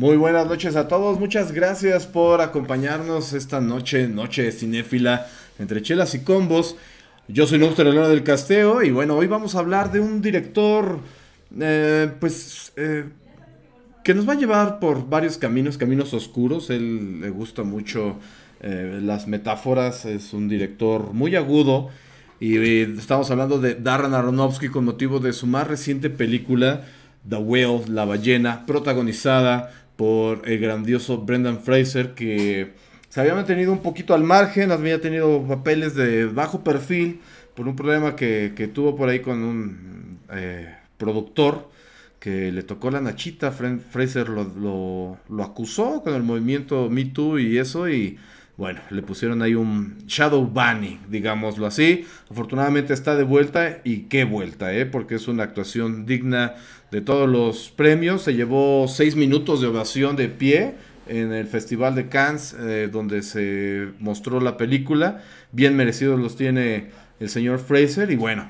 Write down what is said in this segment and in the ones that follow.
Muy buenas noches a todos, muchas gracias por acompañarnos esta noche, noche cinéfila entre chelas y combos. Yo soy Nuster Elena del Casteo y bueno, hoy vamos a hablar de un director, eh, pues, eh, que nos va a llevar por varios caminos, caminos oscuros. Él le gusta mucho eh, las metáforas, es un director muy agudo y estamos hablando de Darren Aronofsky con motivo de su más reciente película, The Whale, La ballena, protagonizada por el grandioso Brendan Fraser, que se había mantenido un poquito al margen, había tenido papeles de bajo perfil por un problema que, tuvo por ahí con un eh, productor que le tocó la nachita, Fraser lo, lo, acusó con el movimiento Me Too y eso, y bueno, le pusieron ahí un shadow banning, digámoslo así. Afortunadamente está de vuelta y qué vuelta, ¿eh? porque es una actuación digna de todos los premios. Se llevó seis minutos de ovación de pie en el Festival de Cannes, eh, donde se mostró la película. Bien merecidos los tiene el señor Fraser. Y bueno,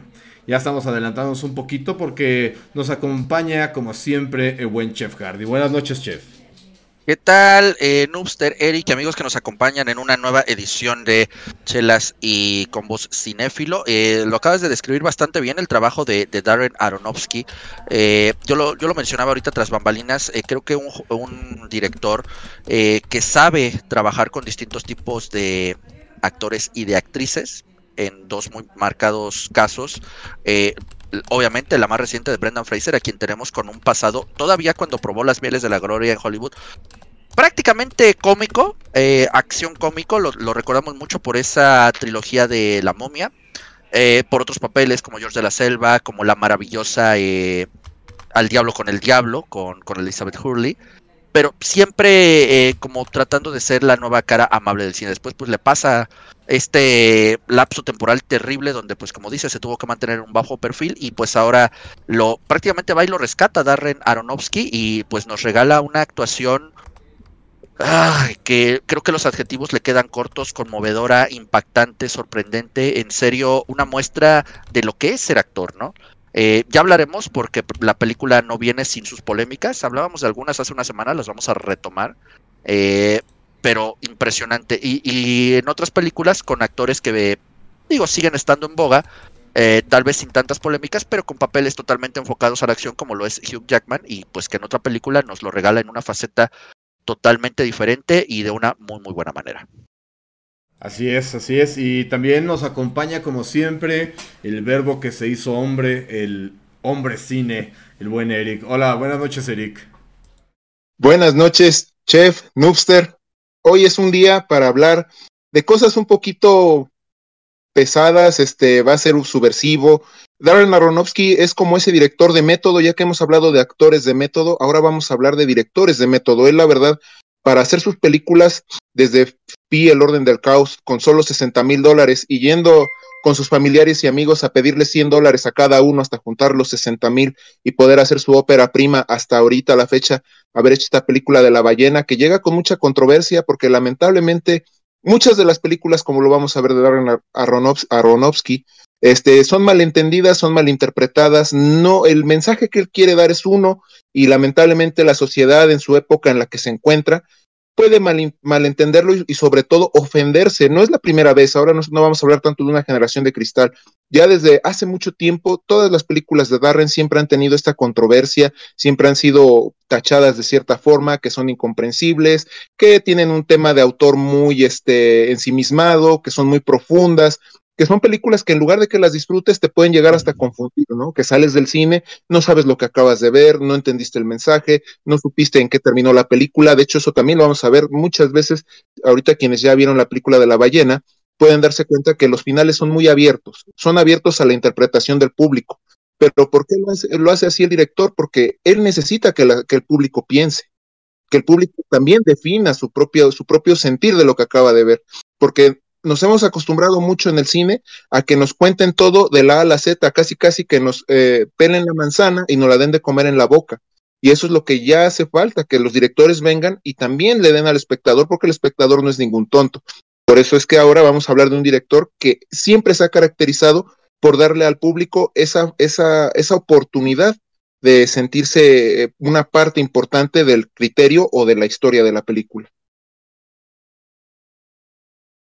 ya estamos adelantándonos un poquito porque nos acompaña, como siempre, el buen Chef Hardy. Buenas noches, Chef. ¿Qué tal, eh, Noobster, Eric amigos que nos acompañan en una nueva edición de Chelas y Combos Cinéfilo? Eh, lo acabas de describir bastante bien el trabajo de, Darren Aronofsky. Eh, yo, lo, mencionaba ahorita tras bambalinas. Eh, creo que un director que sabe trabajar con distintos tipos de actores y de actrices en dos muy marcados casos obviamente la más reciente de Brendan Fraser, a quien tenemos con un pasado, todavía cuando probó las mieles de la gloria en Hollywood, prácticamente cómico, eh, acción cómico, lo, recordamos mucho por esa trilogía de La momia, eh, por otros papeles como George de la Selva, como la maravillosa eh, Al Diablo con el Diablo, con, con Elizabeth Hurley, pero siempre como tratando de ser la nueva cara amable del cine. Después pues le pasa este lapso temporal terrible donde pues como dice se tuvo que mantener un bajo perfil y pues ahora lo prácticamente va y lo rescata Darren Aronofsky y pues nos regala una actuación que creo que los adjetivos le quedan cortos, conmovedora, impactante, sorprendente, en serio, una muestra de lo que es ser actor, ¿no? Eh, ya hablaremos porque la película no viene sin sus polémicas, hablábamos de algunas hace una semana, las vamos a retomar, eh, pero impresionante. Y, en otras películas con actores que, digo, siguen estando en boga, eh, tal vez sin tantas polémicas, pero con papeles totalmente enfocados a la acción como lo es Hugh Jackman y pues que en otra película nos lo regala en una faceta totalmente diferente y de una muy muy buena manera. Así es, así es. Y también nos acompaña como siempre el verbo que se hizo hombre, el hombre cine, el buen Eric. Hola, buenas noches Eric. Buenas noches, chef, noobster. Hoy es un día para hablar de cosas un poquito pesadas, este va a ser un subversivo, Darren Aronofsky es como ese director de método, ya que hemos hablado de actores de método, ahora vamos a hablar de directores de método. Él, la verdad, para hacer sus películas desde Pi, El Orden del Caos, con solo 60 mil dólares y yendo con sus familiares y amigos a pedirle 100 dólares a cada uno hasta juntar los 60 mil y poder hacer su ópera prima hasta ahorita la fecha, haber hecho esta película de la ballena que llega con mucha controversia porque lamentablemente muchas de las películas, como lo vamos a ver de Darren Aronofsky, este, son malentendidas, son malinterpretadas, no, el mensaje que él quiere dar es uno y lamentablemente la sociedad en su época en la que se encuentra puede malentenderlo y, sobre todo ofenderse. No es la primera vez, ahora no, vamos a hablar tanto de una generación de cristal. Ya desde hace mucho tiempo, todas las películas de Darren siempre han tenido esta controversia, siempre han sido tachadas de cierta forma, que son incomprensibles, que tienen un tema de autor muy este, ensimismado, que son muy profundas, que son películas que en lugar de que las disfrutes te pueden llegar hasta confundir, ¿no? Que sales del cine, no sabes lo que acabas de ver, no entendiste el mensaje, no supiste en qué terminó la película, de hecho eso también lo vamos a ver muchas veces, ahorita quienes ya vieron la película de la ballena, pueden darse cuenta que los finales son muy abiertos, son abiertos a la interpretación del público. Pero ¿por qué lo hace, así el director? Porque él necesita que, que el público piense, que el público también defina su propio, su propio sentir de lo que acaba de ver. Porque nos hemos acostumbrado mucho en el cine a que nos cuenten todo de la A a la Z, casi casi que nos eh, pelen la manzana y nos la den de comer en la boca. Y eso es lo que ya hace falta, que los directores vengan y también le den al espectador, porque el espectador no es ningún tonto. Por eso es que ahora vamos a hablar de un director que siempre se ha caracterizado por darle al público esa, esa, esa oportunidad de sentirse eh, una parte importante del criterio o de la historia de la película.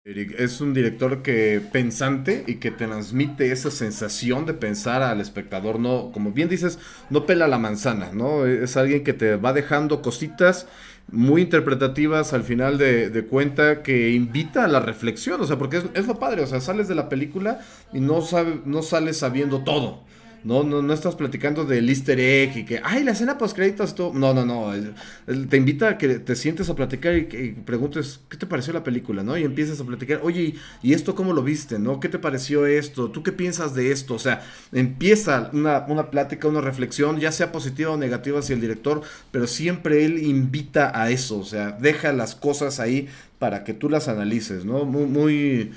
Es un director que pensante y que transmite esa sensación de pensar al espectador, no, como bien dices, no pela la manzana, ¿no? Es alguien que te va dejando cositas muy interpretativas al final de, cuenta que invita a la reflexión, o sea, porque es, es, lo padre, o sea, sales de la película y no, sabe, no sales sabiendo todo. No, no, no estás platicando del easter egg y que, ay, la escena post créditos, todo. No, no, no. Te invita a que te sientes a platicar y, preguntes, ¿qué te pareció la película? ¿No? Y empiezas a platicar, oye, ¿y esto cómo lo viste? ¿No? ¿Qué te pareció esto? ¿Tú qué piensas de esto? O sea, empieza una, una plática, una reflexión, ya sea positiva o negativa hacia el director, pero siempre él invita a eso. O sea, deja las cosas ahí para que tú las analices, ¿no? Muy, muy,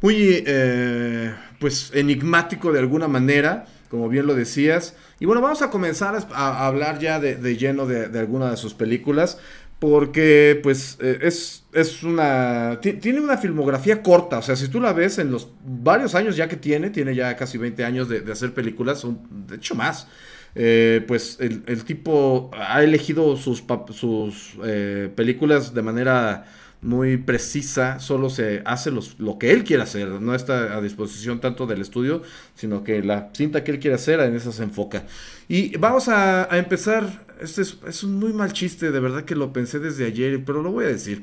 muy, eh, pues, enigmático de alguna manera como bien lo decías. Y bueno, vamos a comenzar a, hablar ya de, lleno de, de, alguna de sus películas, porque pues eh, es, es una... Tiene una filmografía corta, o sea, si tú la ves en los varios años ya que tiene, tiene ya casi 20 años de, hacer películas, de hecho más. Eh, pues el, tipo ha elegido sus, sus eh, películas de manera muy precisa, solo se hace lo que él quiere hacer, no está a disposición tanto del estudio, sino que la cinta que él quiere hacer, en esa se enfoca. Y vamos a, empezar, este es, un muy mal chiste, de verdad que lo pensé desde ayer, pero lo voy a decir.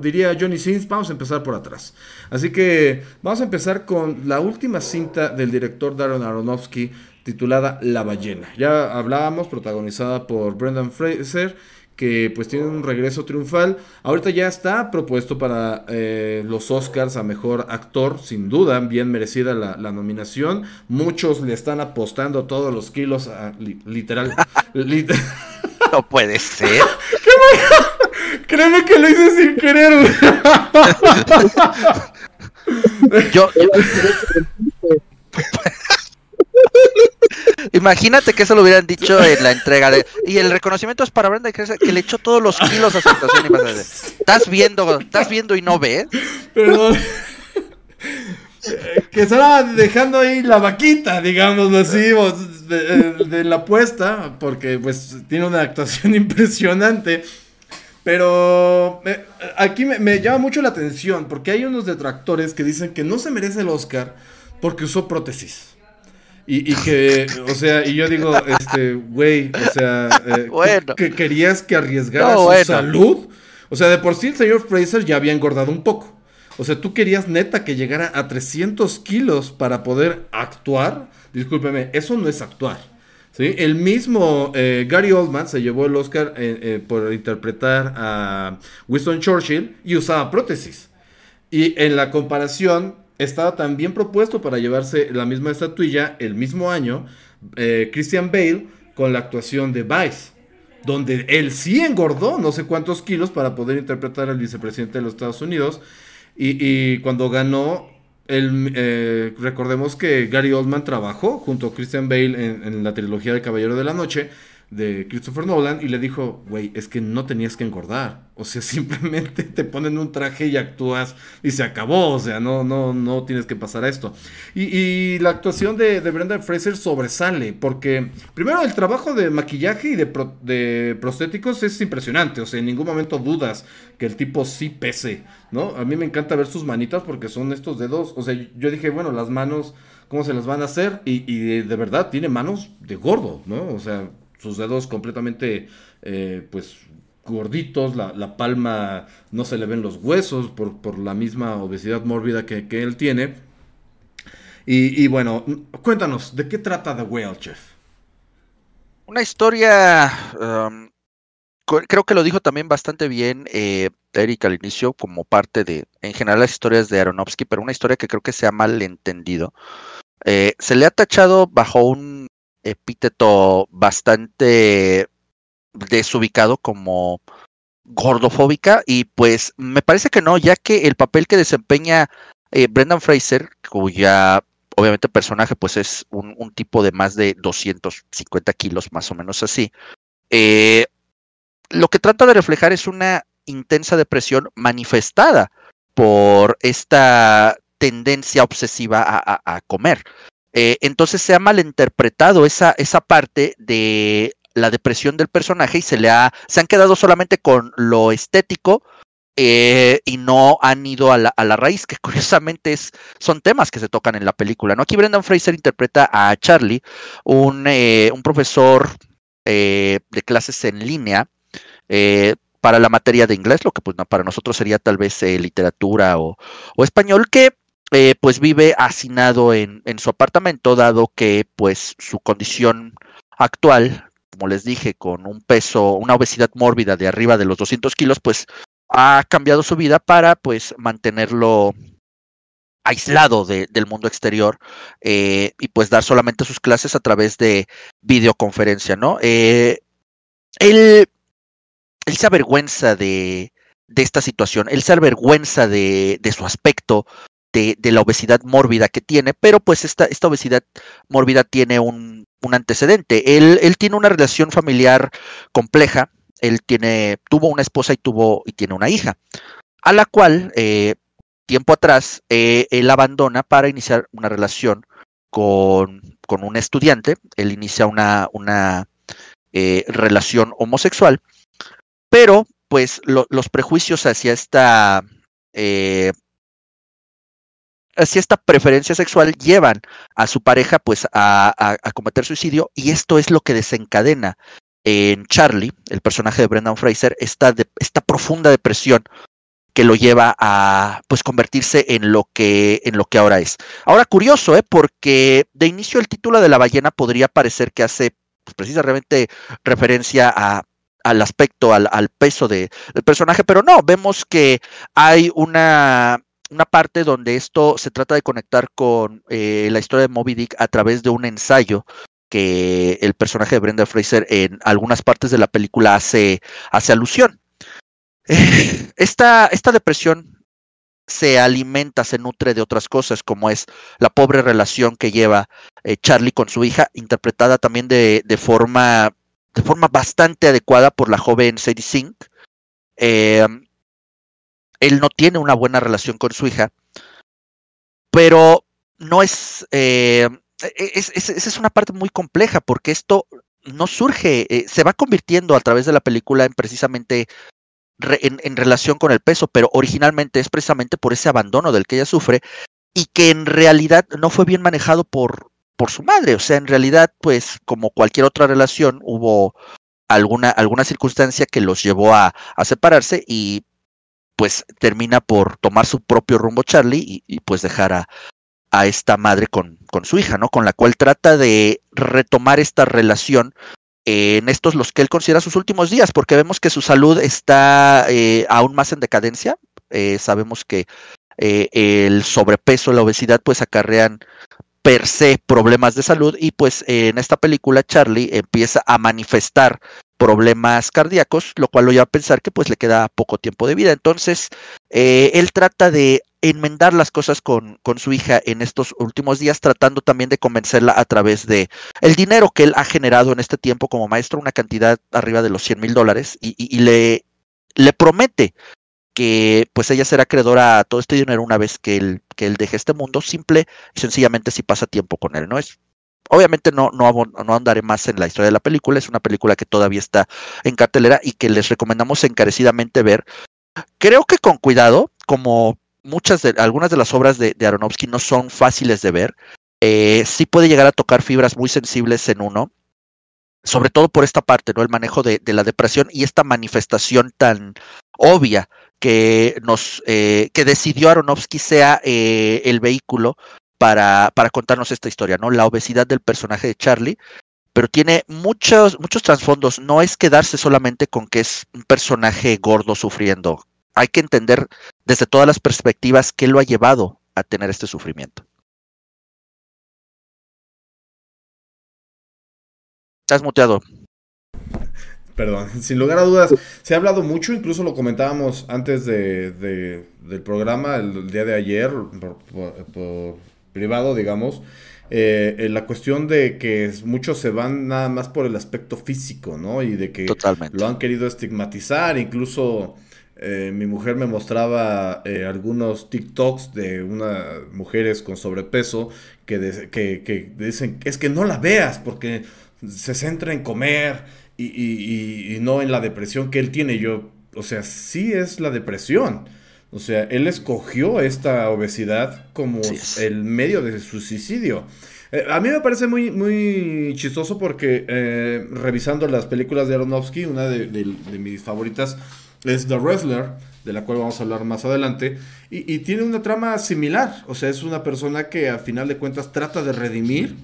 Diría Johnny Sins, vamos a empezar por atrás. Así que vamos a empezar con la última cinta del director Darren Aronofsky, titulada La ballena. Ya hablábamos, protagonizada por Brendan Fraser que pues tiene un regreso triunfal. Ahorita ya está propuesto para eh, los Oscars a Mejor Actor, sin duda, bien merecida la, nominación. Muchos le están apostando todos los kilos, a, literal. no puede ser. Créeme que lo hice sin querer. yo... yo... Imagínate que eso lo hubieran dicho en la entrega de. Y el reconocimiento es para Brenda que, le echó todos los kilos a su actuación. Y estás viendo, estás viendo y no ves. Perdón. que estaba dejando ahí la vaquita, digamos así, de, la apuesta, porque pues tiene una actuación impresionante. Pero eh, aquí me, llama mucho la atención, porque hay unos detractores que dicen que no se merece el Oscar porque usó prótesis. Y, que, o sea, y yo digo, este, güey, o sea, eh, que querías que arriesgara su salud. O sea, de por sí el señor Fraser ya había engordado un poco. O sea, tú querías neta que llegara a 300 kilos para poder actuar. Discúlpeme, eso no es actuar. ¿sí? El mismo eh, Gary Oldman se llevó el Oscar eh, por interpretar a Winston Churchill y usaba prótesis. Y en la comparación, estaba también propuesto para llevarse la misma estatuilla el mismo año eh, Christian Bale con la actuación de Vice, donde él sí engordó no sé cuántos kilos para poder interpretar al vicepresidente de los Estados Unidos. Y, cuando ganó, eh, recordemos que Gary Oldman trabajó junto a Christian Bale en, en la trilogía de Caballero de la Noche de Christopher Nolan y le dijo, güey, es que no tenías que engordar. O sea, simplemente te ponen un traje y actúas y se acabó. O sea, no, no, no tienes que pasar a esto. Y, la actuación de, de, Brenda Fraser sobresale porque, primero, el trabajo de maquillaje y de, de prostéticos es impresionante. O sea, en ningún momento dudas que el tipo sí pese, ¿no? A mí me encanta ver sus manitas porque son estos dedos. O sea, yo dije, bueno, las manos, ¿cómo se las van a hacer? Y, y de verdad tiene manos de gordo, ¿no? O sea, sus dedos completamente, eh, pues, gorditos, la, palma no se le ven los huesos por, la misma obesidad mórbida que, él tiene. Y, bueno, cuéntanos, ¿de qué trata The Whale, Chef? Una historia, um, creo que lo dijo también bastante bien eh, Eric al inicio, como parte de, en general, las historias de Aronofsky, pero una historia que creo que se ha mal entendido. Eh, se le ha tachado bajo un epíteto bastante desubicado como gordofóbica y pues me parece que no, ya que el papel que desempeña eh, Brendan Fraser, cuya obviamente personaje pues es un, tipo de más de 250 kilos, más o menos así, eh, lo que trata de reflejar es una intensa depresión manifestada por esta tendencia obsesiva a comer. Eh, entonces se ha malinterpretado esa, esa parte de la depresión del personaje y se le ha, se han quedado solamente con lo estético eh, y no han ido a la, a la, raíz, que curiosamente es, son temas que se tocan en la película. ¿no? Aquí Brendan Fraser interpreta a Charlie, un, eh, un profesor eh, de clases en línea para la materia de inglés, lo que pues, para nosotros sería tal vez literatura o, o, español, que pues vive hacinado en, en su apartamento, dado que pues su condición actual como les dije, con un peso, una obesidad mórbida de arriba de los 200 kilos, pues ha cambiado su vida para pues mantenerlo aislado de, del mundo exterior eh, y pues dar solamente sus clases a través de videoconferencia, ¿no? Eh, él, él se avergüenza de, de esta situación, él se avergüenza de, de su aspecto, de, la obesidad mórbida que tiene, pero pues esta, esta obesidad mórbida tiene un, un antecedente. Él, él, tiene una relación familiar compleja, él tiene, tuvo una esposa y tuvo y tiene una hija, a la cual eh, tiempo atrás eh, él abandona para iniciar una relación con, con un estudiante. Él inicia una, una eh, relación homosexual, pero pues lo, los prejuicios hacia esta hacia esta preferencia sexual llevan a su pareja pues a, a, cometer suicidio y esto es lo que desencadena en Charlie, el personaje de Brendan Fraser, esta, de, esta profunda depresión que lo lleva a pues convertirse en lo que en lo que ahora es. Ahora curioso, ¿eh? porque de inicio el título de la ballena podría parecer que hace pues, precisamente referencia a al aspecto, al, peso de, del personaje, pero no, vemos que hay una, una parte donde esto se trata de conectar con eh, la historia de Moby Dick a través de un ensayo que el personaje de Brenda Fraser en algunas partes de la película hace, hace alusión. Esta, esta depresión se alimenta, se nutre de otras cosas, como es la pobre relación que lleva eh, Charlie con su hija, interpretada también de, de, forma, de forma bastante adecuada por la joven Sadie Sink. Eh, él no tiene una buena relación con su hija, pero no es, eh, esa es, es, una parte muy compleja porque esto no surge, eh, se va convirtiendo a través de la película en precisamente re, en, en, relación con el peso, pero originalmente es precisamente por ese abandono del que ella sufre y que en realidad no fue bien manejado por, por su madre. O sea, en realidad, pues como cualquier otra relación, hubo alguna, alguna circunstancia que los llevó a, a separarse y pues termina por tomar su propio rumbo Charlie y, pues dejar a, a esta madre con, con, su hija, ¿no? Con la cual trata de retomar esta relación en estos los que él considera sus últimos días, porque vemos que su salud está eh, aún más en decadencia. Eh, sabemos que eh, el sobrepeso, la obesidad, pues acarrean per se problemas de salud y pues en esta película Charlie empieza a manifestar problemas cardíacos, lo cual lo lleva a pensar que pues le queda poco tiempo de vida. Entonces, eh, él trata de enmendar las cosas con, con, su hija en estos últimos días, tratando también de convencerla a través de el dinero que él ha generado en este tiempo como maestro, una cantidad arriba de los 100 mil dólares, y, y, y, le, le promete que pues ella será acreedora a todo este dinero una vez que él, que él deje este mundo, simple y sencillamente si pasa tiempo con él, ¿no? Es Obviamente no, no, andaré más en la historia de la película, es una película que todavía está en cartelera y que les recomendamos encarecidamente ver. Creo que con cuidado, como muchas de algunas de las obras de, de Aronofsky no son fáciles de ver, eh, sí puede llegar a tocar fibras muy sensibles en uno, sobre todo por esta parte, ¿no? El manejo de, de la depresión y esta manifestación tan obvia que nos eh, que decidió Aronofsky sea eh, el vehículo para, para contarnos esta historia, ¿no? La obesidad del personaje de Charlie, pero tiene muchos, muchos trasfondos. No es quedarse solamente con que es un personaje gordo sufriendo. Hay que entender desde todas las perspectivas qué lo ha llevado a tener este sufrimiento. Estás muteado. Perdón, sin lugar a dudas, se ha hablado mucho, incluso lo comentábamos antes de, de del programa, el, el, día de ayer, por, por, por privado, digamos, eh, la cuestión de que muchos se van nada más por el aspecto físico, ¿no? Y de que Totalmente. lo han querido estigmatizar, incluso eh, mi mujer me mostraba eh, algunos TikToks de unas mujeres con sobrepeso que, que, dicen, es que no la veas porque se centra en comer y, no en la depresión que él tiene. Yo, o sea, sí es la depresión. O sea, él escogió esta obesidad como el medio de su suicidio. Eh, a mí me parece muy, muy chistoso porque revisando las películas de Aronofsky, una de mis favoritas es The Wrestler, de la cual vamos a hablar más adelante, y, tiene una trama similar, o sea, es una persona que a final de cuentas trata de redimir,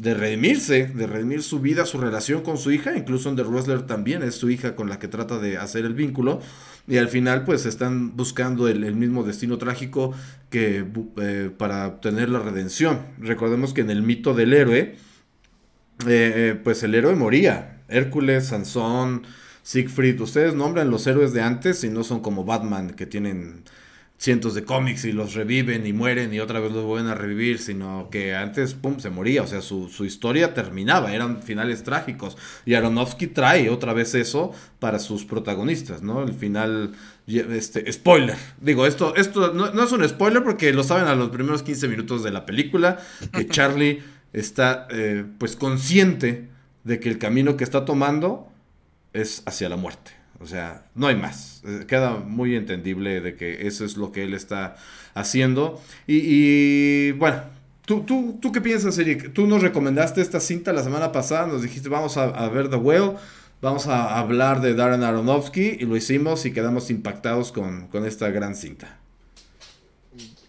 de redimirse, de redimir su vida, su relación con su hija, incluso en The Wrestler también es su hija con la que trata de hacer el vínculo, y al final pues están buscando el, mismo destino trágico que eh, para obtener la redención. Recordemos que en el mito del héroe, eh, eh, pues el héroe moría, Hércules, Sansón, Siegfried, ustedes nombran los héroes de antes y no son como Batman que tienen cientos de cómics y los reviven y mueren y otra vez los vuelven a revivir, sino que antes, pum, se moría, o sea, su, historia terminaba, eran finales trágicos. Y Aronofsky trae otra vez eso para sus protagonistas, ¿no? El final, este, spoiler, digo, esto, esto no, es un spoiler porque lo saben a los primeros 15 minutos de la película, que Charlie está, eh, pues, consciente de que el camino que está tomando es hacia la muerte. O sea, no hay más. Eh, queda muy entendible de que eso es lo que él está haciendo. Y, bueno, ¿tú, tú, ¿tú qué piensas, Eric? Tú nos recomendaste esta cinta la semana pasada, nos dijiste vamos a, ver The Whale, vamos a hablar de Darren Aronofsky y lo hicimos y quedamos impactados con, esta gran cinta.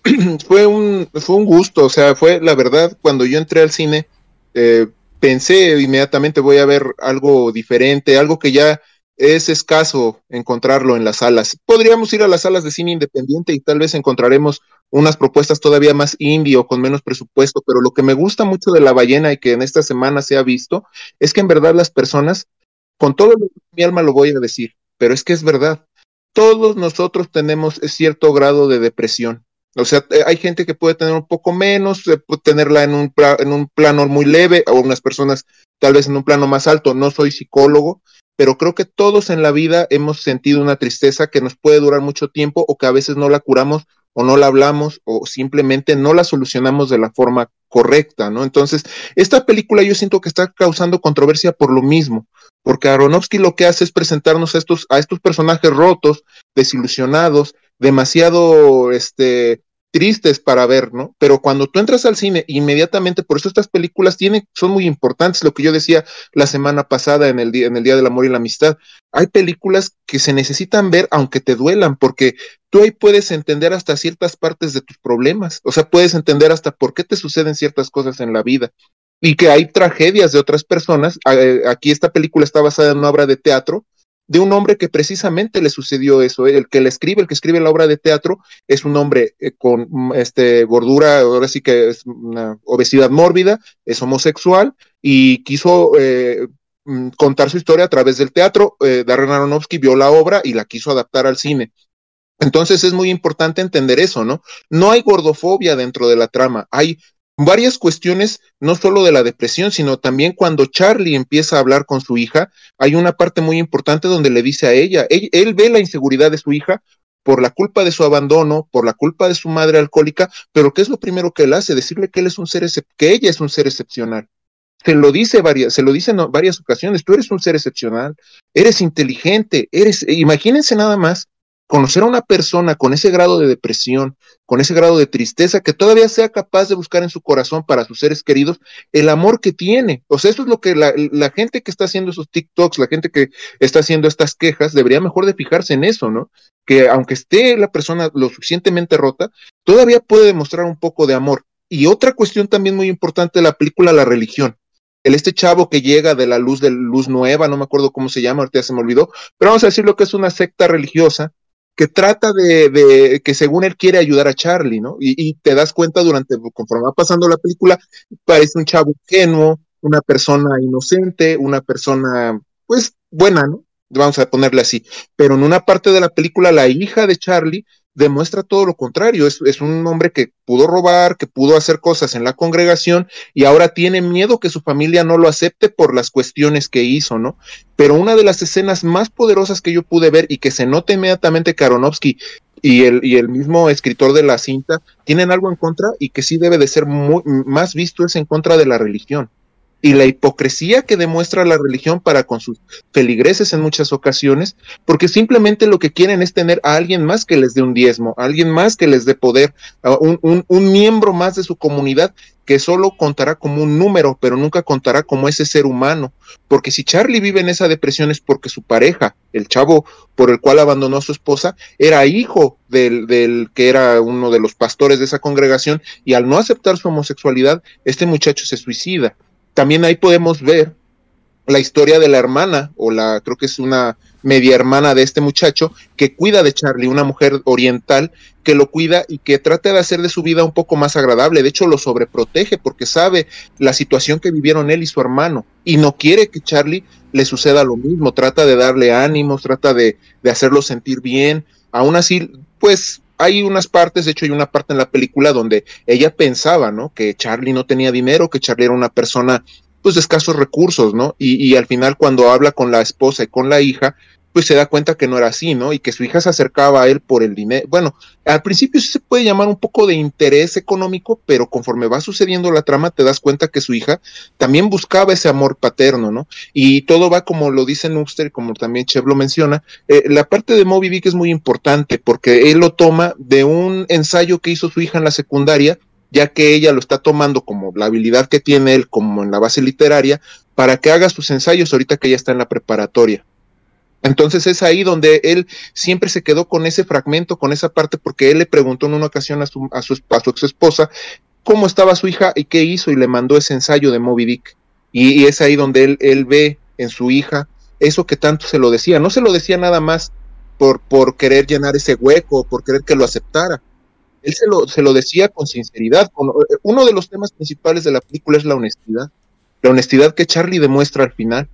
Fue un, fue un gusto, o sea, fue la verdad, cuando yo entré al cine, eh, pensé inmediatamente voy a ver algo diferente, algo que ya es escaso encontrarlo en las salas. Podríamos ir a las salas de cine independiente y tal vez encontraremos unas propuestas todavía más indie o con menos presupuesto, pero lo que me gusta mucho de La Ballena y que en esta semana se ha visto es que en verdad las personas, con todo mi alma lo voy a decir, pero es que es verdad, todos nosotros tenemos cierto grado de depresión o sea, eh, hay gente que puede tener un poco menos, puede tenerla en un, en un plano muy leve, o unas personas tal vez en un plano más alto. No soy psicólogo, pero creo que todos en la vida hemos sentido una tristeza que nos puede durar mucho tiempo o que a veces no la curamos o no la hablamos o simplemente no la solucionamos de la forma correcta, ¿no? Entonces, esta película yo siento que está causando controversia por lo mismo, porque Aronofsky lo que hace es presentarnos a estos, a estos personajes rotos, desilusionados, demasiado este, tristes para ver, ¿no? Pero cuando tú entras al cine, inmediatamente, por eso estas películas tienen, son muy importantes, lo que yo decía la semana pasada en el, día, en el Día del Amor y la Amistad, hay películas que se necesitan ver aunque te duelan, porque tú ahí puedes entender hasta ciertas partes de tus problemas, o sea, puedes entender hasta por qué te suceden ciertas cosas en la vida. Y que hay tragedias de otras personas. Eh, aquí esta película está basada en una obra de teatro de un hombre que precisamente le sucedió eso. ¿eh? El que le escribe, el que escribe la obra de teatro, es un hombre eh, con mm, este, gordura, ahora sí que es una obesidad mórbida, es homosexual y quiso eh, mm, contar su historia a través del teatro. Darren Aronofsky vio la obra y la quiso adaptar al cine. Entonces es muy importante entender eso, ¿no? No hay gordofobia dentro de la trama, hay varias cuestiones, no solo de la depresión, sino también cuando Charlie empieza a hablar con su hija, hay una parte muy importante donde le dice a ella, él, ve la inseguridad de su hija por la culpa de su abandono, por la culpa de su madre alcohólica, pero ¿qué es lo primero que él hace? Decirle que él es un ser que ella es un ser excepcional. Se lo dice varias, se lo dice en varias ocasiones, tú eres un ser excepcional, eres inteligente, eres, imagínense nada más conocer a una persona con ese grado de depresión, con ese grado de tristeza, que todavía sea capaz de buscar en su corazón para sus seres queridos el amor que tiene. O sea, eso es lo que la, gente que está haciendo esos TikToks, la gente que está haciendo estas quejas, debería mejor de fijarse en eso, ¿no? Que aunque esté la persona lo suficientemente rota, todavía puede demostrar un poco de amor. Y otra cuestión también muy importante de la película, la religión el este chavo que llega de la luz de luz nueva, no me acuerdo cómo se llama, ahorita ya se me olvidó, pero vamos a decir lo que es una secta religiosa que trata de, que según él quiere ayudar a Charlie, ¿no? Y, te das cuenta durante, conforme va pasando la película, parece un chavo ingenuo, una persona inocente, una persona, pues, buena, ¿no? Vamos a ponerle así. Pero en una parte de la película, la hija de Charlie demuestra todo lo contrario. Es, es, un hombre que pudo robar, que pudo hacer cosas en la congregación y ahora tiene miedo que su familia no lo acepte por las cuestiones que hizo, ¿no? Pero una de las escenas más poderosas que yo pude ver y que se nota inmediatamente que y el, y el mismo escritor de la cinta tienen algo en contra y que sí debe de ser muy, más visto es en contra de la religión y la hipocresía que demuestra la religión para con sus feligreses en muchas ocasiones, porque simplemente lo que quieren es tener a alguien más que les dé un diezmo, a alguien más que les dé poder, un, un miembro más de su comunidad que solo contará como un número, pero nunca contará como ese ser humano. Porque si Charlie vive en esa depresión es porque su pareja, el chavo por el cual abandonó a su esposa, era hijo del, del, que era uno de los pastores de esa congregación, y al no aceptar su homosexualidad, este muchacho se suicida también ahí podemos ver la historia de la hermana, o la, creo que es una media hermana de este muchacho, que cuida de Charlie, una mujer oriental que lo cuida y que trata de hacer de su vida un poco más agradable. De hecho, lo sobreprotege porque sabe la situación que vivieron él y su hermano y no quiere que Charlie le suceda lo mismo. Trata de darle ánimos, trata de, de hacerlo sentir bien. Aún así, pues hay unas partes, de hecho hay una parte en la película donde ella pensaba, ¿no? Que Charlie no tenía dinero, que Charlie era una persona pues de escasos recursos, ¿no? Y, y al final cuando habla con la esposa y con la hija, pues se da cuenta que no era así, ¿no? Y que su hija se acercaba a él por el dinero. Bueno, al principio sí se puede llamar un poco de interés económico, pero conforme va sucediendo la trama te das cuenta que su hija también buscaba ese amor paterno, ¿no? Y todo va como lo dice Nuxter, como también Chev lo menciona. Eh, la parte de Moby Dick es muy importante porque él lo toma de un ensayo que hizo su hija en la secundaria, ya que ella lo está tomando como la habilidad que tiene él, como en la base literaria, para que haga sus ensayos ahorita que ella está en la preparatoria. Entonces es ahí donde él siempre se quedó con ese fragmento, con esa parte, porque él le preguntó en una ocasión a su, a su, a su ex esposa cómo estaba su hija y qué hizo y le mandó ese ensayo de Moby Dick. Y, es ahí donde él, él ve en su hija eso que tanto se lo decía. No se lo decía nada más por, por querer llenar ese hueco, por querer que lo aceptara. Él se lo, se lo decía con sinceridad. Con, uno de los temas principales de la película es la honestidad. La honestidad que Charlie demuestra al final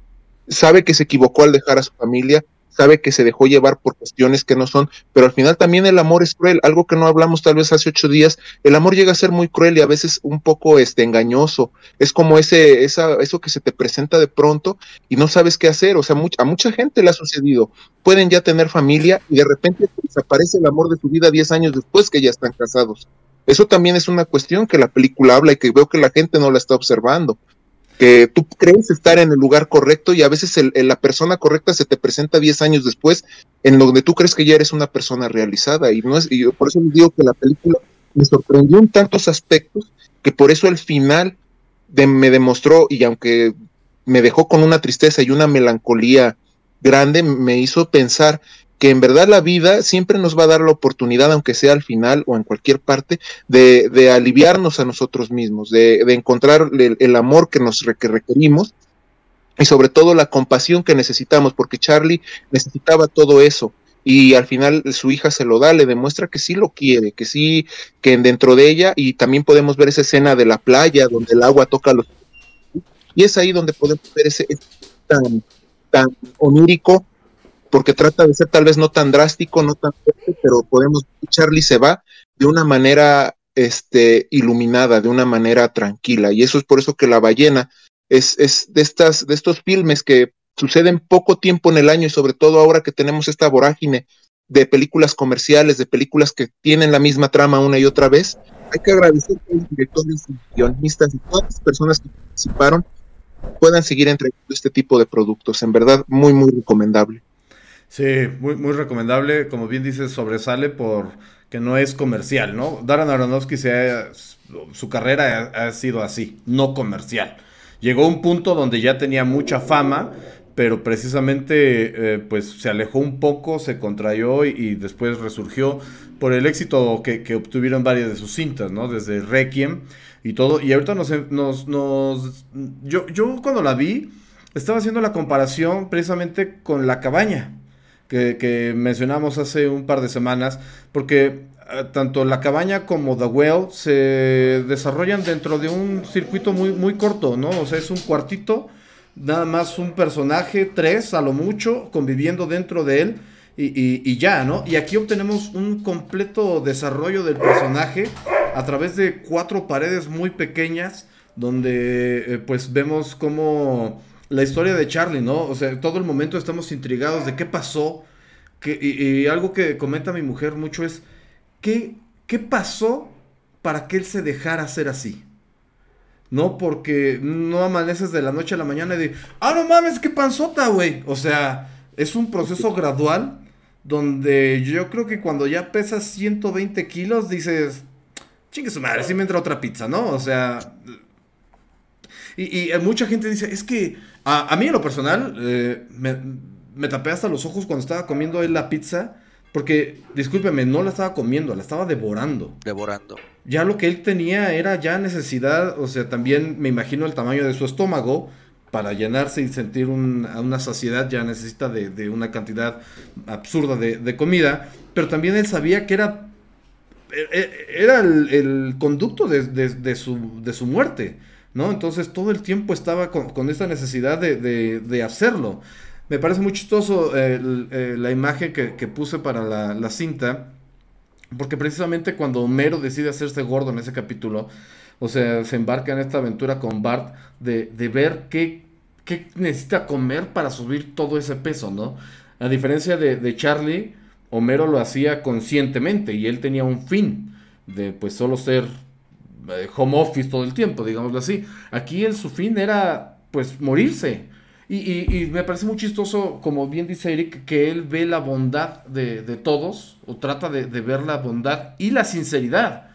sabe que se equivocó al dejar a su familia, sabe que se dejó llevar por cuestiones que no son, pero al final también el amor es cruel, algo que no hablamos tal vez hace ocho días, el amor llega a ser muy cruel y a veces un poco este engañoso, es como ese, esa, eso que se te presenta de pronto y no sabes qué hacer, o sea, a mucha gente le ha sucedido, pueden ya tener familia y de repente desaparece el amor de su vida diez años después que ya están casados. Eso también es una cuestión que la película habla y que veo que la gente no la está observando que tú crees estar en el lugar correcto y a veces el, la persona correcta se te presenta 10 años después en donde tú crees que ya eres una persona realizada y no es y por eso les digo que la película me sorprendió en tantos aspectos que por eso al final me demostró y aunque me dejó con una tristeza y una melancolía grande me hizo pensar que en verdad la vida siempre nos va a dar la oportunidad, aunque sea al final o en cualquier parte, de, de aliviarnos a nosotros mismos, de, de encontrar el, amor que nos que requerimos y sobre todo la compasión que necesitamos, porque Charlie necesitaba todo eso y al final su hija se lo da, le demuestra que sí lo quiere, que sí, que dentro de ella, y también podemos ver esa escena de la playa donde el agua toca los... Y es ahí donde podemos ver ese, ese tan, tan onírico porque trata de ser tal vez no tan drástico, no tan fuerte, pero podemos, Charlie se va de una manera este, iluminada, de una manera tranquila, y eso es por eso que La ballena es, es de, estas, de estos filmes que suceden poco tiempo en el año y sobre todo ahora que tenemos esta vorágine de películas comerciales, de películas que tienen la misma trama una y otra vez, hay que agradecer a los directores guionistas y todas las personas que participaron puedan seguir entregando este tipo de productos. En verdad, muy, muy recomendable. Sí, muy, muy recomendable. Como bien dices, sobresale por que no es comercial, ¿no? Darren Aronofsky se ha, su carrera ha, sido así, no comercial. Llegó a un punto donde ya tenía mucha fama, pero precisamente eh, pues se alejó un poco, se contrayó y, y después resurgió por el éxito que, que, obtuvieron varias de sus cintas, ¿no? Desde Requiem y todo. Y ahorita nos... nos, nos yo, yo cuando la vi, estaba haciendo la comparación precisamente con La Cabaña que, mencionamos hace un par de semanas, porque uh, tanto la cabaña como The Well se desarrollan dentro de un circuito muy, muy corto, ¿no? O sea, es un cuartito, nada más un personaje, tres a lo mucho, conviviendo dentro de él. y, ya, ¿no? Y aquí obtenemos un completo desarrollo del personaje a través de cuatro paredes muy pequeñas, donde eh, pues vemos como la historia de Charlie, ¿no? O sea, todo el momento estamos intrigados de qué pasó. Que, y, algo que comenta mi mujer mucho es, ¿qué, ¿qué pasó para que él se dejara ser así? No, porque no amaneces de la noche a la mañana y de, ah, no mames, qué panzota, güey. O sea, es un proceso gradual donde yo creo que cuando ya pesas 120 kilos dices, chingue su madre, si me entra otra pizza, ¿no? O sea, y, mucha gente dice, es que a, mí en lo personal eh, me, me, tapé hasta los ojos cuando estaba comiendo él la pizza, porque, discúlpeme, no la estaba comiendo, la estaba devorando. Devorando. Ya lo que él tenía era ya necesidad, o sea, también me imagino el tamaño de su estómago, para llenarse y sentir una saciedad ya necesita de, una cantidad absurda de, comida, pero también él sabía que era, e, e, era el, conducto de, su, muerte, ¿no? Entonces todo el tiempo estaba con, esta necesidad de, hacerlo. Me parece muy chistoso eh, la imagen que, puse para la, la cinta, porque precisamente cuando Homero decide hacerse gordo en ese capítulo, o sea, se embarca en esta aventura con Bart de, ver qué, qué, necesita comer para subir todo ese peso, ¿no? A diferencia de, Charlie, Homero lo hacía conscientemente y él tenía un fin de pues solo ser eh, home office todo el tiempo, digámoslo así. Aquí el, su fin era pues morirse. Y, me parece muy chistoso, como bien dice Eric, que él ve la bondad de, todos, o trata de, de, ver la bondad y la sinceridad.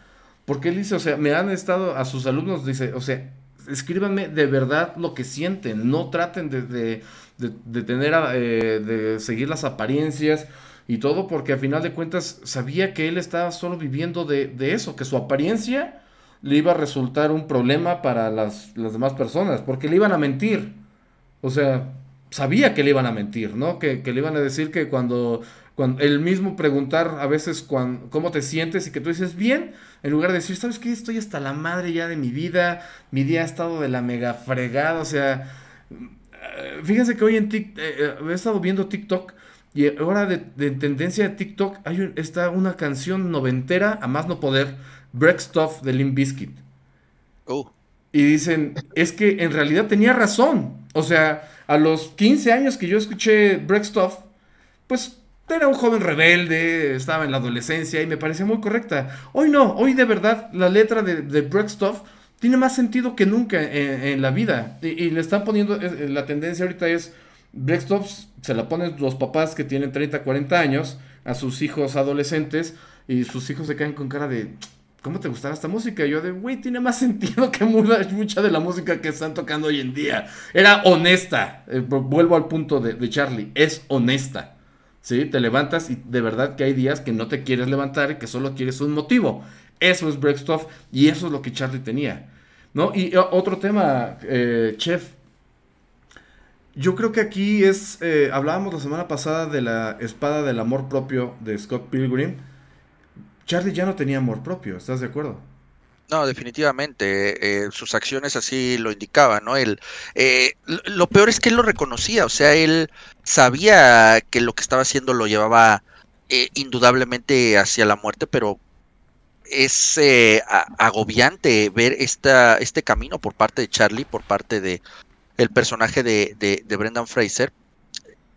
Porque él dice, o sea, me han estado a sus alumnos, dice, o sea, escríbanme de verdad lo que sienten, no traten de, de, de, tener, eh, de seguir las apariencias y todo, porque al final de cuentas sabía que él estaba solo viviendo de, de eso, que su apariencia le iba a resultar un problema para las, las demás personas, porque le iban a mentir. O sea, sabía que le iban a mentir, ¿no? Que, que le iban a decir que cuando cuando, el mismo preguntar a veces cómo te sientes y que tú dices bien, en lugar de decir, ¿sabes qué? Estoy hasta la madre ya de mi vida, mi día ha estado de la mega fregada, o sea, eh, fíjense que hoy en TikTok, eh, eh, he estado viendo TikTok y ahora de, tendencia de TikTok hay está una canción noventera a más no poder, Break Stuff de Limp Bizkit. Oh. Y dicen, es que en realidad tenía razón. O sea, a los 15 años que yo escuché Break Stuff, pues era un joven rebelde, estaba en la adolescencia y me parecía muy correcta. Hoy no, hoy de verdad la letra de, de Stuff tiene más sentido que nunca en, la vida. Y, le están poniendo, la tendencia ahorita es, Stuff se la ponen los papás que tienen 30, 40 años a sus hijos adolescentes y sus hijos se caen con cara de, ¿cómo te gustaba esta música? Y yo de, güey, tiene más sentido que mucha de la música que están tocando hoy en día. Era honesta. Eh, vuelvo al punto de, Charlie, es honesta. ¿sí? Te levantas y de verdad que hay días que no te quieres levantar y que solo quieres un motivo. Eso es Break Stuff y eso es lo que Charlie tenía, ¿no? Y otro tema, eh, Chef. Yo creo que aquí es, eh, hablábamos la semana pasada de la espada del amor propio de Scott Pilgrim. Charlie ya no tenía amor propio, ¿estás de acuerdo? No, definitivamente. Eh, sus acciones así lo indicaban, ¿no? Él, eh, lo peor es que él lo reconocía, o sea, él sabía que lo que estaba haciendo lo llevaba eh, indudablemente hacia la muerte, pero es agobiante ver esta, este camino por parte de Charlie, por parte de el personaje de, de, Brendan Fraser.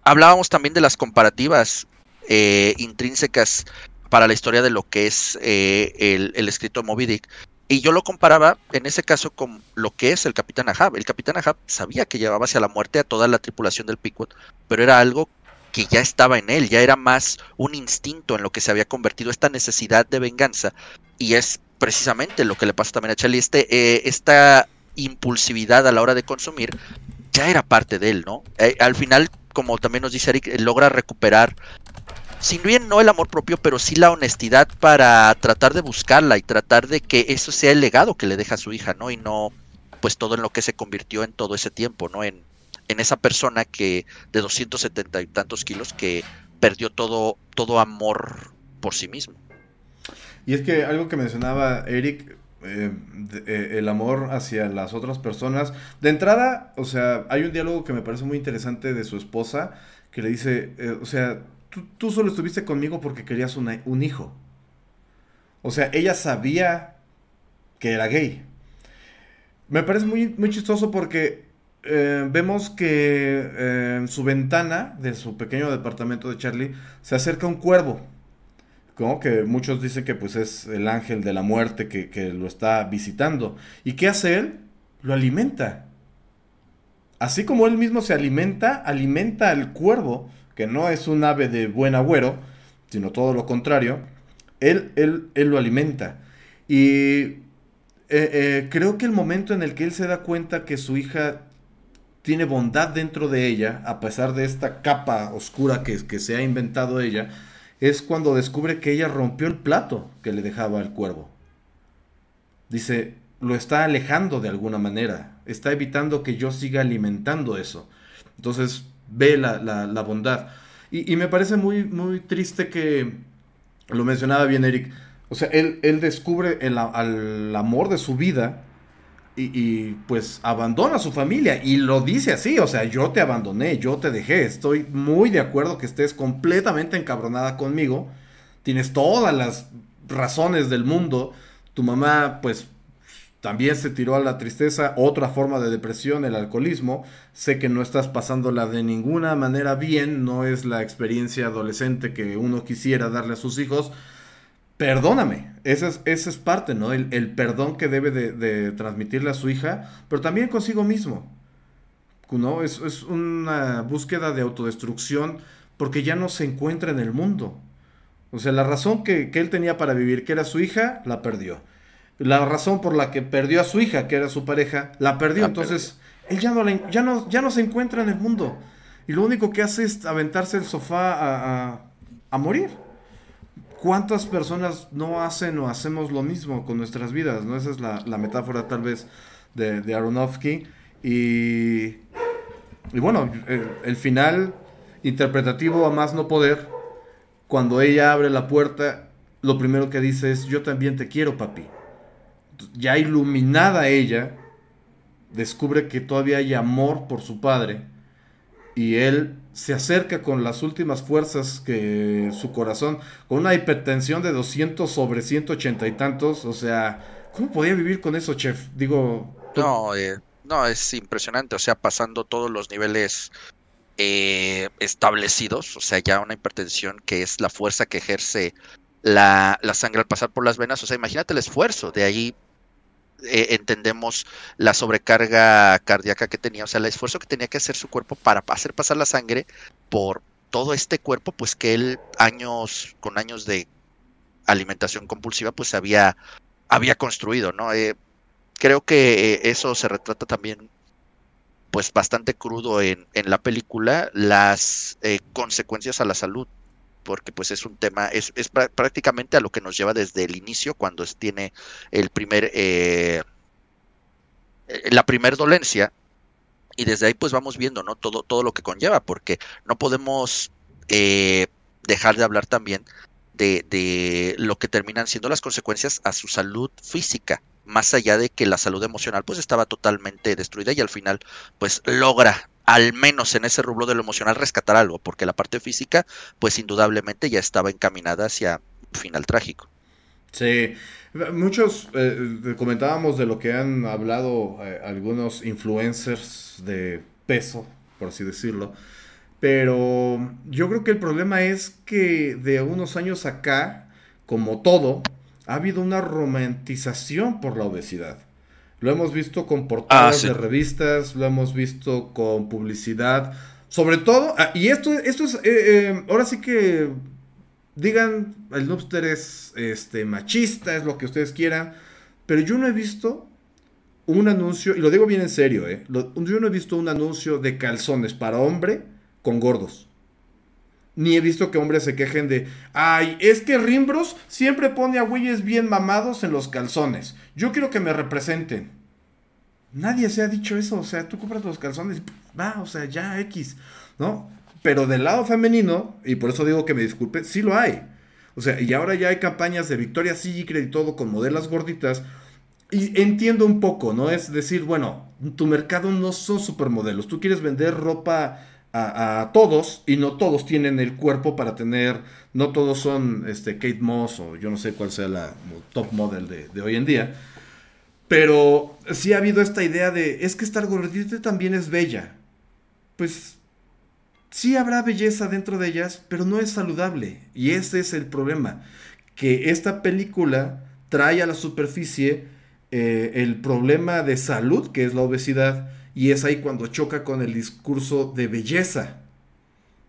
Hablábamos también de las comparativas intrínsecas para la historia de lo que es el, el, escrito Moby Dick. Y yo lo comparaba en ese caso con lo que es el Capitán Ahab. El Capitán Ahab sabía que llevaba hacia la muerte a toda la tripulación del Pickwood, pero era algo que ya estaba en él, ya era más un instinto en lo que se había convertido esta necesidad de venganza. Y es precisamente lo que le pasa también a Charlie, este, eh, esta impulsividad a la hora de consumir ya era parte de él, ¿no? Eh, al final, como también nos dice Eric, logra recuperar sin bien no el amor propio, pero sí la honestidad para tratar de buscarla y tratar de que eso sea el legado que le deja a su hija, ¿no? Y no, pues todo en lo que se convirtió en todo ese tiempo, ¿no? En, en esa persona que de 270 y tantos kilos que perdió todo, todo amor por sí mismo. Y es que algo que mencionaba Eric, eh, eh, el amor hacia las otras personas. De entrada, o sea, hay un diálogo que me parece muy interesante de su esposa, que le dice, eh, o sea, tú, solo estuviste conmigo porque querías un hijo. O sea, ella sabía que era gay. Me parece muy, muy chistoso porque eh, vemos que eh, en su ventana de su pequeño departamento de Charlie se acerca un cuervo. Como que muchos dicen que pues es el ángel de la muerte que, que lo está visitando. ¿Y qué hace él? Lo alimenta. Así como él mismo se alimenta, alimenta al cuervo, que no es un ave de buen agüero, sino todo lo contrario. Él, él, él lo alimenta. Y eh, eh, creo que el momento en el que él se da cuenta que su hija tiene bondad dentro de ella, a pesar de esta capa oscura que, que se ha inventado ella, es cuando descubre que ella rompió el plato que le dejaba el cuervo. Dice, lo está alejando de alguna manera, está evitando que yo siga alimentando eso. Entonces ve la, bondad. Y, y, me parece muy, muy triste que, lo mencionaba bien Eric, o sea, él, él descubre el, amor de su vida y, pues abandona a su familia y lo dice así, o sea, yo te abandoné, yo te dejé, estoy muy de acuerdo que estés completamente encabronada conmigo, tienes todas las razones del mundo, tu mamá pues también se tiró a la tristeza, otra forma de depresión, el alcoholismo. Sé que no estás pasándola de ninguna manera bien, no es la experiencia adolescente que uno quisiera darle a sus hijos, perdóname. Esa es, es parte, ¿no? El, perdón que debe de, transmitirle a su hija, pero también consigo mismo. ¿No? Es, es, una búsqueda de autodestrucción porque ya no se encuentra en el mundo. O sea, la razón que, él tenía para vivir, que era su hija, la perdió. La razón por la que perdió a su hija, que era su pareja, la perdió. Entonces, él ya no, ya, no, ya no se encuentra en el mundo. Y lo único que hace es aventarse el sofá a, a morir. ¿Cuántas personas no hacen o hacemos lo mismo con nuestras vidas? ¿no? Esa es la, metáfora tal vez de, de Aronofsky. Y, y bueno, el, final interpretativo a más no poder, cuando ella abre la puerta, lo primero que dice es, yo también te quiero, papi. Ya iluminada ella, descubre que todavía hay amor por su padre y él se acerca con las últimas fuerzas que su corazón, con una hipertensión de 200 sobre 180 y tantos, o sea, ¿cómo podía vivir con eso, chef? Digo... No, eh, no, es impresionante, o sea, pasando todos los niveles eh, establecidos, o sea, ya una hipertensión que es la fuerza que ejerce la, la sangre al pasar por las venas, o sea, imagínate el esfuerzo, de ahí eh, entendemos la sobrecarga cardíaca que tenía, o sea, el esfuerzo que tenía que hacer su cuerpo para hacer pasar la sangre por todo este cuerpo, pues que él años, con años de alimentación compulsiva, pues había, había construido, ¿no? Eh, creo que eh, eso se retrata también pues bastante crudo en, en la película, las consecuencias a la salud porque pues es un tema, es, es prácticamente a lo que nos lleva desde el inicio, cuando tiene el primer, eh, eh, la primer dolencia, y desde ahí pues vamos viendo, ¿no? Todo, todo lo que conlleva, porque no podemos eh, dejar de hablar también de, de, lo que terminan siendo las consecuencias a su salud física, más allá de que la salud emocional pues estaba totalmente destruida y al final pues logra al menos en ese rubro de lo emocional rescatar algo, porque la parte física, pues indudablemente ya estaba encaminada hacia final trágico. Sí, muchos eh, comentábamos de lo que han hablado eh, algunos influencers de peso, por así decirlo, pero yo creo que el problema es que de unos años acá, como todo, ha habido una romantización por la obesidad. Lo hemos visto con portadas ah, de revistas, lo hemos visto con publicidad. Sobre todo, ah, y esto, esto es, eh, eh, ahora sí que digan, el Noobster es este, machista, es lo que ustedes quieran, pero yo no he visto un anuncio, y lo digo bien en serio, eh, yo no he visto un anuncio de calzones para hombre con gordos. Ni he visto que hombres se quejen de, ay, es que Rimbros siempre pone a güeyes bien mamados en los calzones. Yo quiero que me representen. Nadie se ha dicho eso, o sea, tú compras los calzones, va, o sea, ya X, ¿no? Pero del lado femenino, y por eso digo que me disculpe, sí lo hay. O sea, y ahora ya hay campañas de Victoria Secret y todo con modelos gorditas. Y entiendo un poco, ¿no? Es decir, bueno, tu mercado no son supermodelos. Tú quieres vender ropa a, todos y no todos tienen el cuerpo para tener, no todos son este, Kate Moss o yo no sé cuál sea la top model de, hoy en día. Pero sí ha habido esta idea de, es que estar gordita también es bella. Pues sí habrá belleza dentro de ellas, pero no es saludable. Y ese es el problema. Que esta película trae a la superficie eh, el problema de salud, que es la obesidad, y es ahí cuando choca con el discurso de belleza.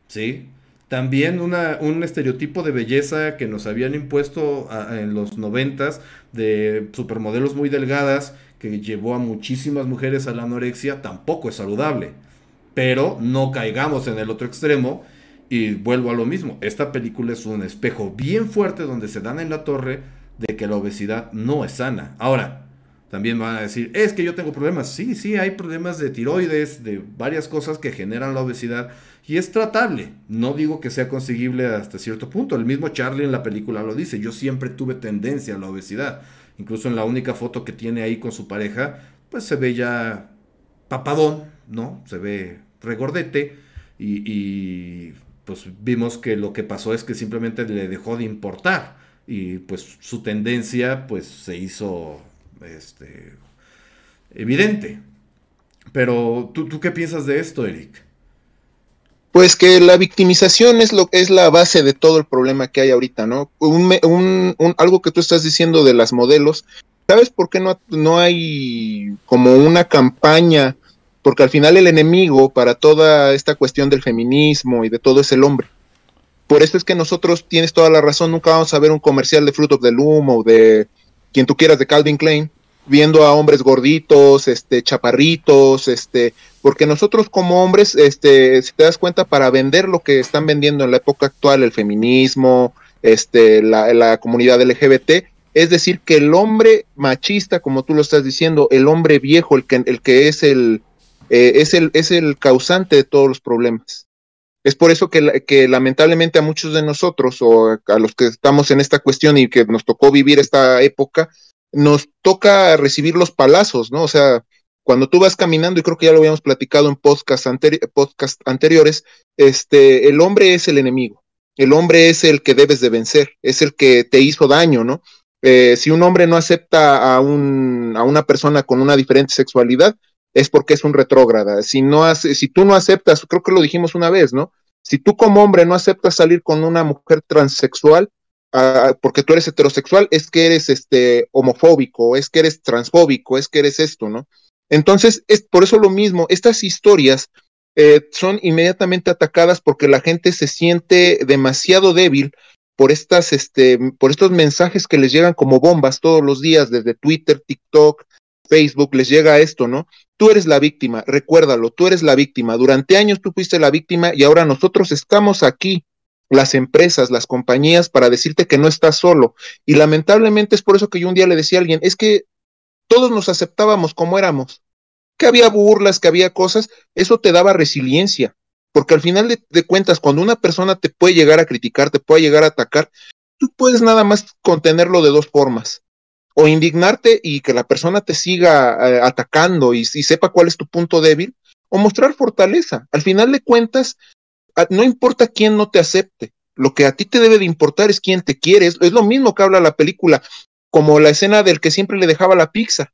¿Sí? También un estereotipo de belleza que nos habían impuesto en los noventas de supermodelos muy delgadas que llevó a muchísimas mujeres a la anorexia tampoco es saludable. Pero no caigamos en el otro extremo y vuelvo a lo mismo. Esta película es un espejo bien fuerte donde se dan en la torre de que la obesidad no es sana. Ahora, también van a decir, es que yo tengo problemas. Sí, sí, hay problemas de tiroides, de varias cosas que generan la obesidad y es tratable. No digo que sea conseguible hasta cierto punto. El mismo Charlie en la película lo dice. Yo siempre tuve tendencia a la obesidad. Incluso en la única foto que tiene ahí con su pareja, pues se ve ya papadón, ¿no? Se ve regordete y, pues vimos que lo que pasó es que simplemente le dejó de importar y pues su tendencia pues se hizo este, evidente. Pero, ¿tú, ¿tú qué piensas de esto, Eric? Pues que la victimización es lo es la base de todo el problema que hay ahorita, ¿no? Un, algo que tú estás diciendo de las modelos, ¿sabes por qué no, no hay como una campaña? Porque al final el enemigo para toda esta cuestión del feminismo y de todo es el hombre. Por eso es que nosotros, tienes toda la razón, nunca vamos a ver un comercial de Fruit of the Loom o de quien tú quieras de Calvin Klein, viendo a hombres gorditos, este, chaparritos, este, porque nosotros como hombres, este, si te das cuenta, para vender lo que están vendiendo en la época actual, el feminismo, este, la, la comunidad LGBT, es decir, que el hombre machista, como tú lo estás diciendo, el hombre viejo, el que, el que es el, eh, es el, es el causante de todos los problemas. Es por eso que, que, lamentablemente a muchos de nosotros o a los que estamos en esta cuestión y que nos tocó vivir esta época, nos toca recibir los palazos, ¿no? O sea, cuando tú vas caminando, y creo que ya lo habíamos platicado en podcast, anteriores, este, el hombre es el enemigo, el hombre es el que debes de vencer, es el que te hizo daño, ¿no? Eh, si un hombre no acepta a, un, a una persona con una diferente sexualidad, es porque es un retrógrada. Si, no si tú no aceptas, creo que lo dijimos una vez, ¿no? Si tú como hombre no aceptas salir con una mujer transexual, porque tú eres heterosexual, es que eres este homofóbico, es que eres transfóbico, es que eres esto, ¿no? Entonces, es por eso lo mismo, estas historias eh, son inmediatamente atacadas porque la gente se siente demasiado débil por estas, este, por estos mensajes que les llegan como bombas todos los días desde Twitter, TikTok, Facebook, les llega esto, ¿no? Tú eres la víctima, recuérdalo, tú eres la víctima. Durante años tú fuiste la víctima y ahora nosotros estamos aquí las empresas, las compañías, para decirte que no estás solo. Y lamentablemente es por eso que yo un día le decía a alguien, es que todos nos aceptábamos como éramos, que había burlas, que había cosas, eso te daba resiliencia, porque al final de, cuentas, cuando una persona te puede llegar a criticar, te puede llegar a atacar, tú puedes nada más contenerlo de dos formas. O indignarte y que la persona te siga eh, atacando y, sepa cuál es tu punto débil, o mostrar fortaleza. Al final de cuentas, no importa quién no te acepte, lo que a ti te debe de importar es quién te quiere. Es, lo mismo que habla la película, como la escena del que siempre le dejaba la pizza.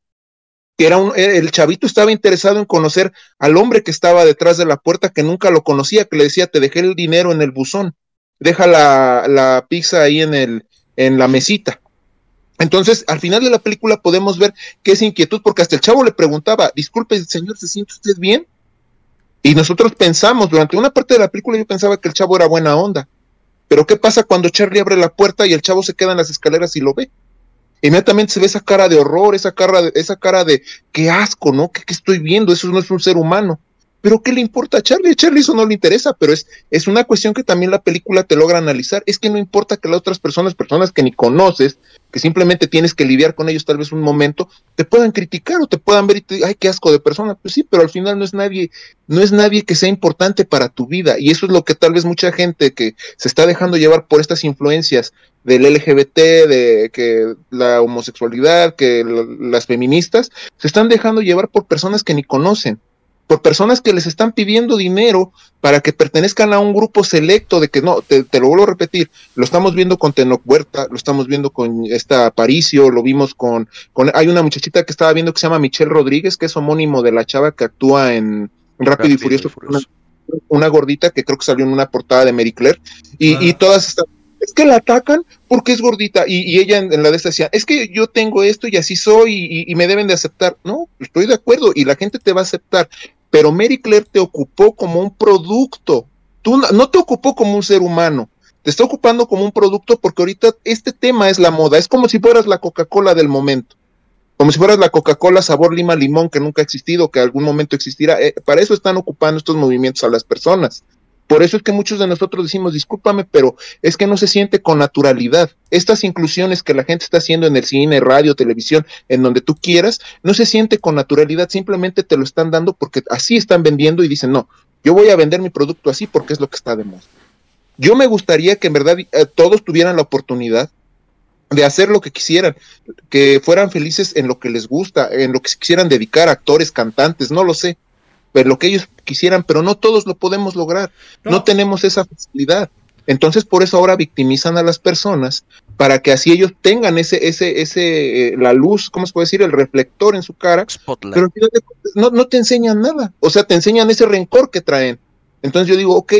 Que era un, eh, el chavito estaba interesado en conocer al hombre que estaba detrás de la puerta, que nunca lo conocía, que le decía, te dejé el dinero en el buzón, deja la, la pizza ahí en, el, en la mesita. Entonces, al final de la película podemos ver que es inquietud, porque hasta el chavo le preguntaba, disculpe, señor, ¿se siente usted bien? Y nosotros pensamos, durante una parte de la película yo pensaba que el chavo era buena onda. Pero ¿qué pasa cuando Charlie abre la puerta y el chavo se queda en las escaleras y lo ve? Inmediatamente se ve esa cara de horror, esa cara de, esa cara de qué asco, ¿no? ¿Qué, ¿Qué, estoy viendo? Eso no es un ser humano. Pero ¿qué le importa a Charlie? A Charlie eso no le interesa, pero es, es una cuestión que también la película te logra analizar. Es que no importa que las otras personas, personas que ni conoces, que simplemente tienes que lidiar con ellos tal vez un momento, te puedan criticar o te puedan ver y te digan, ay, qué asco de persona. Pues sí, pero al final no es nadie, no es nadie que sea importante para tu vida. Y eso es lo que tal vez mucha gente que se está dejando llevar por estas influencias del LGBT, de que la homosexualidad, que las feministas, se están dejando llevar por personas que ni conocen por personas que les están pidiendo dinero para que pertenezcan a un grupo selecto de que no, te, lo vuelvo a repetir, lo estamos viendo con Tenoch Huerta, lo estamos viendo con esta Aparicio, lo vimos con, con, hay una muchachita que estaba viendo que se llama Michelle Rodríguez, que es homónimo de la chava que actúa en Rápido, y Furioso, Una, gordita que creo que salió en una portada de Mary Claire, y, y todas están es que la atacan porque es gordita. Y, ella en, la de esta decía, es que yo tengo esto y así soy y, me deben de aceptar. No, estoy de acuerdo y la gente te va a aceptar. Pero Mary Claire te ocupó como un producto. Tú no, te ocupó como un ser humano. Te está ocupando como un producto porque ahorita este tema es la moda. Es como si fueras la Coca-Cola del momento. Como si fueras la Coca-Cola sabor lima limón que nunca ha existido, que algún momento existirá. Eh, para eso están ocupando estos movimientos a las personas. Por eso es que muchos de nosotros decimos, discúlpame, pero es que no se siente con naturalidad. Estas inclusiones que la gente está haciendo en el cine, radio, televisión, en donde tú quieras, no se siente con naturalidad, simplemente te lo están dando porque así están vendiendo y dicen, no, yo voy a vender mi producto así porque es lo que está de moda. Yo me gustaría que en verdad eh, todos tuvieran la oportunidad de hacer lo que quisieran, que fueran felices en lo que les gusta, en lo que quisieran dedicar, actores, cantantes, no lo sé pero lo que ellos quisieran, pero no todos lo podemos lograr, no, tenemos esa facilidad. Entonces, por eso ahora victimizan a las personas para que así ellos tengan ese, ese, ese, eh, la luz, ¿cómo se puede decir? El reflector en su cara, pero no, no te enseñan nada, o sea, te enseñan ese rencor que traen. Entonces yo digo, ok,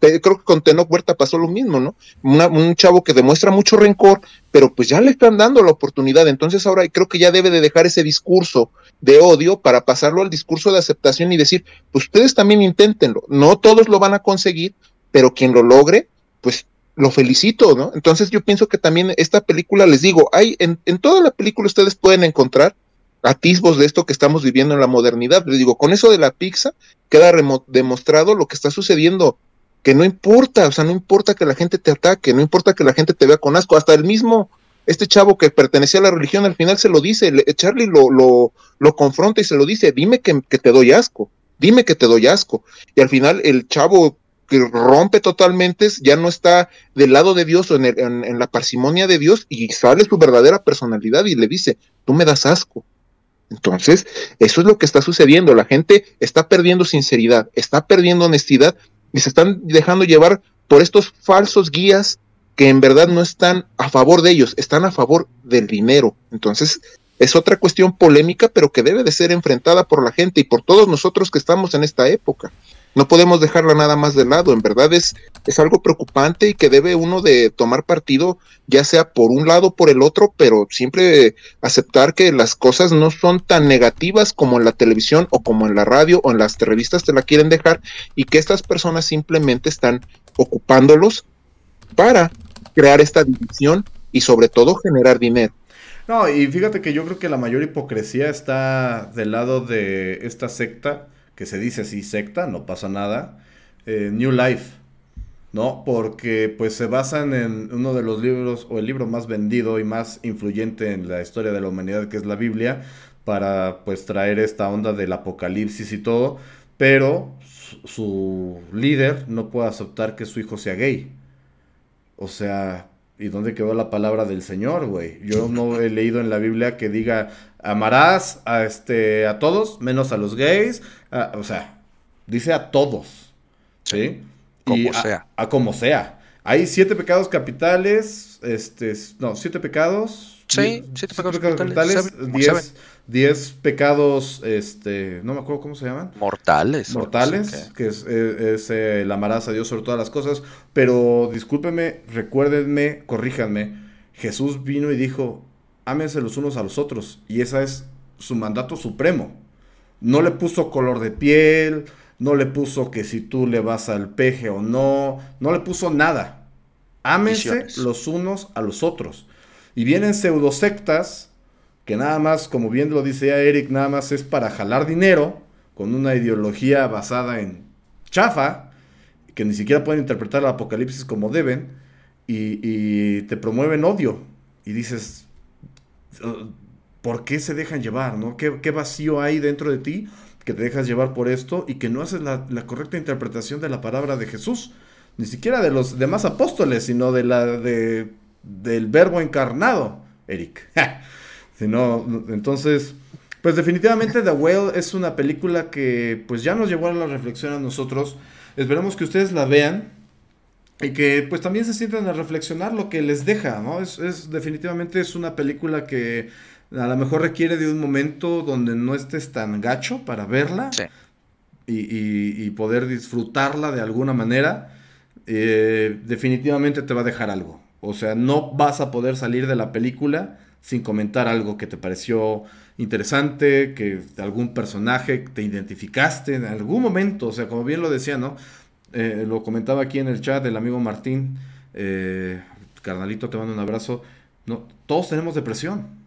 creo que con Tenoch Huerta pasó lo mismo, ¿no? un chavo que demuestra mucho rencor, pero pues ya le están dando la oportunidad. Entonces ahora creo que ya debe de dejar ese discurso de odio para pasarlo al discurso de aceptación y decir, pues ustedes también inténtenlo. No todos lo van a conseguir, pero quien lo logre, pues lo felicito, ¿no? Entonces yo pienso que también esta película, les digo, hay en, en toda la película ustedes pueden encontrar atisbos de esto que estamos viviendo en la modernidad. Les digo, con eso de la pizza queda demostrado lo que está sucediendo, que no importa, o sea, no importa que la gente te ataque, no importa que la gente te vea con asco, hasta el mismo, este chavo que pertenecía a la religión al final se lo dice, Charlie lo, lo, confronta y se lo dice, dime que, te doy asco, dime que te doy asco. Y al final el chavo que rompe totalmente, ya no está del lado de Dios o en, en, la parsimonia de Dios y sale su verdadera personalidad y le dice, tú me das asco, entonces, eso es lo que está sucediendo. La gente está perdiendo sinceridad, está perdiendo honestidad y se están dejando llevar por estos falsos guías que en verdad no están a favor de ellos, están a favor del dinero. Entonces, es otra cuestión polémica, pero que debe de ser enfrentada por la gente y por todos nosotros que estamos en esta época no podemos dejarla nada más de lado. En verdad es, es algo preocupante y que debe uno de tomar partido, ya sea por un lado o por el otro, pero siempre aceptar que las cosas no son tan negativas como en la televisión o como en la radio o en las revistas te la quieren dejar y que estas personas simplemente están ocupándolos para crear esta división y sobre todo generar dinero. No, y fíjate que yo creo que la mayor hipocresía está del lado de esta secta que se dice así secta, no pasa nada, eh, New Life, ¿no? Porque pues se basan en uno de los libros o el libro más vendido y más influyente en la historia de la humanidad que es la Biblia para pues traer esta onda del apocalipsis y todo, pero su, líder no puede aceptar que su hijo sea gay. O sea, ¿y dónde quedó la palabra del Señor, güey? Yo no he leído en la Biblia que diga amarás a este a todos menos a los gays, O sea, dice a todos. ¿Sí? Como sea. A, como sea. Hay siete pecados capitales, este, no, siete pecados. Sí, siete, pecados, capitales, diez, diez, pecados, este, no me acuerdo cómo se llaman. Mortales. Mortales, que es, e, es, eh, el amarás a Dios sobre todas las cosas. Pero discúlpenme, recuérdenme, corríjanme. Jesús vino y dijo, ámense los unos a los otros. Y ese es su mandato supremo. No le puso color de piel, no le puso que si tú le vas al peje o no, no le puso nada. Ámense los unos a los otros. Y vienen pseudosectas que nada más, como bien lo dice ya Eric, nada más es para jalar dinero con una ideología basada en chafa, que ni siquiera pueden interpretar el apocalipsis como deben, y, y te promueven odio. Y dices, ¿por qué se dejan llevar? ¿no? ¿Qué, vacío hay dentro de ti que te dejas llevar por esto y que no haces la, correcta interpretación de la palabra de Jesús? Ni siquiera de los demás apóstoles, sino de la de, del verbo encarnado, Eric. sino, entonces, Pues definitivamente The Whale es una película que pues ya nos llevó a la reflexión a nosotros. Esperemos que ustedes la vean y que pues también se sientan a reflexionar lo que les deja, ¿no? Es definitivamente es una película que a lo mejor requiere de un momento donde no estés tan gacho para verla y, y, poder disfrutarla de alguna manera. Eh, definitivamente te va a dejar algo. O sea, no vas a poder salir de la película sin comentar algo que te pareció interesante, que algún personaje te identificaste en algún momento, o sea, como bien lo decía, ¿no? Eh, lo comentaba aquí en el chat el amigo Martín, eh, carnalito, te mando un abrazo. No, todos tenemos depresión.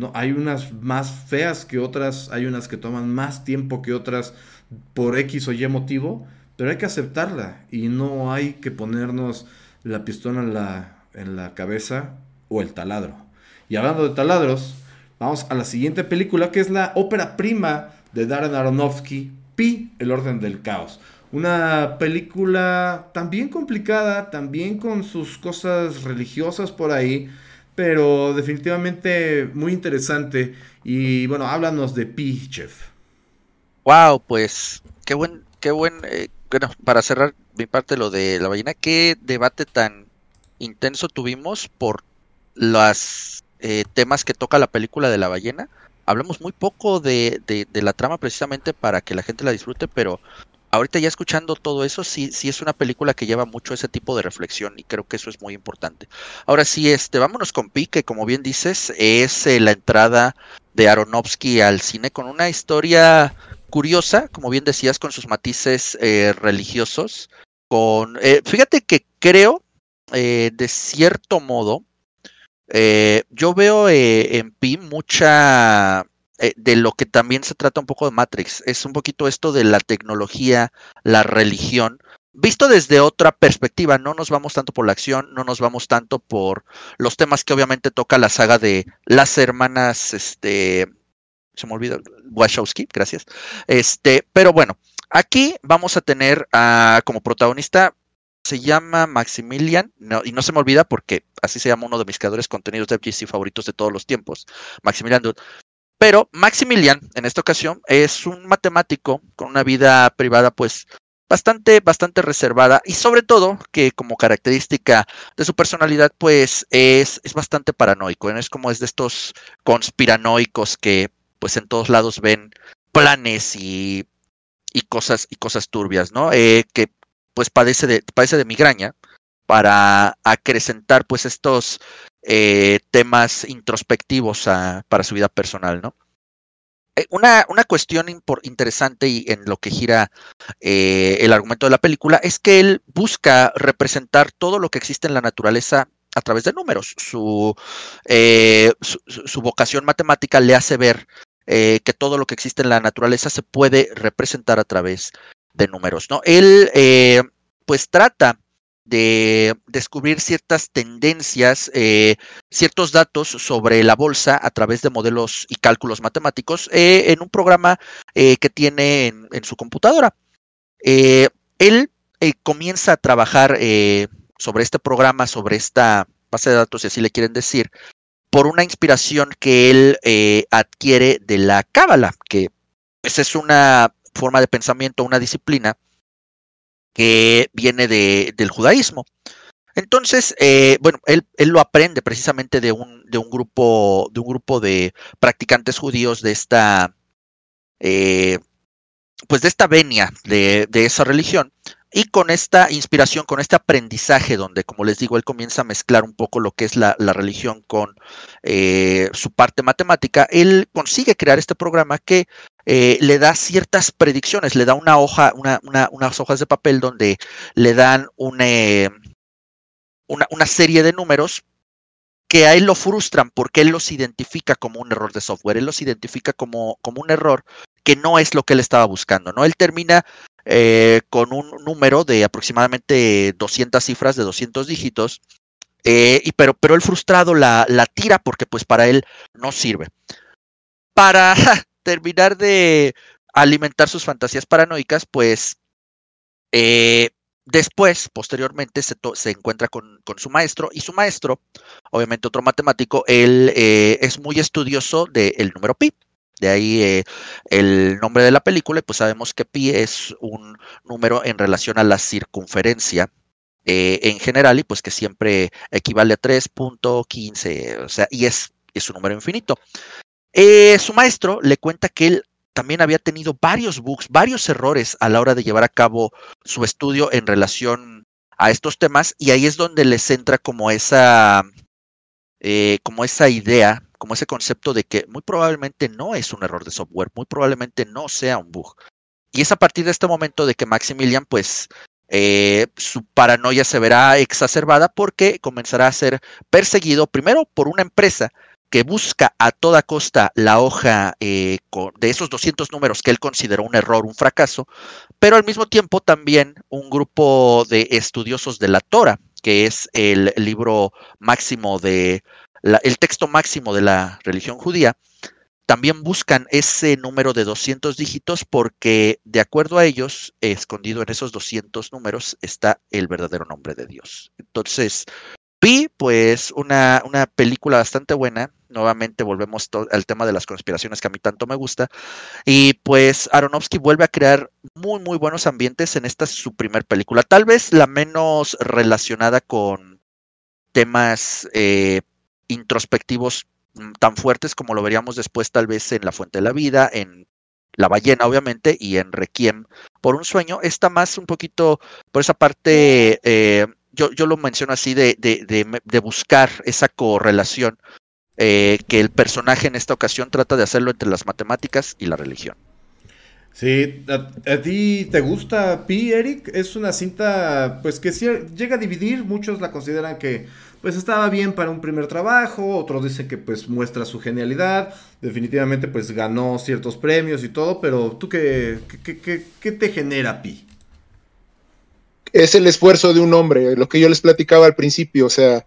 No, hay unas más feas que otras, hay unas que toman más tiempo que otras por X o Y motivo, pero hay que aceptarla y no hay que ponernos la pistola en la, en la cabeza o el taladro. Y hablando de taladros, Vamos a la siguiente película que es la ópera prima de Darren Aronofsky, Pi, El orden del caos. Una película también complicada, también con sus cosas religiosas por ahí, pero definitivamente muy interesante. Y bueno, háblanos de Pi, chef. Wow, pues qué buen, qué buen, eh, bueno, para cerrar mi parte lo de la ballena, qué debate tan intenso tuvimos por las eh, temas que toca la película de la ballena. Hablamos muy poco de, la trama precisamente para que la gente la disfrute, pero ahorita ya escuchando todo eso, sí, sí es una película que lleva mucho ese tipo de reflexión y creo que eso es muy importante. Ahora sí, este, vámonos con Pi, que como bien dices, es eh, la entrada de Aronofsky al cine con una historia curiosa, como bien decías, con sus matices eh, religiosos. Con, fíjate que creo, de cierto modo, eh, yo veo eh, en Pi mucha eh, de lo que también se trata un poco de Matrix. Es un poquito esto de la tecnología, la religión, visto desde otra perspectiva. No nos vamos tanto por la acción, no nos vamos tanto por los temas que obviamente toca la saga de las hermanas, este, se me olvidó, Wachowski, gracias. Este, pero bueno, aquí vamos a tener como protagonista se llama Maximilian, y no se me olvida porque así se llama uno de mis creadores contenidos de FGC favoritos de todos los tiempos, Maximilian Pero Maximilian, en esta ocasión, es un matemático con una vida privada, pues, bastante, bastante reservada y sobre todo que como característica de su personalidad, pues, es, es bastante paranoico. Es como es de estos conspiranoicos que, pues, en todos lados ven planes y, y cosas, y cosas turbias, ¿no? Eh, que pues padece de, padece de migraña para acrecentar pues estos eh, temas introspectivos para su vida personal, ¿no? Eh, una, una, cuestión interesante y en lo que gira eh, el argumento de la película es que él busca representar todo lo que existe en la naturaleza a través de números. Su, su, vocación matemática le hace ver que todo lo que existe en la naturaleza se puede representar a través de números, ¿no? Él pues trata de descubrir ciertas tendencias, eh, ciertos datos sobre la bolsa a través de modelos y cálculos matemáticos eh, en un programa que tiene en, su computadora. él comienza a trabajar sobre este programa, sobre esta base de datos, si así le quieren decir, por una inspiración que él adquiere de la cábala, que pues, es una forma de pensamiento, una disciplina que viene de, del judaísmo. Entonces, eh, bueno, él, lo aprende precisamente de un, de un grupo, de un grupo de practicantes judíos de esta, eh, pues de esta venia de, esa religión. Y con esta inspiración, con este aprendizaje, donde, como les digo, él comienza a mezclar un poco lo que es la, la religión con eh, su parte matemática, él consigue crear este programa que eh, le da ciertas predicciones, le da una hoja, una, unas hojas de papel donde le dan eh, una, una, serie de números que a él lo frustran porque él los identifica como un error de software, él los identifica como, como un error que no es lo que él estaba buscando, ¿no? Él termina eh, con un número de aproximadamente 200 cifras, de 200 dígitos, y pero, pero él frustrado la, la tira porque pues para él no sirve. Para terminar de alimentar sus fantasías paranoicas, pues eh, después, posteriormente, se, se encuentra con, con, su maestro y su maestro, obviamente otro matemático, él eh, es muy estudioso del número pi. De ahí eh, el nombre de la película, y pues sabemos que pi es un número en relación a la circunferencia eh, en general, y pues que siempre equivale a 3.15, o sea, y es, es un número infinito. Eh, su maestro le cuenta que él también había tenido varios bugs, varios errores a la hora de llevar a cabo su estudio en relación a estos temas, y ahí es donde les entra como esa, como esa idea como ese concepto de que muy probablemente no es un error de software, muy probablemente no sea un bug. Y es a partir de este momento de que Maximilian, pues, eh, su paranoia se verá exacerbada porque comenzará a ser perseguido primero por una empresa que busca a toda costa la hoja eh, de esos 200 números que él consideró un error, un fracaso, pero al mismo tiempo también un grupo de estudiosos de la Torah, que es el libro máximo de el texto máximo de la religión judía, también buscan ese número de 200 dígitos porque, de acuerdo a ellos, escondido en esos 200 números está el verdadero nombre de Dios. Entonces, vi pues una, una película bastante buena. Nuevamente volvemos al tema de las conspiraciones que a mí tanto me gusta. Y pues Aronofsky vuelve a crear muy, muy buenos ambientes en esta su primer película. Tal vez la menos relacionada con temas eh, introspectivos mm, tan fuertes como lo veríamos después tal vez en La Fuente de la Vida, en La Ballena obviamente y en Requiem por un sueño, está más un poquito por esa parte, eh, yo, yo, lo menciono así, de, de, buscar esa correlación eh, que el personaje en esta ocasión trata de hacerlo entre las matemáticas y la religión. Sí, ¿a, ti te gusta Pi, Eric? Es una cinta, pues que llega a dividir, muchos la consideran que pues estaba bien para un primer trabajo, otros dicen que pues muestra su genialidad, definitivamente pues ganó ciertos premios y todo, pero tú qué, qué, te genera Pi? Es el esfuerzo de un hombre, lo que yo les platicaba al principio, o sea,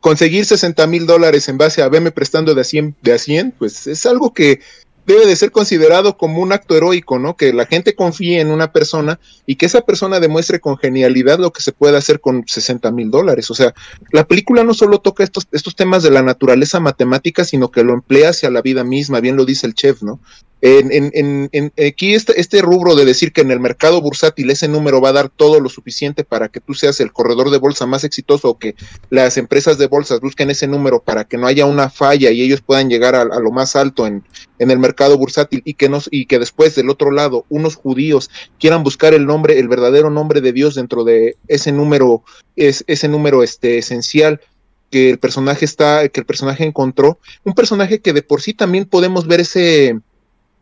conseguir 60 mil dólares en base a verme prestando de a 100, de a 100, pues es algo que debe de ser considerado como un acto heroico, ¿no? Que la gente confíe en una persona y que esa persona demuestre con genialidad lo que se puede hacer con 60 mil dólares. O sea, la película no solo toca estos, estos temas de la naturaleza matemática, sino que lo emplea hacia la vida misma, bien lo dice el chef, ¿no? En, en, aquí este, este, rubro de decir que en el mercado bursátil ese número va a dar todo lo suficiente para que tú seas el corredor de bolsa más exitoso o que las empresas de bolsas busquen ese número para que no haya una falla y ellos puedan llegar a, lo más alto en, el mercado bursátil y que, nos, y que después del otro lado unos judíos quieran buscar el nombre, el verdadero nombre de Dios dentro de ese número, es, ese número este, esencial que el personaje está, que el personaje encontró, un personaje que de por sí también podemos ver ese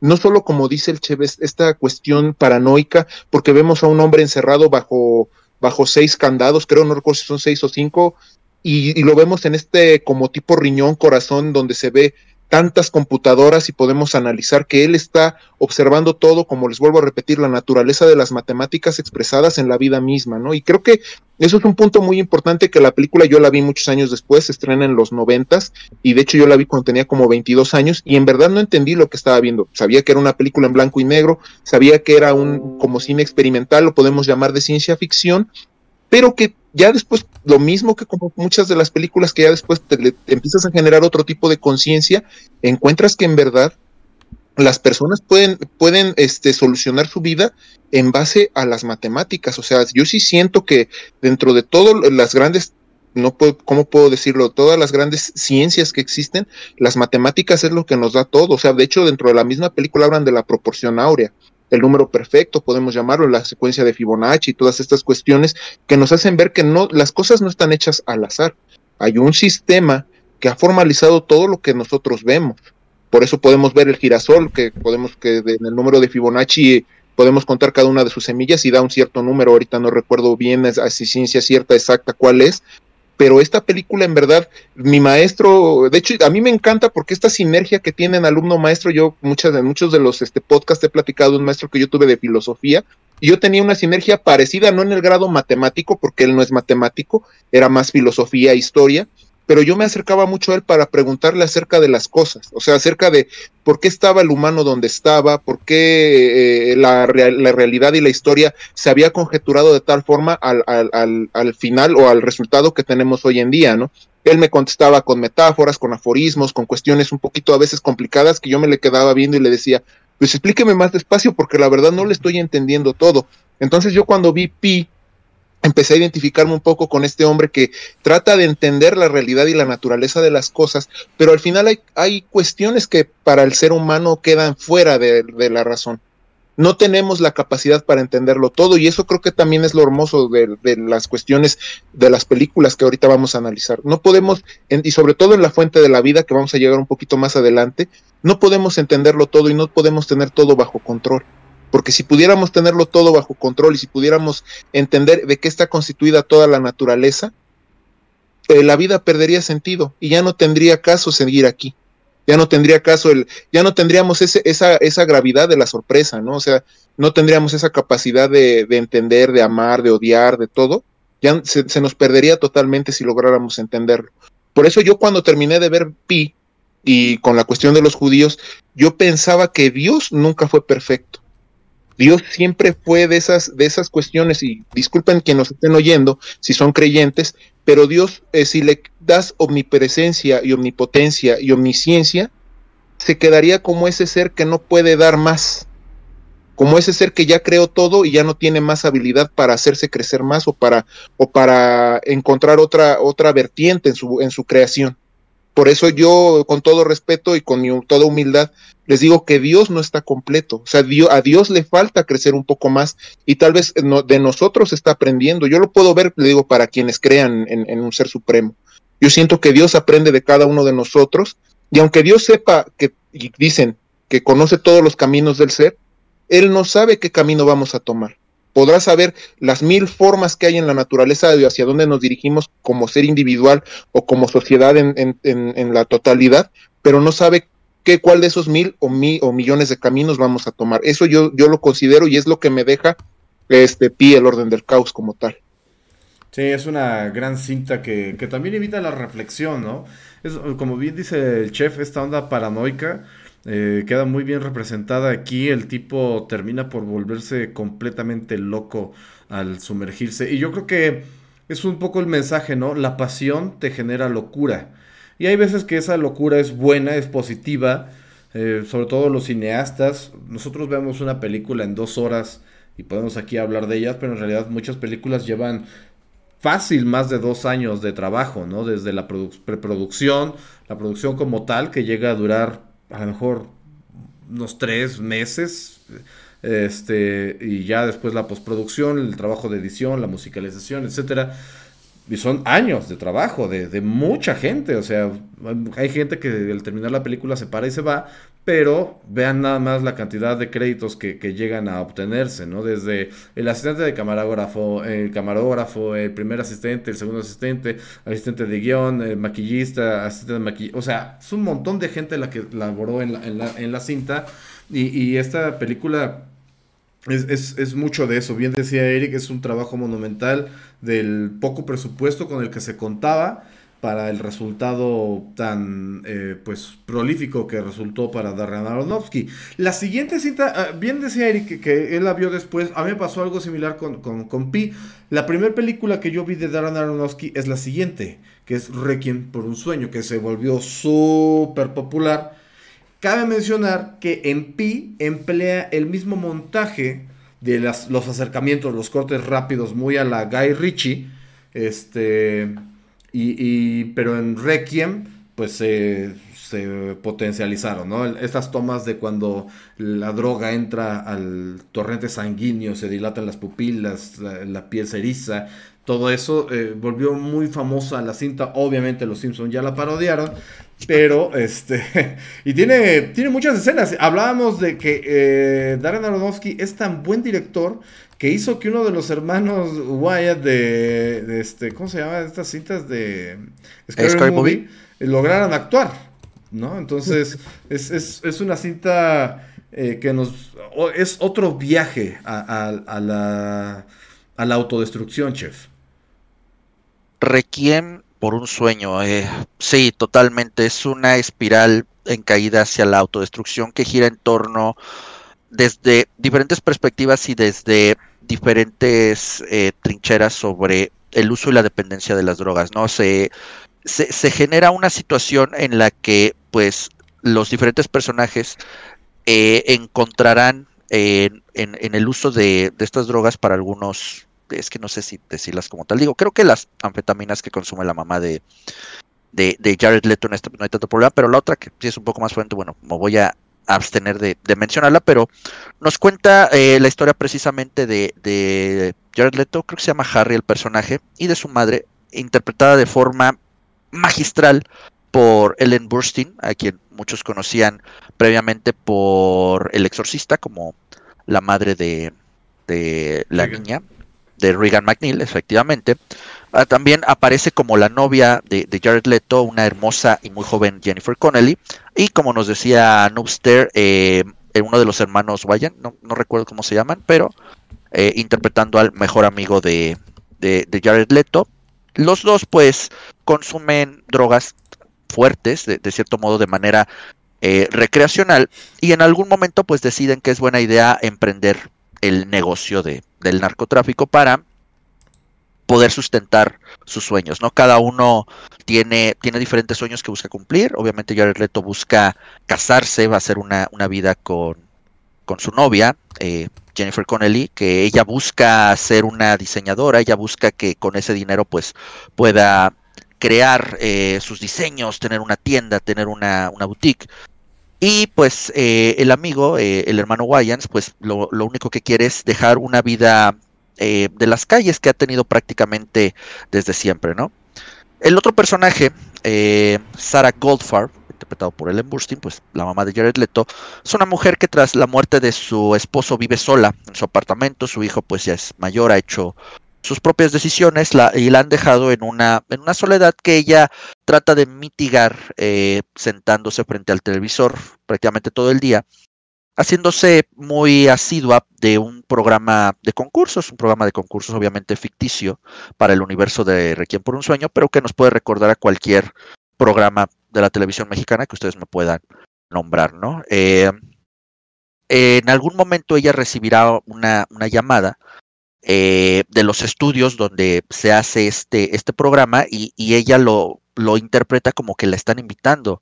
no solo como dice el Chévez, esta cuestión paranoica, porque vemos a un hombre encerrado bajo, bajo seis candados, creo, no recuerdo si son seis o cinco, y, lo vemos en este como tipo riñón, corazón, donde se ve tantas computadoras y podemos analizar que él está observando todo, como les vuelvo a repetir, la naturaleza de las matemáticas expresadas en la vida misma, ¿no? Y creo que eso es un punto muy importante que la película yo la vi muchos años después, se estrena en los noventas, y de hecho yo la vi cuando tenía como 22 años, y en verdad no entendí lo que estaba viendo. Sabía que era una película en blanco y negro, sabía que era un como cine experimental, lo podemos llamar de ciencia ficción, pero que ya después, lo mismo que como muchas de las películas que ya después te, empiezas a generar otro tipo de conciencia, encuentras que en verdad las personas pueden, pueden este, solucionar su vida en base a las matemáticas. O sea, yo sí siento que dentro de todas las grandes, no puedo, ¿cómo puedo decirlo? Todas las grandes ciencias que existen, las matemáticas es lo que nos da todo. O sea, de hecho, dentro de la misma película hablan de la proporción áurea el número perfecto, podemos llamarlo, la secuencia de Fibonacci y todas estas cuestiones que nos hacen ver que no, las cosas no están hechas al azar. Hay un sistema que ha formalizado todo lo que nosotros vemos. Por eso podemos ver el girasol, que podemos que en el número de Fibonacci podemos contar cada una de sus semillas y da un cierto número, ahorita no recuerdo bien a ciencia cierta exacta cuál es, pero esta película en verdad, mi maestro, de hecho, a mí me encanta porque esta sinergia que tienen alumno-maestro, yo muchas muchos de los este, podcasts he platicado de un maestro que yo tuve de filosofía, y yo tenía una sinergia parecida, no en el grado matemático, porque él no es matemático, era más filosofía, historia, pero yo me acercaba mucho a él para preguntarle acerca de las cosas, o sea, acerca de por qué estaba el humano donde estaba, por qué eh, la, la, realidad y la historia se había conjeturado de tal forma al, al, al, final o al resultado que tenemos hoy en día, ¿no? Él me contestaba con metáforas, con aforismos, con cuestiones un poquito a veces complicadas que yo me le quedaba viendo y le decía, pues explíqueme más despacio porque la verdad no le estoy entendiendo todo. Entonces yo cuando vi Pi, empecé a identificarme un poco con este hombre que trata de entender la realidad y la naturaleza de las cosas, pero al final hay, hay cuestiones que para el ser humano quedan fuera de, de la razón no tenemos la capacidad para entenderlo todo y eso creo que también es lo hermoso de, las cuestiones de las películas que ahorita vamos a analizar. No podemos, y sobre todo en la fuente de la vida que vamos a llegar un poquito más adelante, no podemos entenderlo todo y no podemos tener todo bajo control. Porque si pudiéramos tenerlo todo bajo control y si pudiéramos entender de qué está constituida toda la naturaleza, eh, la vida perdería sentido y ya no tendría caso seguir aquí ya no tendría caso el, ya no tendríamos ese, esa, esa gravedad de la sorpresa, ¿no? O sea, no tendríamos esa capacidad de, de entender, de amar, de odiar, de todo. Ya se, se, nos perdería totalmente si lográramos entenderlo. Por eso yo cuando terminé de ver Pi y con la cuestión de los judíos, yo pensaba que Dios nunca fue perfecto. Dios siempre fue de esas, de esas cuestiones, y disculpen quien nos estén oyendo, si son creyentes, pero Dios, eh, si le das omnipresencia y omnipotencia y omnisciencia, se quedaría como ese ser que no puede dar más, como ese ser que ya creó todo y ya no tiene más habilidad para hacerse crecer más o para, o para encontrar otra, otra vertiente en su, en su creación. Por eso yo, con todo respeto y con toda humildad, les digo que Dios no está completo. O sea, a Dios le falta crecer un poco más y tal vez de nosotros está aprendiendo. Yo lo puedo ver, le digo, para quienes crean en, un ser supremo. Yo siento que Dios aprende de cada uno de nosotros y aunque Dios sepa que, dicen que conoce todos los caminos del ser, Él no sabe qué camino vamos a tomar podrá saber las mil formas que hay en la naturaleza y hacia dónde nos dirigimos como ser individual o como sociedad en, la totalidad, pero no sabe qué, cuál de esos mil o, o millones de caminos vamos a tomar. Eso yo, yo lo considero y es lo que me deja este pie el orden del caos como tal. Sí, es una gran cinta que, que también invita a la reflexión, ¿no? Es, como bien dice el chef, esta onda paranoica eh, queda muy bien representada aquí. El tipo termina por volverse completamente loco al sumergirse. Y yo creo que es un poco el mensaje, ¿no? La pasión te genera locura. Y hay veces que esa locura es buena, es positiva. Eh, sobre todo los cineastas. Nosotros vemos una película en dos horas y podemos aquí hablar de ellas, pero en realidad muchas películas llevan fácil más de dos años de trabajo, ¿no? Desde la preproducción, la producción como tal, que llega a durar a lo mejor unos tres meses. Este, y ya después la postproducción, el trabajo de edición, la musicalización, etcétera. Y son años de trabajo de, de, mucha gente. O sea, hay gente que al terminar la película se para y se va, pero vean nada más la cantidad de créditos que, llegan a obtenerse, ¿no? Desde el asistente de camarógrafo, el camarógrafo, el primer asistente, el segundo asistente, asistente de guion, el maquillista, asistente de maquillaje. O sea, es un montón de gente la que laboró en la, en la, en la cinta. Y, y esta película es, es, mucho de eso. Bien decía Eric, es un trabajo monumental del poco presupuesto con el que se contaba para el resultado tan eh, pues prolífico que resultó para Darren Aronofsky. La siguiente cinta, ah, bien decía Eric que, él la vio después, a mí me pasó algo similar con, con, Pi. La primera película que yo vi de Darren Aronofsky es la siguiente, que es Requiem por un sueño, que se volvió súper popular Cabe mencionar que en Pi emplea el mismo montaje de los acercamientos, los cortes rápidos, muy a la Guy Ritchie. Este, y, pero en Requiem, pues se potencializaron, ¿no? Estas tomas de cuando la droga entra al torrente sanguíneo, se dilatan las pupilas, la, piel se eriza, todo eso eh, volvió muy famosa la cinta. Obviamente los Simpsons ya la parodiaron, pero, este, y tiene, tiene muchas escenas. Hablábamos de que eh, Darren Aronofsky es tan buen director que hizo que uno de los hermanos Wyatt de, este, ¿cómo se llama? Estas cintas de Scary, Movie, lograran actuar, ¿no? Entonces, es, una cinta eh, que nos, es otro viaje a, a, la, a la autodestrucción, chef. Requiem por un sueño. Eh, sí, totalmente. Es una espiral en caída hacia la autodestrucción que gira en torno desde diferentes perspectivas y desde diferentes eh, trincheras sobre el uso y la dependencia de las drogas. No se se, genera una situación en la que pues los diferentes personajes eh, encontrarán en, el uso de, estas drogas para algunos, es que no sé si decirlas como tal, digo, creo que las anfetaminas que consume la mamá de, de, Jared Leto en este no hay tanto problema, pero la otra que sí es un poco más fuerte, bueno, me voy a abstener de, mencionarla, pero nos cuenta eh, la historia precisamente de, de Jared Leto, creo que se llama Harry el personaje, y de su madre, interpretada de forma magistral por Ellen Burstyn, a quien muchos conocían previamente por El Exorcista, como la madre de, la niña, de Regan McNeil, efectivamente. Ah, también aparece como la novia de, Jared Leto, una hermosa y muy joven Jennifer Connelly. Y como nos decía Noobster, eh, uno de los hermanos no, recuerdo cómo se llaman, pero eh, interpretando al mejor amigo de, de, de Jared Leto. Los dos pues consumen drogas fuertes, de, cierto modo de manera eh, recreacional, y en algún momento pues deciden que es buena idea emprender el negocio de, del narcotráfico para poder sustentar sus sueños, ¿no? Cada uno tiene, tiene diferentes sueños que busca cumplir. Obviamente Jared Leto busca casarse, va a hacer una, una vida con, con su novia, eh, Jennifer Connelly, que ella busca ser una diseñadora, ella busca que con ese dinero pues pueda crear eh, sus diseños, tener una tienda, tener una, boutique. Y pues eh, el amigo, el hermano Wyans, pues lo, lo, único que quiere es dejar una vida de las calles que ha tenido prácticamente desde siempre, ¿no? El otro personaje, Sarah Goldfarb, interpretado por Ellen Burstyn, pues la mamá de Jared Leto, es una mujer que tras la muerte de su esposo vive sola en su apartamento, su hijo pues ya es mayor, ha hecho sus propias decisiones y la han dejado en una, en una soledad que ella trata de mitigar eh, sentándose frente al televisor prácticamente todo el día, haciéndose muy asidua de un programa de concursos, un programa de concursos obviamente ficticio para el universo de Requiem por un sueño, pero que nos puede recordar a cualquier programa de la televisión mexicana que ustedes me puedan nombrar, ¿no? Eh, en algún momento ella recibirá una, llamada eh, de los estudios donde se hace este, este programa y, ella lo, lo, interpreta como que la están invitando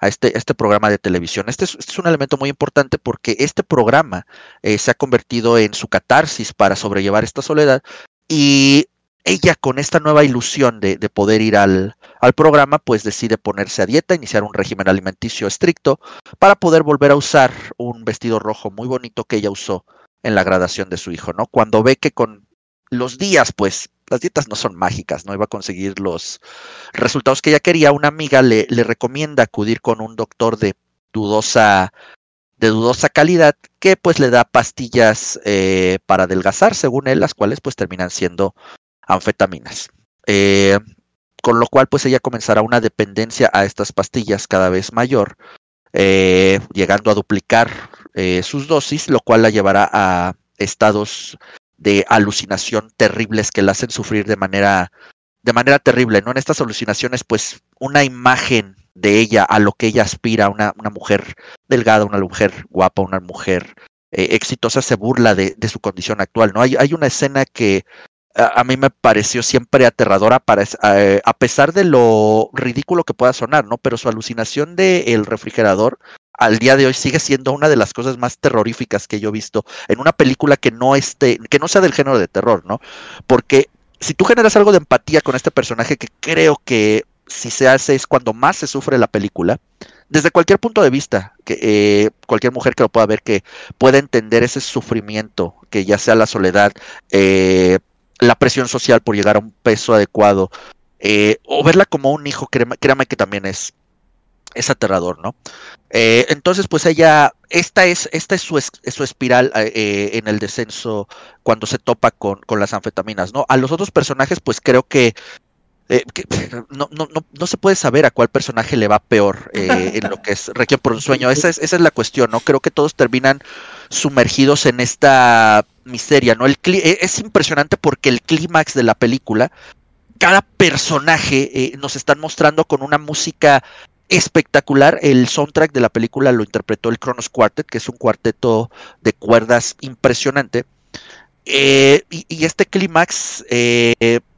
a este, este programa de televisión. Este es, este un elemento muy importante porque este programa eh, se ha convertido en su catarsis para sobrellevar esta soledad y ella con esta nueva ilusión de, poder ir al, programa, pues decide ponerse a dieta, iniciar un régimen alimenticio estricto para poder volver a usar un vestido rojo muy bonito que ella usó en la graduación de su hijo, ¿no? Cuando ve que con los días, pues las dietas no son mágicas, no iba a conseguir los resultados que ella quería, una amiga le, recomienda acudir con un doctor de dudosa de dudosa calidad que pues le da pastillas eh, para adelgazar según él las cuales pues terminan siendo anfetaminas. Eh, con lo cual, pues ella comenzará una dependencia a estas pastillas cada vez mayor, eh, llegando a duplicar eh, sus dosis, lo cual la llevará a estados de alucinación terribles que la hacen sufrir de manera, de manera terrible, ¿no? En estas alucinaciones, pues, una imagen de ella a lo que ella aspira, una, una mujer delgada, una mujer guapa, una mujer exitosa, se burla de, de, su condición actual, ¿no? Hay, hay una escena que a, mí me pareció siempre aterradora para, eh, a pesar de lo ridículo que pueda sonar, ¿no? Pero su alucinación del refrigerador al día de hoy sigue siendo una de las cosas más terroríficas que yo he visto en una película que no esté, que no sea del género de terror, ¿no? Porque si tú generas algo de empatía con este personaje, que creo que si se hace es cuando más se sufre la película, desde cualquier punto de vista, que eh, cualquier mujer que lo pueda ver, que pueda entender ese sufrimiento, que ya sea la soledad, eh, la presión social por llegar a un peso adecuado, eh, o verla como un hijo, créame, que también es, es aterrador, ¿no? Eh, entonces, pues ella, esta es, esta es su, su espiral eh, en el descenso cuando se topa con, con, las anfetaminas, ¿no? A los otros personajes, pues creo que eh, no, no, no, no, se puede saber a cuál personaje le va peor eh, en lo que es Requiem por un sueño. Esa es, esa es la cuestión, ¿no? Creo que todos terminan sumergidos en esta miseria, ¿no? El es impresionante porque el clímax de la película, cada personaje eh, nos están mostrando con una música espectacular. El soundtrack de la película lo interpretó el Kronos Quartet, que es un cuarteto de cuerdas impresionante. y, y, este clímax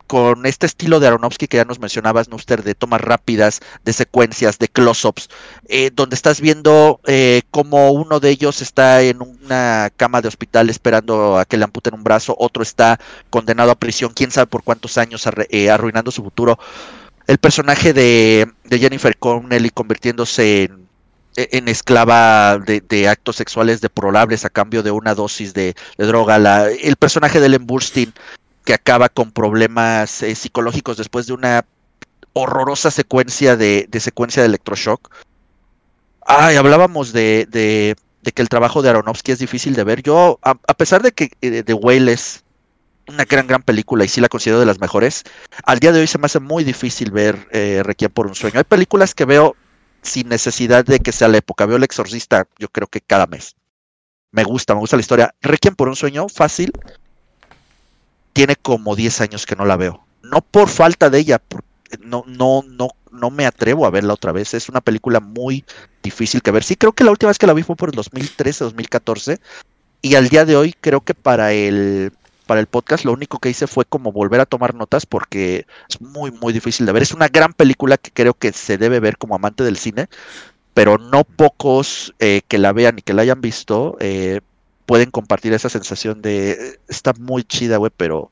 con este estilo de Aronofsky que ya nos mencionabas, Nuster, de tomas rápidas, de secuencias, de close-ups, eh, donde estás viendo eh, como uno de ellos está en una cama de hospital esperando a que le amputen un brazo, otro está condenado a prisión, quién sabe por cuántos años, eh, arruinando su futuro. El personaje de, de Jennifer Connelly convirtiéndose en esclava de, actos sexuales deplorables a cambio de una dosis de, droga. La, el personaje de Ellen Burstyn que acaba con problemas eh, psicológicos después de una horrorosa secuencia de, secuencia de electroshock. Ay, hablábamos de, de, que el trabajo de Aronofsky es difícil de ver. Yo, a, pesar de que eh, The Whale es una gran, gran película y sí la considero de las mejores, al día de hoy se me hace muy difícil ver eh, Requiem por un sueño. Hay películas que veo sin necesidad de que sea la época. Veo El Exorcista, yo creo que cada mes. Me gusta, me gusta la historia. Requiem por un sueño, fácil. Tiene como 10 años que no la veo. No por falta de ella, no, no, no, no me atrevo a verla otra vez. Es una película muy difícil que ver. Sí, creo que la última vez que la vi fue por el 2013, 2014. Y al día de hoy creo que para el para el podcast, lo único que hice fue como volver a tomar notas porque es muy, muy difícil de ver. Es una gran película que creo que se debe ver como amante del cine, pero no pocos eh, que la vean y que la hayan visto eh, pueden compartir esa sensación de está muy chida, güey, pero,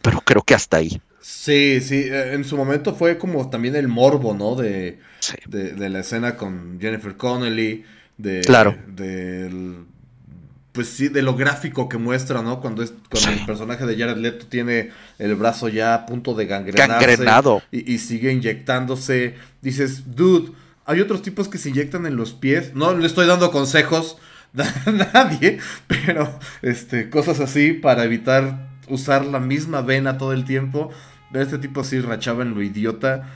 pero creo que hasta ahí. Sí, sí, eh, en su momento fue como también el morbo, ¿no? De, de, la escena con Jennifer Connelly, de, claro. del pues sí, de lo gráfico que muestra, ¿no? Cuando es cuando el personaje de Jared Leto tiene el brazo ya a punto de gangrenarse Gangrenado. Y, sigue inyectándose. Dices, dude, hay otros tipos que se inyectan en los pies. No le estoy dando consejos a nadie, pero este, cosas así para evitar usar la misma vena todo el tiempo. Este tipo así rachaba en lo idiota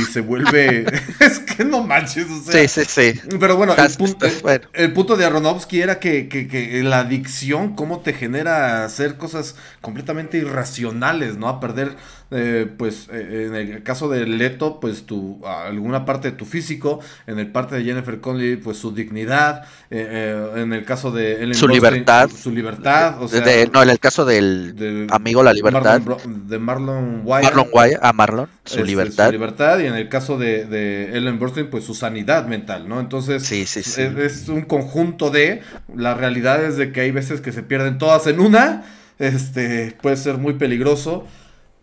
y, se vuelve. es que no manches, o sea. Sí, sí, sí. Pero bueno, el, punto, el, punto de Aronofsky era que, que, que, la adicción, cómo te genera hacer cosas completamente irracionales, ¿no? A perder eh, pues eh, en el caso de Leto, pues tu, alguna parte de tu físico, en el parte de Jennifer Connelly, pues su dignidad, eh, en el caso de Ellen su libertad, su, libertad, o sea, no, en el caso del amigo la libertad de Marlon Wyatt, Marlon Wyatt a Marlon, su este, libertad, su libertad y en el caso de, de Ellen Burstyn, pues su sanidad mental, ¿no? Entonces sí, sí, sí. Es, es un conjunto de la realidad es de que hay veces que se pierden todas en una, este puede ser muy peligroso.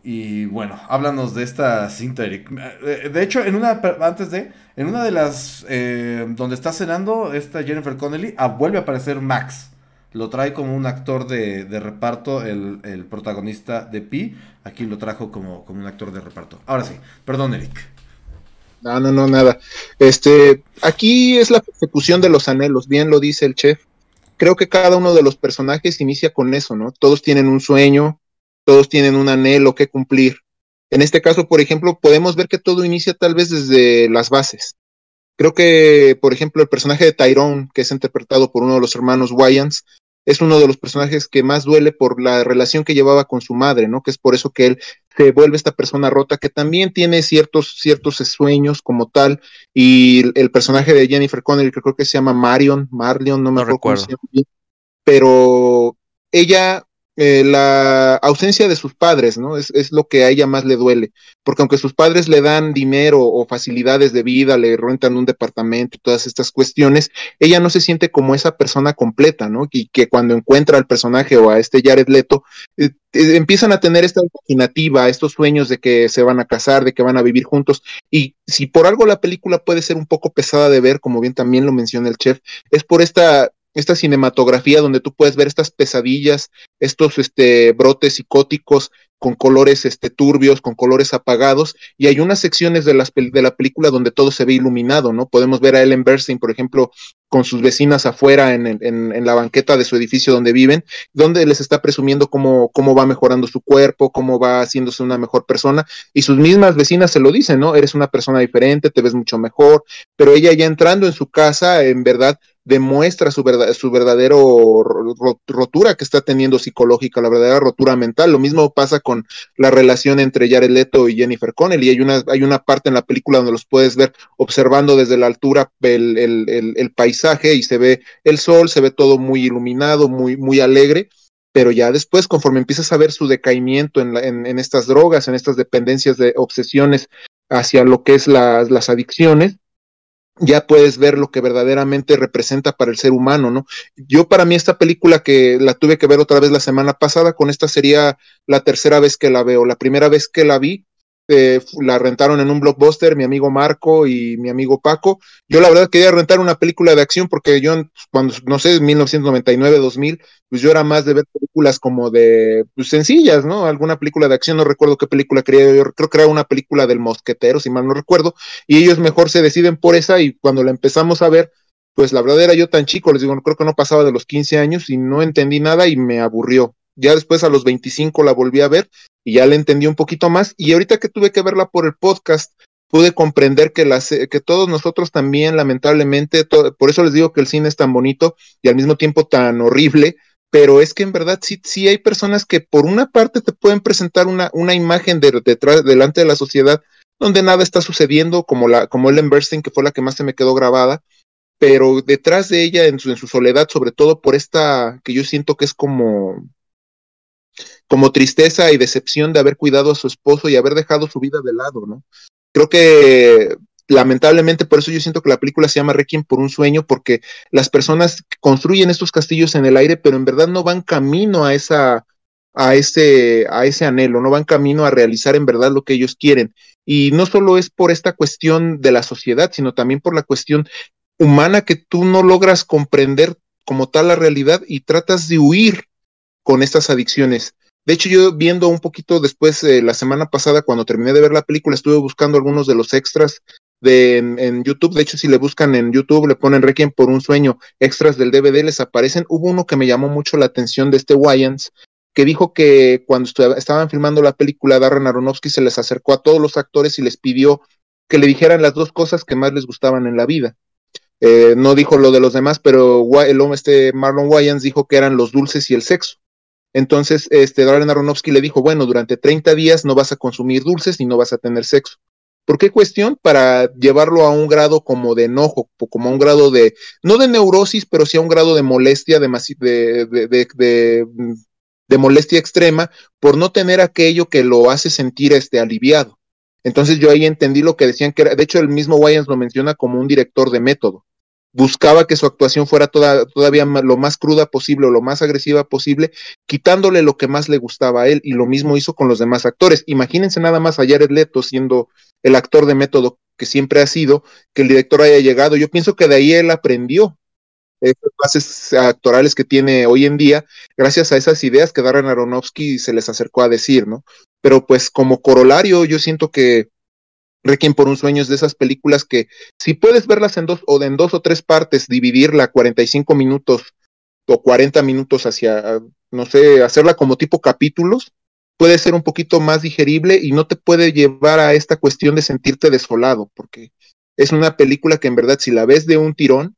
Y bueno, háblanos de esta cinta, Eric. Eh, de hecho, en una, antes de, en una de las, eh, donde está cenando esta Jennifer Connelly, ah, vuelve a aparecer Max. Lo trae como un actor de, reparto, el, protagonista de Pi. Aquí lo trajo como, como un actor de reparto. Ahora sí, perdón, Eric. No, no, no, nada. Este, aquí es la persecución de los anhelos, bien lo dice el chef. Creo que cada uno de los personajes inicia con eso, ¿no? Todos tienen un sueño, todos tienen un anhelo que cumplir. En este caso, por ejemplo, podemos ver que todo inicia tal vez desde las bases. Creo que, por ejemplo, el personaje de Tyrone, que es interpretado por uno de los hermanos Wyans, es uno de los personajes que más duele por la relación que llevaba con su madre, ¿no? Que es por eso que él se vuelve esta persona rota que también tiene ciertos, ciertos sueños como tal. Y el personaje de Jennifer Connelly, que creo que se llama Marion, Marlion, no me acuerdo cómo se llama, pero ella eh, la ausencia de sus padres, ¿no? Es, es, lo que a ella más le duele, porque aunque sus padres le dan dinero o facilidades de vida, le rentan un departamento todas estas cuestiones, ella no se siente como esa persona completa, ¿no? Y que cuando encuentra al personaje o a este Jared Leto, eh, eh, empiezan a tener esta imaginativa, estos sueños de que se van a casar, de que van a vivir juntos, y si por algo la película puede ser un poco pesada de ver, como bien también lo menciona el chef, es por esta esta cinematografía donde tú puedes ver estas pesadillas, estos este, brotes psicóticos con colores este, turbios, con colores apagados, y hay unas secciones de, las, de la película donde todo se ve iluminado, ¿no? Podemos ver a Ellen Burstyn, por ejemplo, con sus vecinas afuera en, en, en, la banqueta de su edificio donde viven, donde les está presumiendo cómo, cómo va mejorando su cuerpo, cómo va haciéndose una mejor persona, y sus mismas vecinas se lo dicen, ¿no? Eres una persona diferente, te ves mucho mejor, pero ella ya entrando en su casa, en verdad, demuestra su, verdad, verdadero rotura que está teniendo psicológica, la verdadera rotura mental. Lo mismo pasa con la relación entre Jared Leto y Jennifer Connelly. Hay una, hay una parte en la película donde los puedes ver observando desde la altura el, paisaje y se ve el sol, se ve todo muy iluminado, muy, muy alegre pero ya después, conforme empiezas a ver su decaimiento en, en, estas drogas, en estas dependencias de obsesiones hacia lo que es las adicciones, ya puedes ver lo que verdaderamente representa para el ser humano, ¿no? Yo para mí esta película que la tuve que ver otra vez la semana pasada, con esta sería la tercera vez que la veo. La primera vez que la vi, eh, la rentaron en un blockbuster, mi amigo Marco y mi amigo Paco. Yo la verdad quería rentar una película de acción porque yo cuando, no sé, 1999, 2000, pues yo era más de ver películas como de pues, sencillas, ¿no? Alguna película de acción, no recuerdo qué película quería, yo creo que era una película del mosquetero, si mal no recuerdo, y ellos mejor se deciden por esa y cuando la empezamos a ver, pues la verdad era yo tan chico, les digo, creo que no pasaba de los 15 años y no entendí nada y me aburrió. Ya después a los 25 la volví a ver y ya la entendí un poquito más. Y ahorita que tuve que verla por el podcast, pude comprender que, las, que todos nosotros también, lamentablemente, por eso les digo que el cine es tan bonito y al mismo tiempo tan horrible, pero es que en verdad sí, sí hay personas que por una parte te pueden presentar una, una imagen de, detrás, delante de la sociedad donde nada está sucediendo, como, la, como Ellen Bernstein, que fue la que más se me quedó grabada, pero detrás de ella, en su, en su soledad, sobre todo por esta que yo siento que es como como tristeza y decepción de haber cuidado a su esposo y haber dejado su vida de lado, ¿no? Creo que lamentablemente por eso yo siento que la película se llama Requiem por un sueño, porque las personas construyen estos castillos en el aire, pero en verdad no van camino a esa a ese, a ese anhelo, no van camino a realizar en verdad lo que ellos quieren. Y no solo es por esta cuestión de la sociedad, sino también por la cuestión humana que tú no logras comprender como tal la realidad y tratas de huir con estas adicciones. De hecho, yo viendo un poquito después, eh, la semana pasada, cuando terminé de ver la película, estuve buscando algunos de los extras de, en, YouTube. De hecho, si le buscan en YouTube, le ponen Requiem por un sueño, extras del DVD, les aparecen. Hubo uno que me llamó mucho la atención de este Wayans, que dijo que cuando estaban filmando la película, Darren Aronofsky se les acercó a todos los actores y les pidió que le dijeran las dos cosas que más les gustaban en la vida. Eh, no dijo lo de los demás, pero el hombre, este Marlon Wayans dijo que eran los dulces y el sexo. Entonces, este, Darren Aronofsky le dijo, bueno, durante 30 días no vas a consumir dulces ni no vas a tener sexo. ¿Por qué cuestión? Para llevarlo a un grado como de enojo, como a un grado de, no de neurosis, pero sí a un grado de molestia, de, molestia extrema, por no tener aquello que lo hace sentir este, aliviado. Entonces yo ahí entendí lo que decían que era, de hecho el mismo Wayans lo menciona como un director de método buscaba que su actuación fuera toda, todavía lo más cruda posible o lo más agresiva posible, quitándole lo que más le gustaba a él, y lo mismo hizo con los demás actores. Imagínense nada más a Jared Leto siendo el actor de método que siempre ha sido, que el director haya llegado. Yo pienso que de ahí él aprendió esas bases actorales que tiene hoy en día, gracias a esas ideas que Darren Aronofsky se les acercó a decir, ¿no? Pero pues como corolario, yo siento que Requiem por un sueño es de esas películas que si puedes verlas en dos o en dos o tres partes, dividirla 45 minutos o 40 minutos hacia, no sé, hacerla como tipo capítulos, puede ser un poquito más digerible y no te puede llevar a esta cuestión de sentirte desolado, porque es una película que en verdad si la ves de un tirón,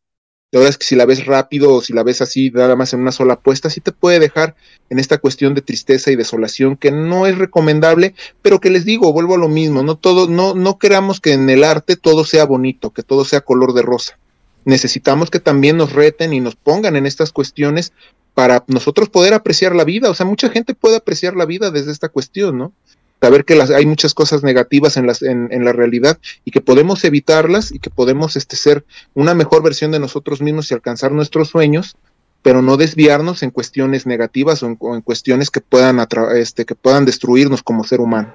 la verdad es que si la ves rápido o si la ves así, nada más en una sola apuesta, sí te puede dejar en esta cuestión de tristeza y desolación que no es recomendable, pero que les digo, vuelvo a lo mismo, no todo, no, no queramos que en el arte todo sea bonito, que todo sea color de rosa. Necesitamos que también nos reten y nos pongan en estas cuestiones para nosotros poder apreciar la vida. O sea, mucha gente puede apreciar la vida desde esta cuestión, ¿no? Saber que las, hay muchas cosas negativas en, las, en, la realidad y que podemos evitarlas y que podemos este, ser una mejor versión de nosotros mismos y alcanzar nuestros sueños, pero no desviarnos en cuestiones negativas o en, o en cuestiones que puedan, este, que puedan destruirnos como ser humano.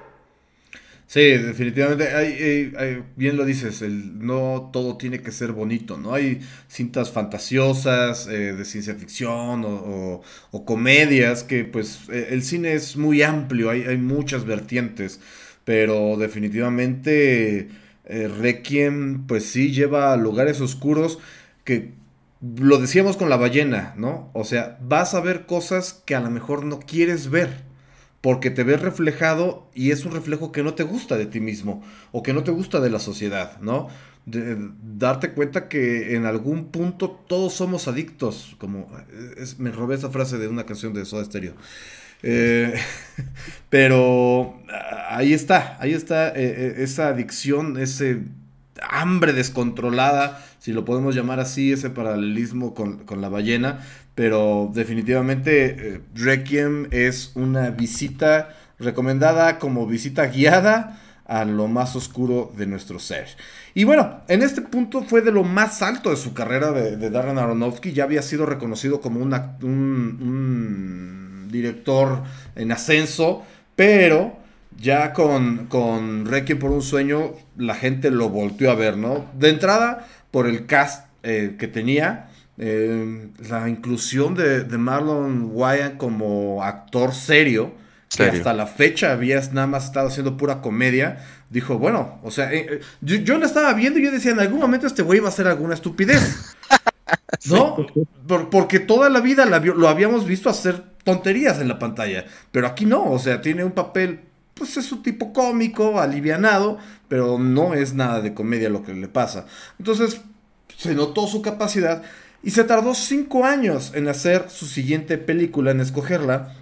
Sí, definitivamente, hay, bien lo dices, el, no todo tiene que ser bonito, ¿no? Hay cintas fantasiosas eh, de ciencia ficción o, comedias que pues e, el cine es muy amplio, hay, hay muchas vertientes, pero definitivamente eh, Requiem pues sí lleva a lugares oscuros que lo decíamos con la ballena, ¿no? O sea, vas a ver cosas que a lo mejor no quieres ver porque te ves reflejado y es un reflejo que no te gusta de ti mismo o que no te gusta de la sociedad, ¿no? Darte cuenta que en algún punto todos somos adictos, como me robé esa frase de una canción de Soda Stereo. Eh, pero ahí está, ahí está eh, eh, esa adicción, ese hambre descontrolada si lo podemos llamar así, ese paralelismo con, la ballena, pero definitivamente eh, Requiem es una visita recomendada como visita guiada a lo más oscuro de nuestro ser. Y bueno, en este punto fue de lo más alto de su carrera de, Darren Aronofsky, ya había sido reconocido como un, un director en ascenso, pero ya con, con Requiem por un sueño, la gente lo volteó a ver, ¿no? De entrada, por el cast eh, que tenía, eh, la inclusión de, Marlon Wayans como actor serio, que hasta la fecha había nada más estado haciendo pura comedia, dijo, bueno, o sea, eh, yo, yo, lo estaba viendo y yo decía, en algún momento este güey va a hacer alguna estupidez. ¿No? porque toda la vida lo habíamos visto hacer tonterías en la pantalla, pero aquí no, o sea, tiene un papel pues es un tipo cómico, alivianado, pero no es nada de comedia lo que le pasa. Entonces, se notó su capacidad y se tardó cinco años en hacer su siguiente película, en escogerla.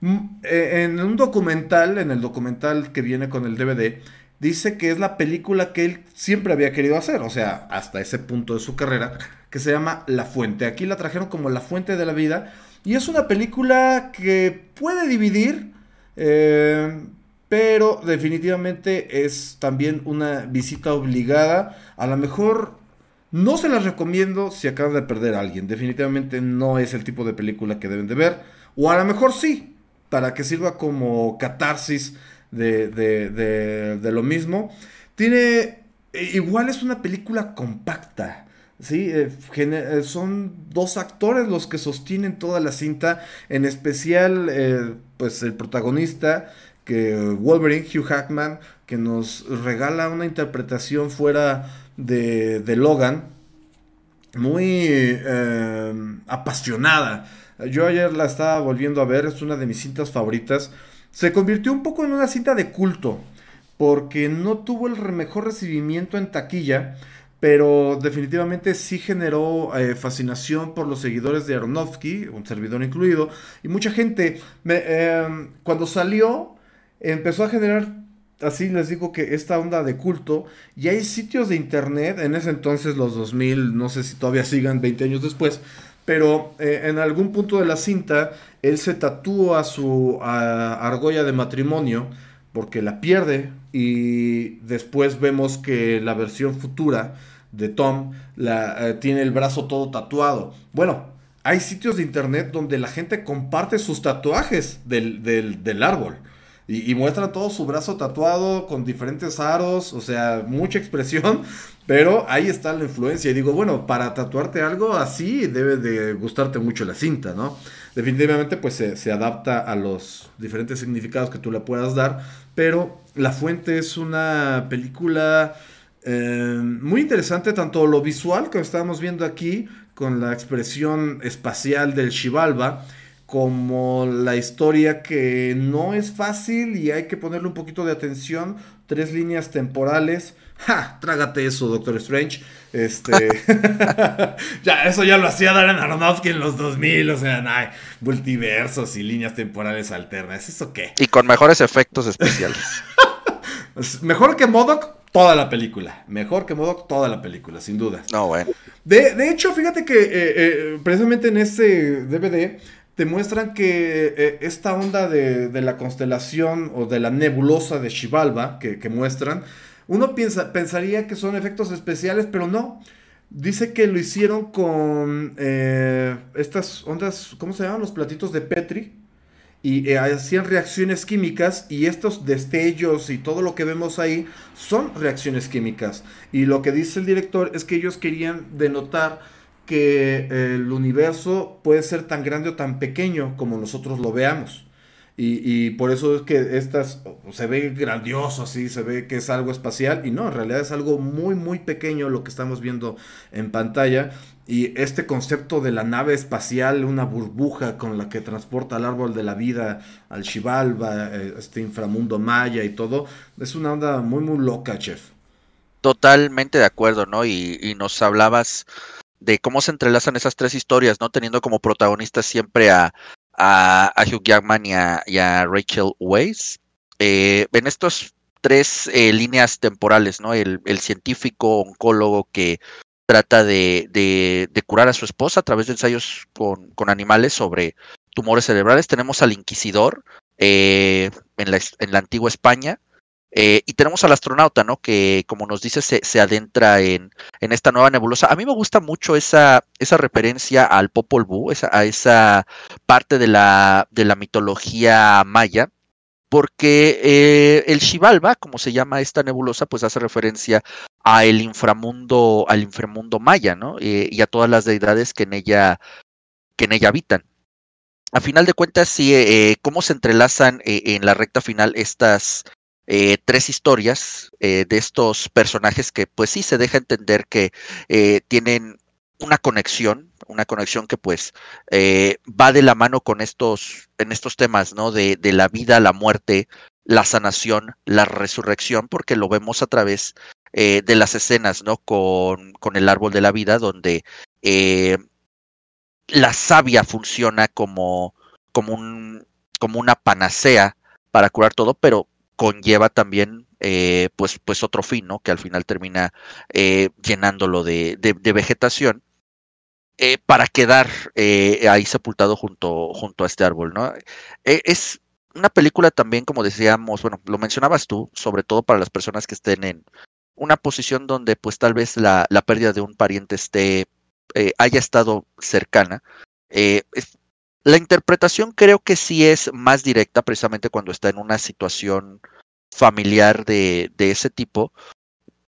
Mm, eh, en un documental, en el documental que viene con el DVD, dice que es la película que él siempre había querido hacer, o sea, hasta ese punto de su carrera, que se llama La Fuente. Aquí la trajeron como La Fuente de la Vida y es una película que puede dividir. Eh, pero definitivamente es también una visita obligada. A lo mejor no se las recomiendo si acaban de perder a alguien. Definitivamente no es el tipo de película que deben de ver. O a lo mejor sí, para que sirva como catarsis de, de, lo mismo. Tiene, e, igual es una película compacta. Sí, eh, eh, son dos actores los que sostienen toda la cinta, en especial eh, pues el protagonista que Wolverine, Hugh Hackman, que nos regala una interpretación fuera de, Logan, muy eh, apasionada. Yo ayer la estaba volviendo a ver, es una de mis cintas favoritas. Se convirtió un poco en una cinta de culto, porque no tuvo el mejor recibimiento en taquilla, pero definitivamente sí generó eh, fascinación por los seguidores de Aronofsky, un servidor incluido, y mucha gente, eh, cuando salió, empezó a generar, así les digo que esta onda de culto, y hay sitios de internet, en ese entonces los 2000, no sé si todavía sigan 20 años después, pero eh, en algún punto de la cinta, él se tatúa su argolla de matrimonio porque la pierde y después vemos que la versión futura de Tom la, eh, tiene el brazo todo tatuado. Bueno, hay sitios de internet donde la gente comparte sus tatuajes del, del árbol. Y, muestra todo su brazo tatuado con diferentes aros, o sea, mucha expresión, pero ahí está la influencia. Y digo, bueno, para tatuarte algo así debe de gustarte mucho la cinta, ¿no? Definitivamente pues se, adapta a los diferentes significados que tú le puedas dar, pero La Fuente es una película eh, muy interesante, tanto lo visual que estábamos viendo aquí, con la expresión espacial del Xibalba, como la historia que no es fácil y hay que ponerle un poquito de atención. Tres líneas temporales. ¡Ja! Trágate eso, Doctor Strange. Este. ya, eso ya lo hacía Darren Aronofsky en los 2000. O sea, nah, multiversos y líneas temporales alternas. ¿Eso qué? Y con mejores efectos especiales. Mejor que Modoc, toda la película. Mejor que Modoc, toda la película, sin duda. No, bueno. De, hecho, fíjate que eh, eh, precisamente en este DVD te muestran que eh, esta onda de, la constelación o de la nebulosa de Xibalba que, muestran, uno piensa, pensaría que son efectos especiales, pero no. Dice que lo hicieron con eh, estas ondas, ¿cómo se llaman? Los platitos de Petri. Y eh, hacían reacciones químicas y estos destellos y todo lo que vemos ahí son reacciones químicas. Y lo que dice el director es que ellos querían denotar que el universo puede ser tan grande o tan pequeño como nosotros lo veamos. Y, por eso es que estas se ve grandioso así, se ve que es algo espacial y no, en realidad es algo muy muy pequeño lo que estamos viendo en pantalla y este concepto de la nave espacial, una burbuja con la que transporta al árbol de la vida, al Xibalba, eh, este inframundo maya y todo, es una onda muy muy loca, chef. Totalmente de acuerdo, ¿no? Y nos hablabas de cómo se entrelazan esas tres historias, ¿no? Teniendo como protagonistas siempre a, a, Hugh Jackman y a, Rachel Weisz. Eh, en estos tres eh, líneas temporales, ¿no? El, científico oncólogo que trata de, de, curar a su esposa a través de ensayos con, con animales sobre tumores cerebrales. Tenemos al inquisidor eh, en, la, en, la, antigua España. Eh, y tenemos al astronauta, ¿no? Que, como nos dice, se, se adentra en, en, esta nueva nebulosa. A mí me gusta mucho esa, esa referencia al Popol Vuh, esa, a esa parte de la, de la mitología maya, porque eh, el Xibalba, como se llama esta nebulosa, pues hace referencia a el inframundo, al inframundo maya, ¿no? Eh, y a todas las deidades que en ella, que en ella habitan. A final de cuentas, sí, cómo se entrelazan en la recta final estas tres historias de estos personajes que, pues sí, se deja entender que tienen una conexión, una conexión que pues eh, va de la mano con estos, en estos temas, ¿no? De, de, la vida, la muerte, la sanación, la resurrección, porque lo vemos a través eh, de las escenas, ¿no? Con, con, el árbol de la vida, donde eh, la savia funciona como, como, un, como una panacea para curar todo, pero conlleva también eh, pues, pues otro fin, ¿no? Que al final termina eh, llenándolo de, de, de vegetación eh, para quedar eh, ahí sepultado junto, junto a este árbol, ¿no? Eh, es una película también, como decíamos, bueno, lo mencionabas tú, sobre todo para las personas que estén en una posición donde pues tal vez la, la pérdida de un pariente esté, haya estado cercana. Es, la interpretación creo que sí es más directa precisamente cuando está en una situación familiar de, de ese tipo,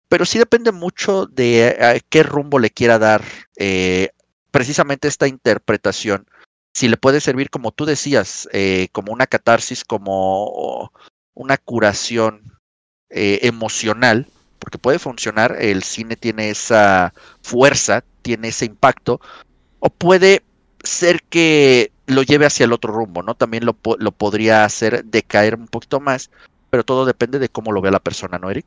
pero sí depende mucho de qué rumbo le quiera dar eh, precisamente esta interpretación, si le puede servir, como tú decías, eh, como una catarsis, como una curación eh, emocional, porque puede funcionar, el cine tiene esa fuerza, tiene ese impacto, o puede ser que lo lleve hacia el otro rumbo, ¿no? También lo, lo podría hacer decaer un poquito más, pero todo depende de cómo lo vea la persona, ¿no, Eric?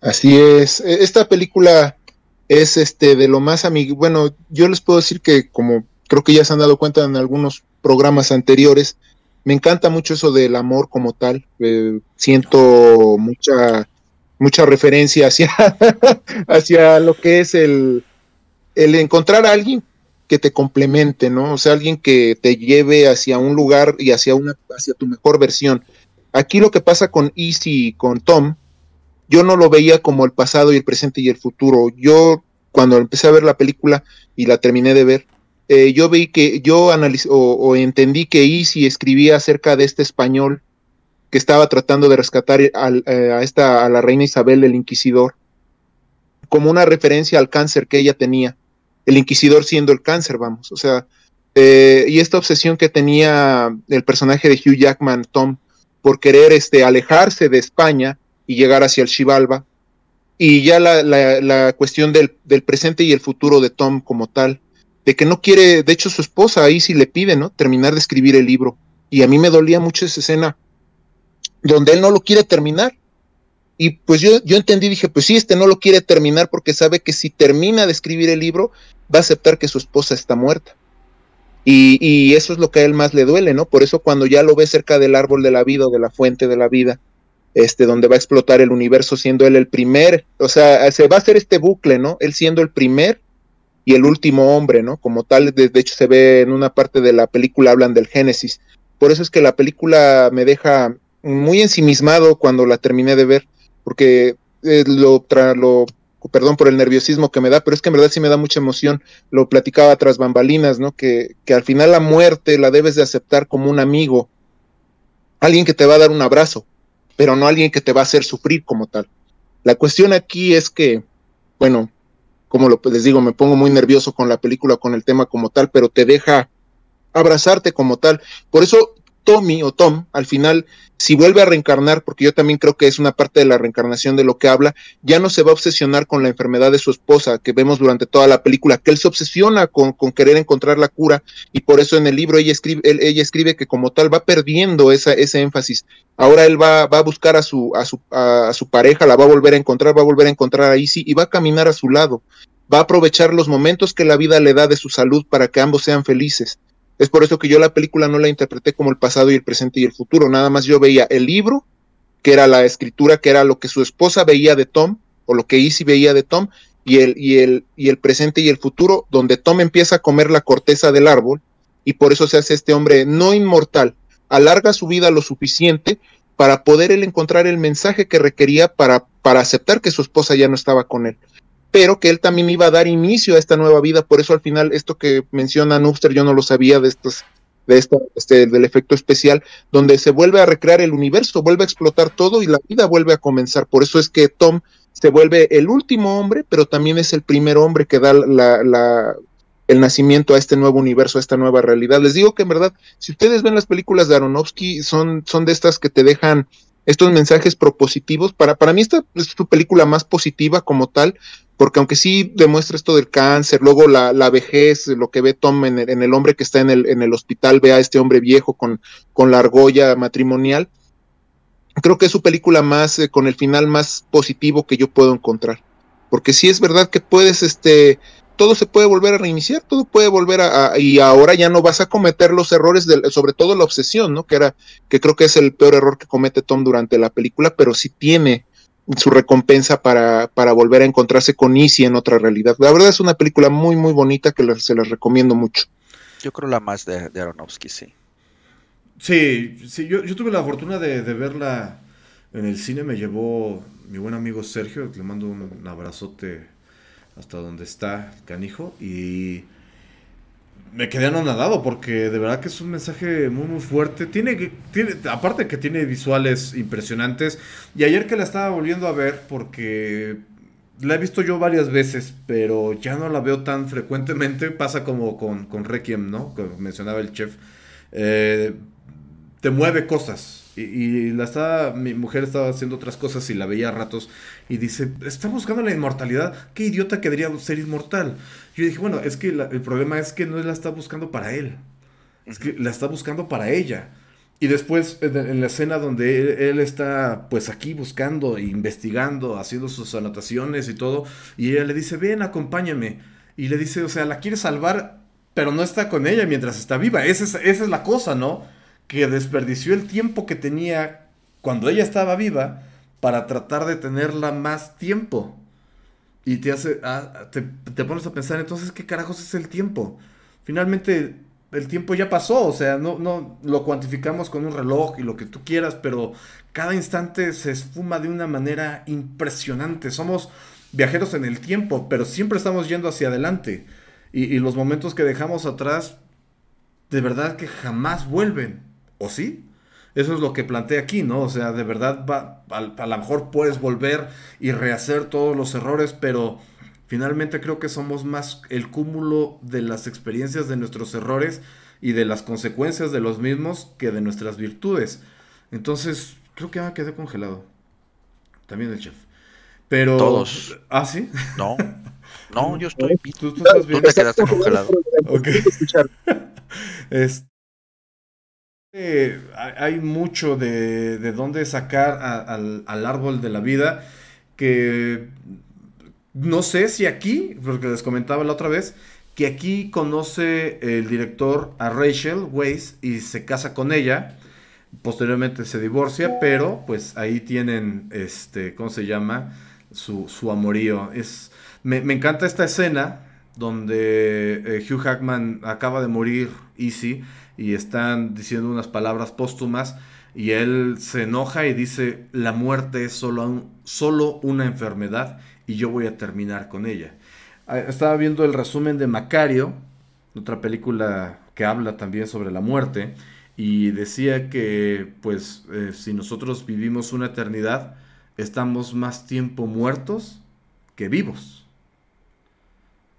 Así es. E, esta película es este de lo más amigo. Bueno, yo les puedo decir que como creo que ya se han dado cuenta en algunos programas anteriores, me encanta mucho eso del amor como tal. Eh, siento mucha mucha referencia hacia, hacia lo que es el, el encontrar a alguien que te complemente, ¿no? O sea, alguien que te lleve hacia un lugar y hacia una hacia tu mejor versión. Aquí lo que pasa con Easy y con Tom yo no lo veía como el pasado y el presente y el futuro. Yo, cuando empecé a ver la película y la terminé de ver, eh, yo vi que, yo analicé o, entendí que Easy escribía acerca de este español que estaba tratando de rescatar eh, a, esta, a la reina Isabel el Inquisidor, como una referencia al cáncer que ella tenía, el Inquisidor siendo el cáncer, vamos, o sea, eh, y esta obsesión que tenía el personaje de Hugh Jackman, Tom, por querer este, alejarse de España y llegar hacia el Xibalba. Y ya la, la, la cuestión del, del, presente y el futuro de Tom como tal, de que no quiere, de hecho su esposa ahí sí le pide, ¿no? Terminar de escribir el libro. Y a mí me dolía mucho esa escena donde él no lo quiere terminar. Y pues yo, yo entendí, dije, pues sí, este no lo quiere terminar porque sabe que si termina de escribir el libro, va a aceptar que su esposa está muerta. Y, y, eso es lo que a él más le duele, ¿no? Por eso cuando ya lo ve cerca del árbol de la vida o de la fuente de la vida, este, donde va a explotar el universo siendo él el primer, o sea, se va a hacer este bucle, ¿no? Él siendo el primer y el último hombre, ¿no? Como tal, de, hecho se ve en una parte de la película, hablan del Génesis. Por eso es que la película me deja muy ensimismado cuando la terminé de ver, porque eh, lo, tra lo, perdón por el nerviosismo que me da, pero es que en verdad sí me da mucha emoción. Lo platicaba tras bambalinas, ¿no? Que, que al final la muerte la debes de aceptar como un amigo, alguien que te va a dar un abrazo, pero no alguien que te va a hacer sufrir como tal. La cuestión aquí es que, bueno, como lo, les digo, me pongo muy nervioso con la película, con el tema como tal, pero te deja abrazarte como tal. Por eso Tommy o Tom, al final, si vuelve a reencarnar, porque yo también creo que es una parte de la reencarnación de lo que habla, ya no se va a obsesionar con la enfermedad de su esposa, que vemos durante toda la película, que él se obsesiona con, con querer encontrar la cura, y por eso en el libro ella escribe, ella escribe que como tal va perdiendo esa, ese énfasis. Ahora él va, va a buscar a su, a, su, a, a su pareja, la va a volver a encontrar, va a volver a encontrar a Izzy y va a caminar a su lado. Va a aprovechar los momentos que la vida le da de su salud para que ambos sean felices es por eso que yo la película no la interpreté como el pasado y el presente y el futuro, nada más yo veía el libro, que era la escritura, que era lo que su esposa veía de Tom, o lo que Izzy veía de Tom, y el, y, el, y el presente y el futuro, donde Tom empieza a comer la corteza del árbol y por eso se hace este hombre no inmortal, alarga su vida lo suficiente para poder él encontrar el mensaje que requería para, para aceptar que su esposa ya no estaba con él pero que él también iba a dar inicio a esta nueva vida, por eso al final esto que menciona Nubster yo no lo sabía de estos de esta, este, del efecto especial, donde se vuelve a recrear el universo, vuelve a explotar todo y la vida vuelve a comenzar. Por eso es que Tom se vuelve el último hombre, pero también es el primer hombre que da la, la, el nacimiento a este nuevo universo, a esta nueva realidad. Les digo que en verdad, si ustedes ven las películas de Aronofsky, son, son de estas que te dejan estos mensajes propositivos. Para, para mí esta es su película más positiva como tal, porque aunque sí demuestra esto del cáncer, luego la, la vejez, lo que ve Tom en el, en el, hombre que está en el, en el hospital, ve a este hombre viejo con, con la argolla matrimonial, creo que es su película más, eh, con el final más positivo que yo puedo encontrar. Porque sí es verdad que puedes, este, todo se puede volver a reiniciar, todo puede volver a, a, y ahora ya no vas a cometer los errores, de, sobre todo la obsesión, ¿no? Que era, que creo que es el peor error que comete Tom durante la película, pero sí tiene su recompensa para, para volver a encontrarse con Easy en otra realidad. La verdad es una película muy, muy bonita que se las recomiendo mucho. Yo creo la más de, de Aronofsky, sí. Sí, sí yo, yo tuve la fortuna de, de, verla en el cine, me llevó mi buen amigo Sergio, le mando un, un abrazote hasta donde está Canijo, y me quedé anonadado porque de verdad que es un mensaje muy muy fuerte. Tiene, tiene aparte que tiene visuales impresionantes. Y ayer que la estaba volviendo a ver porque la he visto yo varias veces, pero ya no la veo tan frecuentemente. Pasa como con, con Requiem, ¿no? Que mencionaba el chef. Eh, te mueve cosas. Y, y, la estaba, mi mujer estaba haciendo otras cosas y la veía a ratos y dice, está buscando la inmortalidad, qué idiota querría ser inmortal. Yo dije, bueno, es que la, el problema es que no la está buscando para él, es que la está buscando para ella. Y después en, en la escena donde él, él, está pues aquí buscando, investigando, haciendo sus anotaciones y todo, y ella le dice, ven, acompáñame. Y le dice, o sea, la quiere salvar, pero no está con ella mientras está viva. Esa es, esa es la cosa, ¿no? Que desperdició el tiempo que tenía cuando ella estaba viva para tratar de tenerla más tiempo. Y te hace, ah, te, te, pones a pensar, entonces, ¿qué carajos es el tiempo? Finalmente, el tiempo ya pasó, o sea, no, no lo cuantificamos con un reloj y lo que tú quieras, pero cada instante se esfuma de una manera impresionante. Somos viajeros en el tiempo, pero siempre estamos yendo hacia adelante. Y, y los momentos que dejamos atrás, de verdad que jamás vuelven. ¿O sí? Eso es lo que plantea aquí, ¿no? O sea, de verdad va, a, a lo mejor puedes volver y rehacer todos los errores, pero finalmente creo que somos más el cúmulo de las experiencias de nuestros errores y de las consecuencias de los mismos que de nuestras virtudes. Entonces, creo que ya me quedé congelado. También el chef. Pero. Todos. ¿Ah, sí? No. No, yo estoy. ¿Tú, tú estás bien? Tú te quedaste congelado. Ok. este. Eh, hay mucho de, de dónde sacar al, árbol de la vida que no sé si aquí, porque les comentaba la otra vez, que aquí conoce el director a Rachel Weisz y se casa con ella, posteriormente se divorcia, pero pues ahí tienen, este, ¿cómo se llama? Su, su amorío. Es, me encanta esta escena donde eh, Hugh Hackman acaba de morir, Easy, y están diciendo unas palabras póstumas y él se enoja y dice, la muerte es solo, solo una enfermedad y yo voy a terminar con ella. Ah, estaba viendo el resumen de Macario, otra película que habla también sobre la muerte, y decía que pues eh, si nosotros vivimos una eternidad, estamos más tiempo muertos que vivos.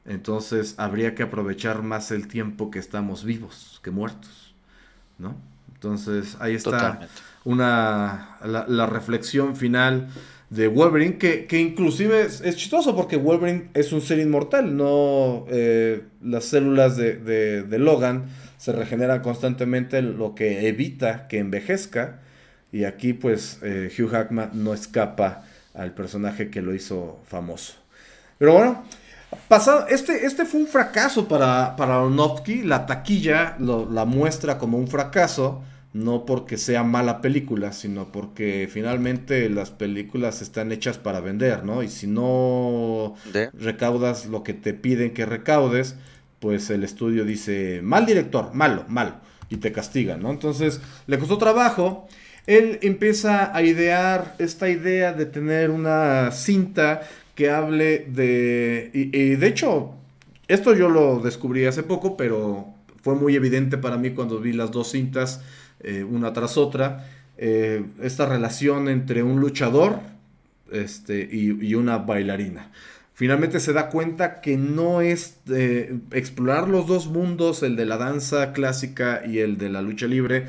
Entonces habría que aprovechar más el tiempo que estamos vivos que muertos, ¿no? Entonces ahí está Totalmente. una la, la, reflexión final de Wolverine que, que inclusive es, es, chistoso porque Wolverine es un ser inmortal, no eh, las células de, de, de, Logan se regeneran constantemente, lo que evita que envejezca y aquí pues eh, Hugh Hackman no escapa al personaje que lo hizo famoso. Pero bueno, Pasado, este, este fue un fracaso para, para Aronofsky. La taquilla lo, la muestra como un fracaso. no porque sea mala película, sino porque finalmente las películas están hechas para vender, ¿no? Y si no recaudas lo que te piden que recaudes, pues el estudio dice, mal director, malo, malo, y te castiga, ¿no? Entonces, le costó trabajo. Él empieza a idear esta idea de tener una cinta que hable de... y de hecho, esto yo lo descubrí hace poco, pero fue muy evidente para mí cuando vi las dos cintas eh, una tras otra, eh, esta relación entre un luchador este, y, una bailarina. Finalmente se da cuenta que no es eh, explorar los dos mundos, el de la danza clásica y el de la lucha libre,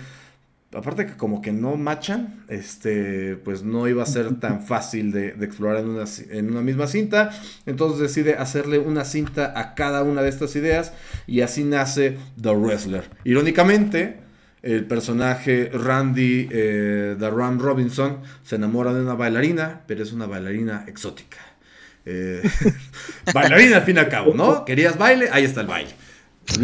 aparte que como que no machan, este, pues no iba a ser tan fácil de, explorar en una, en una, misma cinta. Entonces decide hacerle una cinta a cada una de estas ideas y así nace The Wrestler. Irónicamente, el personaje Randy eh, The Ram Robinson se enamora de una bailarina, pero es una bailarina exótica. Eh, bailarina al fin y al cabo, ¿no? ¿Querías baile? Ahí está el baile.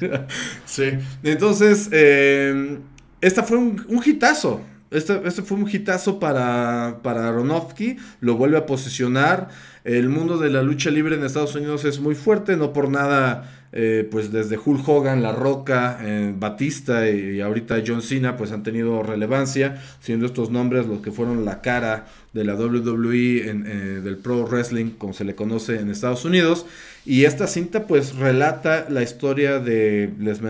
sí. Entonces, eh, esta fue un, un hitazo. Este, este, fue un hitazo para, para Aronofsky. Lo vuelve a posicionar. El mundo de la lucha libre en Estados Unidos es muy fuerte. No por nada eh, pues desde Hulk Hogan, La Roca, eh, Batista y, ahorita John Cena, pues han tenido relevancia, siendo estos nombres los que fueron la cara de la WWE, en, eh, del Pro Wrestling, como se le conoce en Estados Unidos. Y esta cinta pues relata la historia de, les,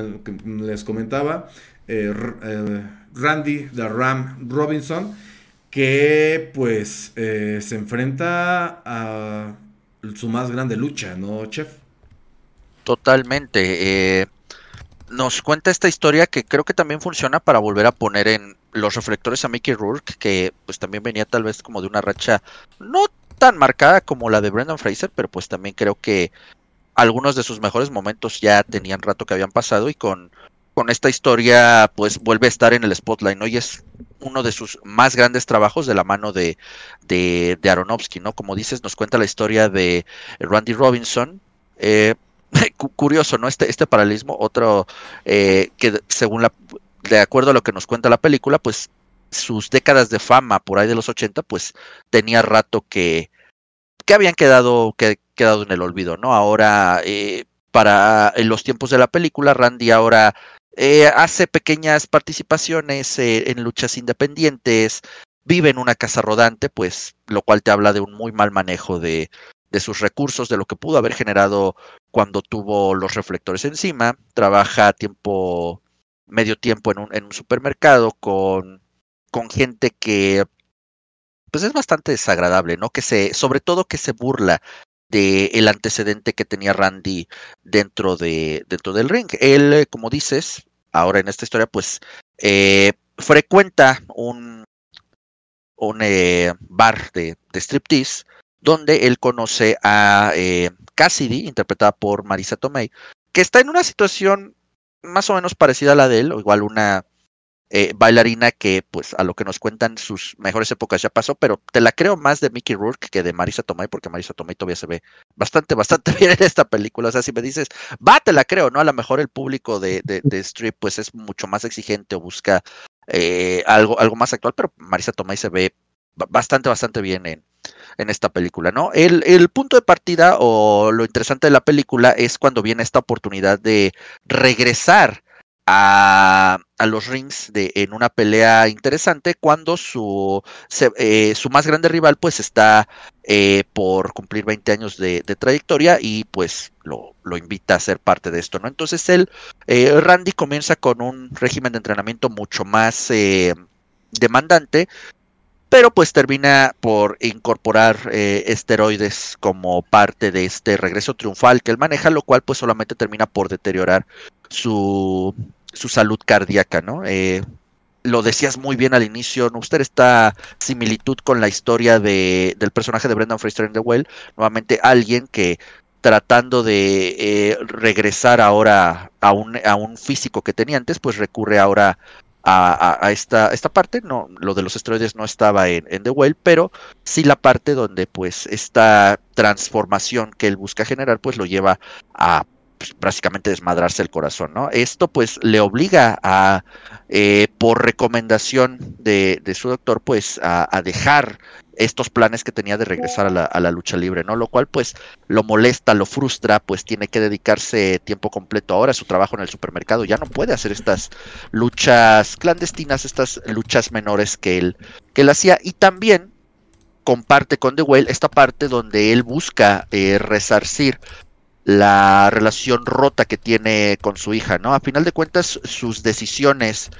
les comentaba, Randy the Ram Robinson, que pues se enfrenta a su más grande lucha, ¿no, Chef? Totalmente. Eh, nos cuenta esta historia que creo que también funciona para volver a poner en los reflectores a Mickey Rourke, que pues también venía tal vez como de una racha no tan marcada como la de Brendan Fraser, pero pues también creo que algunos de sus mejores momentos ya tenían rato que habían pasado y con, con esta historia pues vuelve a estar en el spotlight, ¿no? Y es uno de sus más grandes trabajos de la mano de, de, de Aronofsky, ¿no? Como dices, nos cuenta la historia de Randy Robinson, eh, curioso, ¿no? Este, este paralelismo, otro eh, que según la, de acuerdo a lo que nos cuenta la película, pues sus décadas de fama por ahí de los 80, pues tenía rato que, que habían quedado, que, quedado en el olvido, ¿no? Ahora, eh, para en los tiempos de la película, Randy ahora eh, hace pequeñas participaciones en luchas independientes, vive en una casa rodante, pues lo cual te habla de un muy mal manejo de, de sus recursos, de lo que pudo haber generado cuando tuvo los reflectores encima, trabaja tiempo, medio tiempo en un, en un supermercado con, con gente que pues es bastante desagradable, ¿no? Que se, sobre todo que se burla de el antecedente que tenía Randy dentro de dentro del ring. Él, como dices, ahora en esta historia, pues eh, frecuenta un un eh, bar de, de striptease donde él conoce a eh, Cassidy, interpretada por Marisa Tomei, que está en una situación más o menos parecida a la de él, o igual una eh, bailarina que, pues, a lo que nos cuentan sus mejores épocas ya pasó, pero te la creo más de Mickey Rourke que de Marisa Tomei, porque Marisa Tomei todavía se ve bastante, bastante bien en esta película. O sea, si me dices, va, te la creo, ¿no? A lo mejor el público de, de, Strip, pues, es mucho más exigente o busca eh, algo, algo más actual, pero Marisa Tomei se ve bastante, bastante bien en, en esta película, ¿no? El, el, punto de partida o lo interesante de la película es cuando viene esta oportunidad de regresar a, a los rings de, en una pelea interesante cuando su, eh, su más grande rival pues está eh, por cumplir 20 años de, de trayectoria y pues lo, lo, invita a ser parte de esto, ¿no? Entonces él, eh, Randy comienza con un régimen de entrenamiento mucho más demandante pero pues termina por incorporar eh, esteroides como parte de este regreso triunfal que él maneja, lo cual pues solamente termina por deteriorar su, su salud cardíaca, ¿no? Eh, lo decías muy bien al inicio, ¿no? Usted esta similitud con la historia de, del personaje de Brendan Fraser en The Well, nuevamente alguien que tratando de eh, regresar ahora a un, a un físico que tenía antes, pues recurre ahora a, esta, esta parte. No, lo de los esteroides no estaba en, The Whale, pero sí la parte donde pues esta transformación que él busca generar pues lo lleva a pues, prácticamente desmadrarse el corazón, ¿no? Esto pues le obliga a, eh, por recomendación de, su doctor, pues a, dejar estos planes que tenía de regresar a la, lucha libre, ¿no? Lo cual pues lo molesta, lo frustra, pues tiene que dedicarse tiempo completo ahora a su trabajo en el supermercado, ya no puede hacer estas luchas clandestinas, estas luchas menores que él, que él hacía y también comparte con The Whale esta parte donde él busca eh, resarcir la relación rota que tiene con su hija, ¿no? A final de cuentas, sus decisiones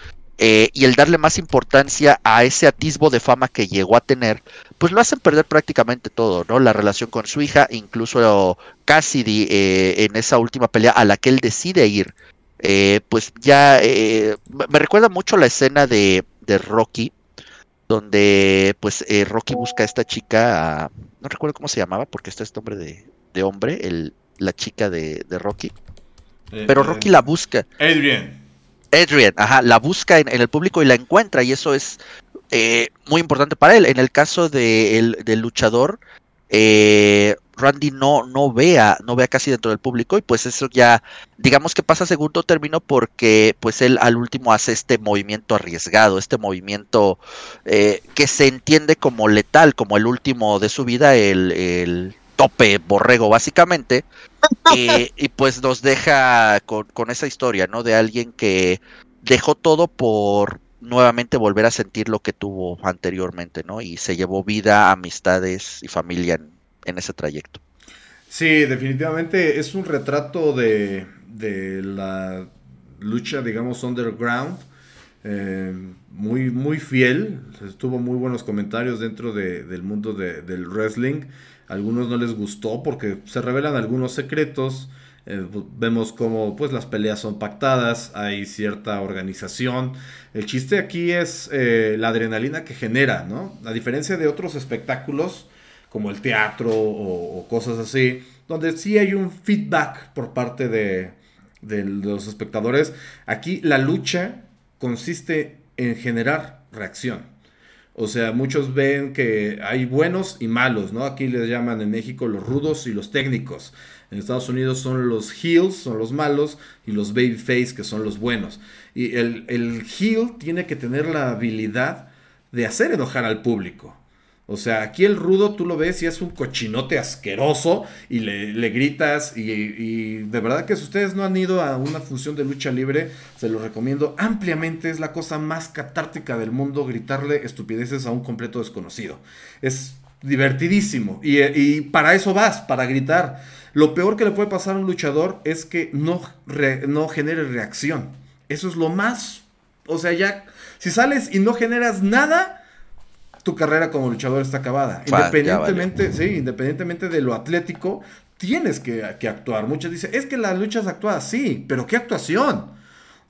eh, y el darle más importancia a ese atisbo de fama que llegó a tener, pues lo hacen perder prácticamente todo, ¿no? La relación con su hija, incluso Cassidy eh, en esa última pelea a la que él decide ir, pues ya me recuerda mucho la escena de, de Rocky, donde pues eh, Rocky busca a esta chica, no recuerdo cómo se llamaba, porque está este hombre de, hombre, el, la chica de, Rocky. Eh, Pero Rocky la busca. Adrian. Adrian, ajá, la busca en, el público y la encuentra, y eso es eh, muy importante para él. En el caso de del luchador, eh, Randy no, no vea, no vea casi dentro del público y pues eso ya, digamos que pasa a segundo término porque pues él al último hace este movimiento arriesgado, este movimiento eh, que se entiende como letal, como el último de su vida, el, tope borrego básicamente, y pues nos deja con, esa historia, ¿no? De alguien que dejó todo por nuevamente volver a sentir lo que tuvo anteriormente, ¿no? Y se llevó vida, amistades y familia en, ese trayecto. Sí, definitivamente es un retrato de, de la lucha, digamos, underground. Eh, muy, muy fiel. Tuvo muy buenos comentarios dentro del mundo del wrestling. Algunos no les gustó porque se revelan algunos secretos. Eh, vemos como pues las peleas son pactadas, hay cierta organización. El chiste aquí es eh, la adrenalina que genera, ¿no? A diferencia de otros espectáculos como el teatro o, cosas así, donde sí hay un feedback por parte de, de los espectadores, aquí la lucha consiste en generar reacción. O sea, muchos ven que hay buenos y malos, ¿no? Aquí les llaman en México los rudos y los técnicos. En Estados Unidos son los heels, son los malos, y los babyface, que son los buenos. Y el, el heel tiene que tener la habilidad de hacer enojar al público. O sea, aquí el rudo tú lo ves y es un cochinote asqueroso y le, gritas y, de verdad que si ustedes no han ido a una función de lucha libre, se lo recomiendo ampliamente. Es la cosa más catártica del mundo gritarle estupideces a un completo desconocido. Es divertidísimo y, y para eso vas, para gritar. Lo peor que le puede pasar a un luchador es que no, no genere reacción. Eso es lo más... O sea, ya, si sales y no generas nada, tu carrera como luchador está acabada. Independientemente, sí, independientemente de lo atlético, tienes que, que, actuar. Muchos dicen, es que la lucha es actuada, sí, pero ¿qué actuación?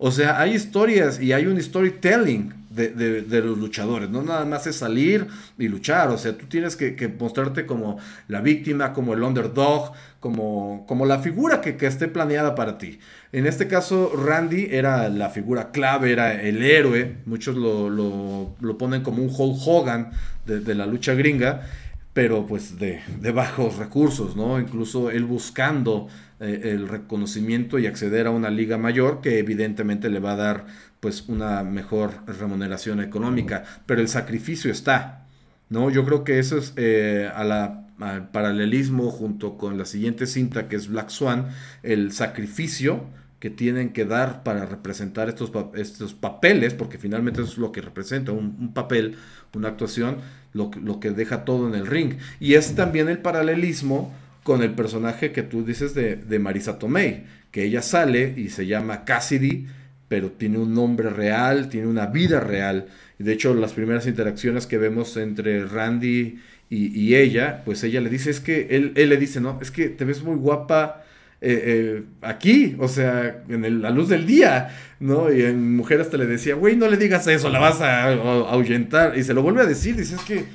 O sea, hay historias y hay un storytelling de, los luchadores. No nada más es salir y luchar. O sea, tú tienes que, mostrarte como la víctima, como el underdog, como, como la figura que, esté planeada para ti. En este caso, Randy era la figura clave, era el héroe. Muchos lo, lo, ponen como un Hulk Hogan de, la lucha gringa pero pues de, de, bajos recursos, ¿no? Incluso él buscando el reconocimiento y acceder a una liga mayor que evidentemente le va a dar pues una mejor remuneración económica, pero el sacrificio está, ¿no? Yo creo que eso es eh, a la, al paralelismo junto con la siguiente cinta que es Black Swan, el sacrificio que tienen que dar para representar estos, estos papeles, porque finalmente eso es lo que representa, un, papel, una actuación, lo, lo, que deja todo en el ring. Y es también el paralelismo con el personaje que tú dices de, de Marisa Tomei, que ella sale y se llama Cassidy, pero tiene un nombre real, tiene una vida real. De hecho, las primeras interacciones que vemos entre Randy y, ella, pues ella le dice, es que él, le dice, no, es que te ves muy guapa eh, eh, aquí, o sea, en la luz del día, ¿no? Y en mujer hasta le decía, güey, no le digas eso, la vas a, ahuyentar. Y se lo vuelve a decir, dice, es que,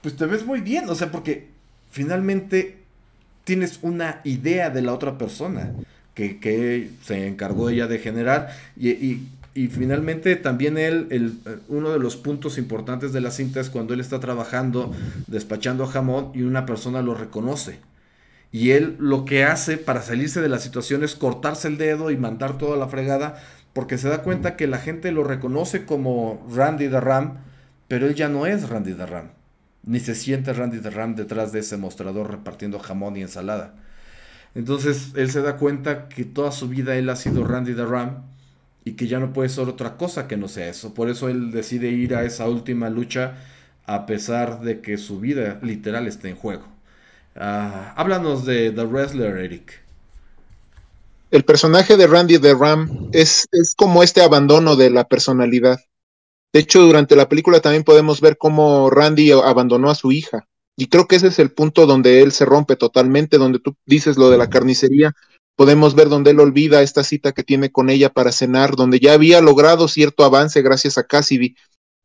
pues te ves muy bien, o sea, porque finalmente tienes una idea de la otra persona que, se encargó ella de generar. Y, finalmente también él, el, uno de los puntos importantes de la cinta es cuando él está trabajando, despachando jamón y una persona lo reconoce. Y él lo que hace para salirse de la situación es cortarse el dedo y mandar toda la fregada porque se da cuenta que la gente lo reconoce como Randy the Ram, pero él ya no es Randy the Ram. Ni se siente Randy the Ram detrás de ese mostrador repartiendo jamón y ensalada. Entonces él se da cuenta que toda su vida él ha sido Randy the Ram y que ya no puede ser otra cosa que no sea eso. Por eso él decide ir a esa última lucha a pesar de que su vida literal está en juego. Ah, háblanos de The Wrestler, Eric. El personaje de Randy the Ram es, es como este abandono de la personalidad. De hecho, durante la película también podemos ver cómo Randy abandonó a su hija. Y creo que ese es el punto donde él se rompe totalmente, donde tú dices lo de la carnicería. Podemos ver donde él olvida esta cita que tiene con ella para cenar, donde ya había logrado cierto avance gracias a Cassidy,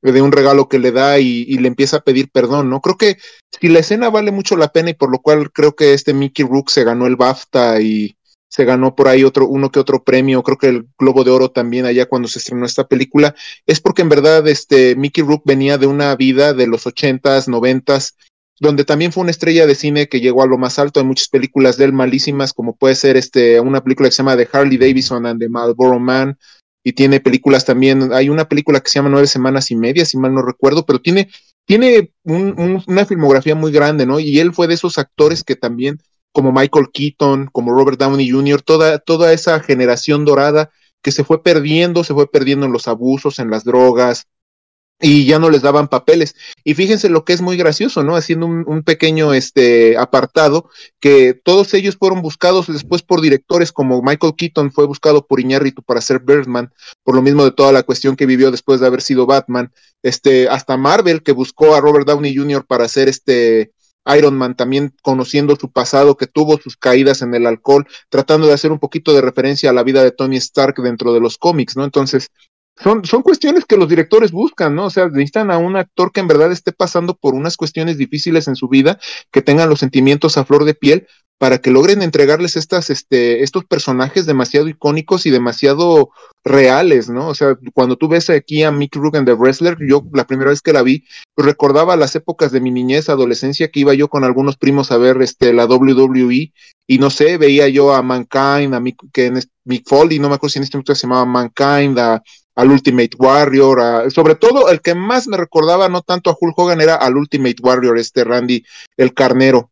de un regalo que le da y, le empieza a pedir perdón, ¿no? Creo que si la escena vale mucho la pena y por lo cual creo que este Mickey Rook se ganó el BAFTA y se ganó por ahí otro, uno que otro premio, creo que el Globo de Oro también allá cuando se estrenó esta película, es porque en verdad este Mickey Rook venía de una vida de los ochentas, noventas, donde también fue una estrella de cine que llegó a lo más alto. Hay muchas películas de él malísimas, como puede ser este, una película que se llama The Harley Davidson and the Marlboro Man, y tiene películas también, hay una película que se llama Nueve Semanas y Media, si mal no recuerdo, pero tiene, tiene una filmografía muy grande, ¿no? Y él fue de esos actores que también, como Michael Keaton, como Robert Downey Jr., toda, toda esa generación dorada que se fue perdiendo, se fue perdiendo en los abusos, en las drogas, y ya no les daban papeles. Y fíjense lo que es muy gracioso, ¿no? Haciendo un, pequeño este, apartado, que todos ellos fueron buscados después por directores como Michael Keaton fue buscado por Iñárritu para ser Birdman, por lo mismo de toda la cuestión que vivió después de haber sido Batman. Este, hasta Marvel, que buscó a Robert Downey Jr. para ser este Iron Man, también conociendo su pasado, que tuvo sus caídas en el alcohol, tratando de hacer un poquito de referencia a la vida de Tony Stark dentro de los cómics, ¿no? Entonces, son, son cuestiones que los directores buscan, ¿no? O sea, necesitan a un actor que en verdad esté pasando por unas cuestiones difíciles en su vida, que tengan los sentimientos a flor de piel, para que logren entregarles estas, este, estos personajes demasiado icónicos y demasiado reales, ¿no? O sea, cuando tú ves aquí a Mick Rook The Wrestler, yo la primera vez que la vi, recordaba las épocas de mi niñez, adolescencia, que iba yo con algunos primos a ver este, la WWE, y no sé, veía yo a Mankind, a Mick, que Mick Foley, no me acuerdo si en este momento se llamaba Mankind, a al Ultimate Warrior, sobre todo el que más me recordaba, no tanto a Hulk Hogan, era al Ultimate Warrior, este Randy el Carnero.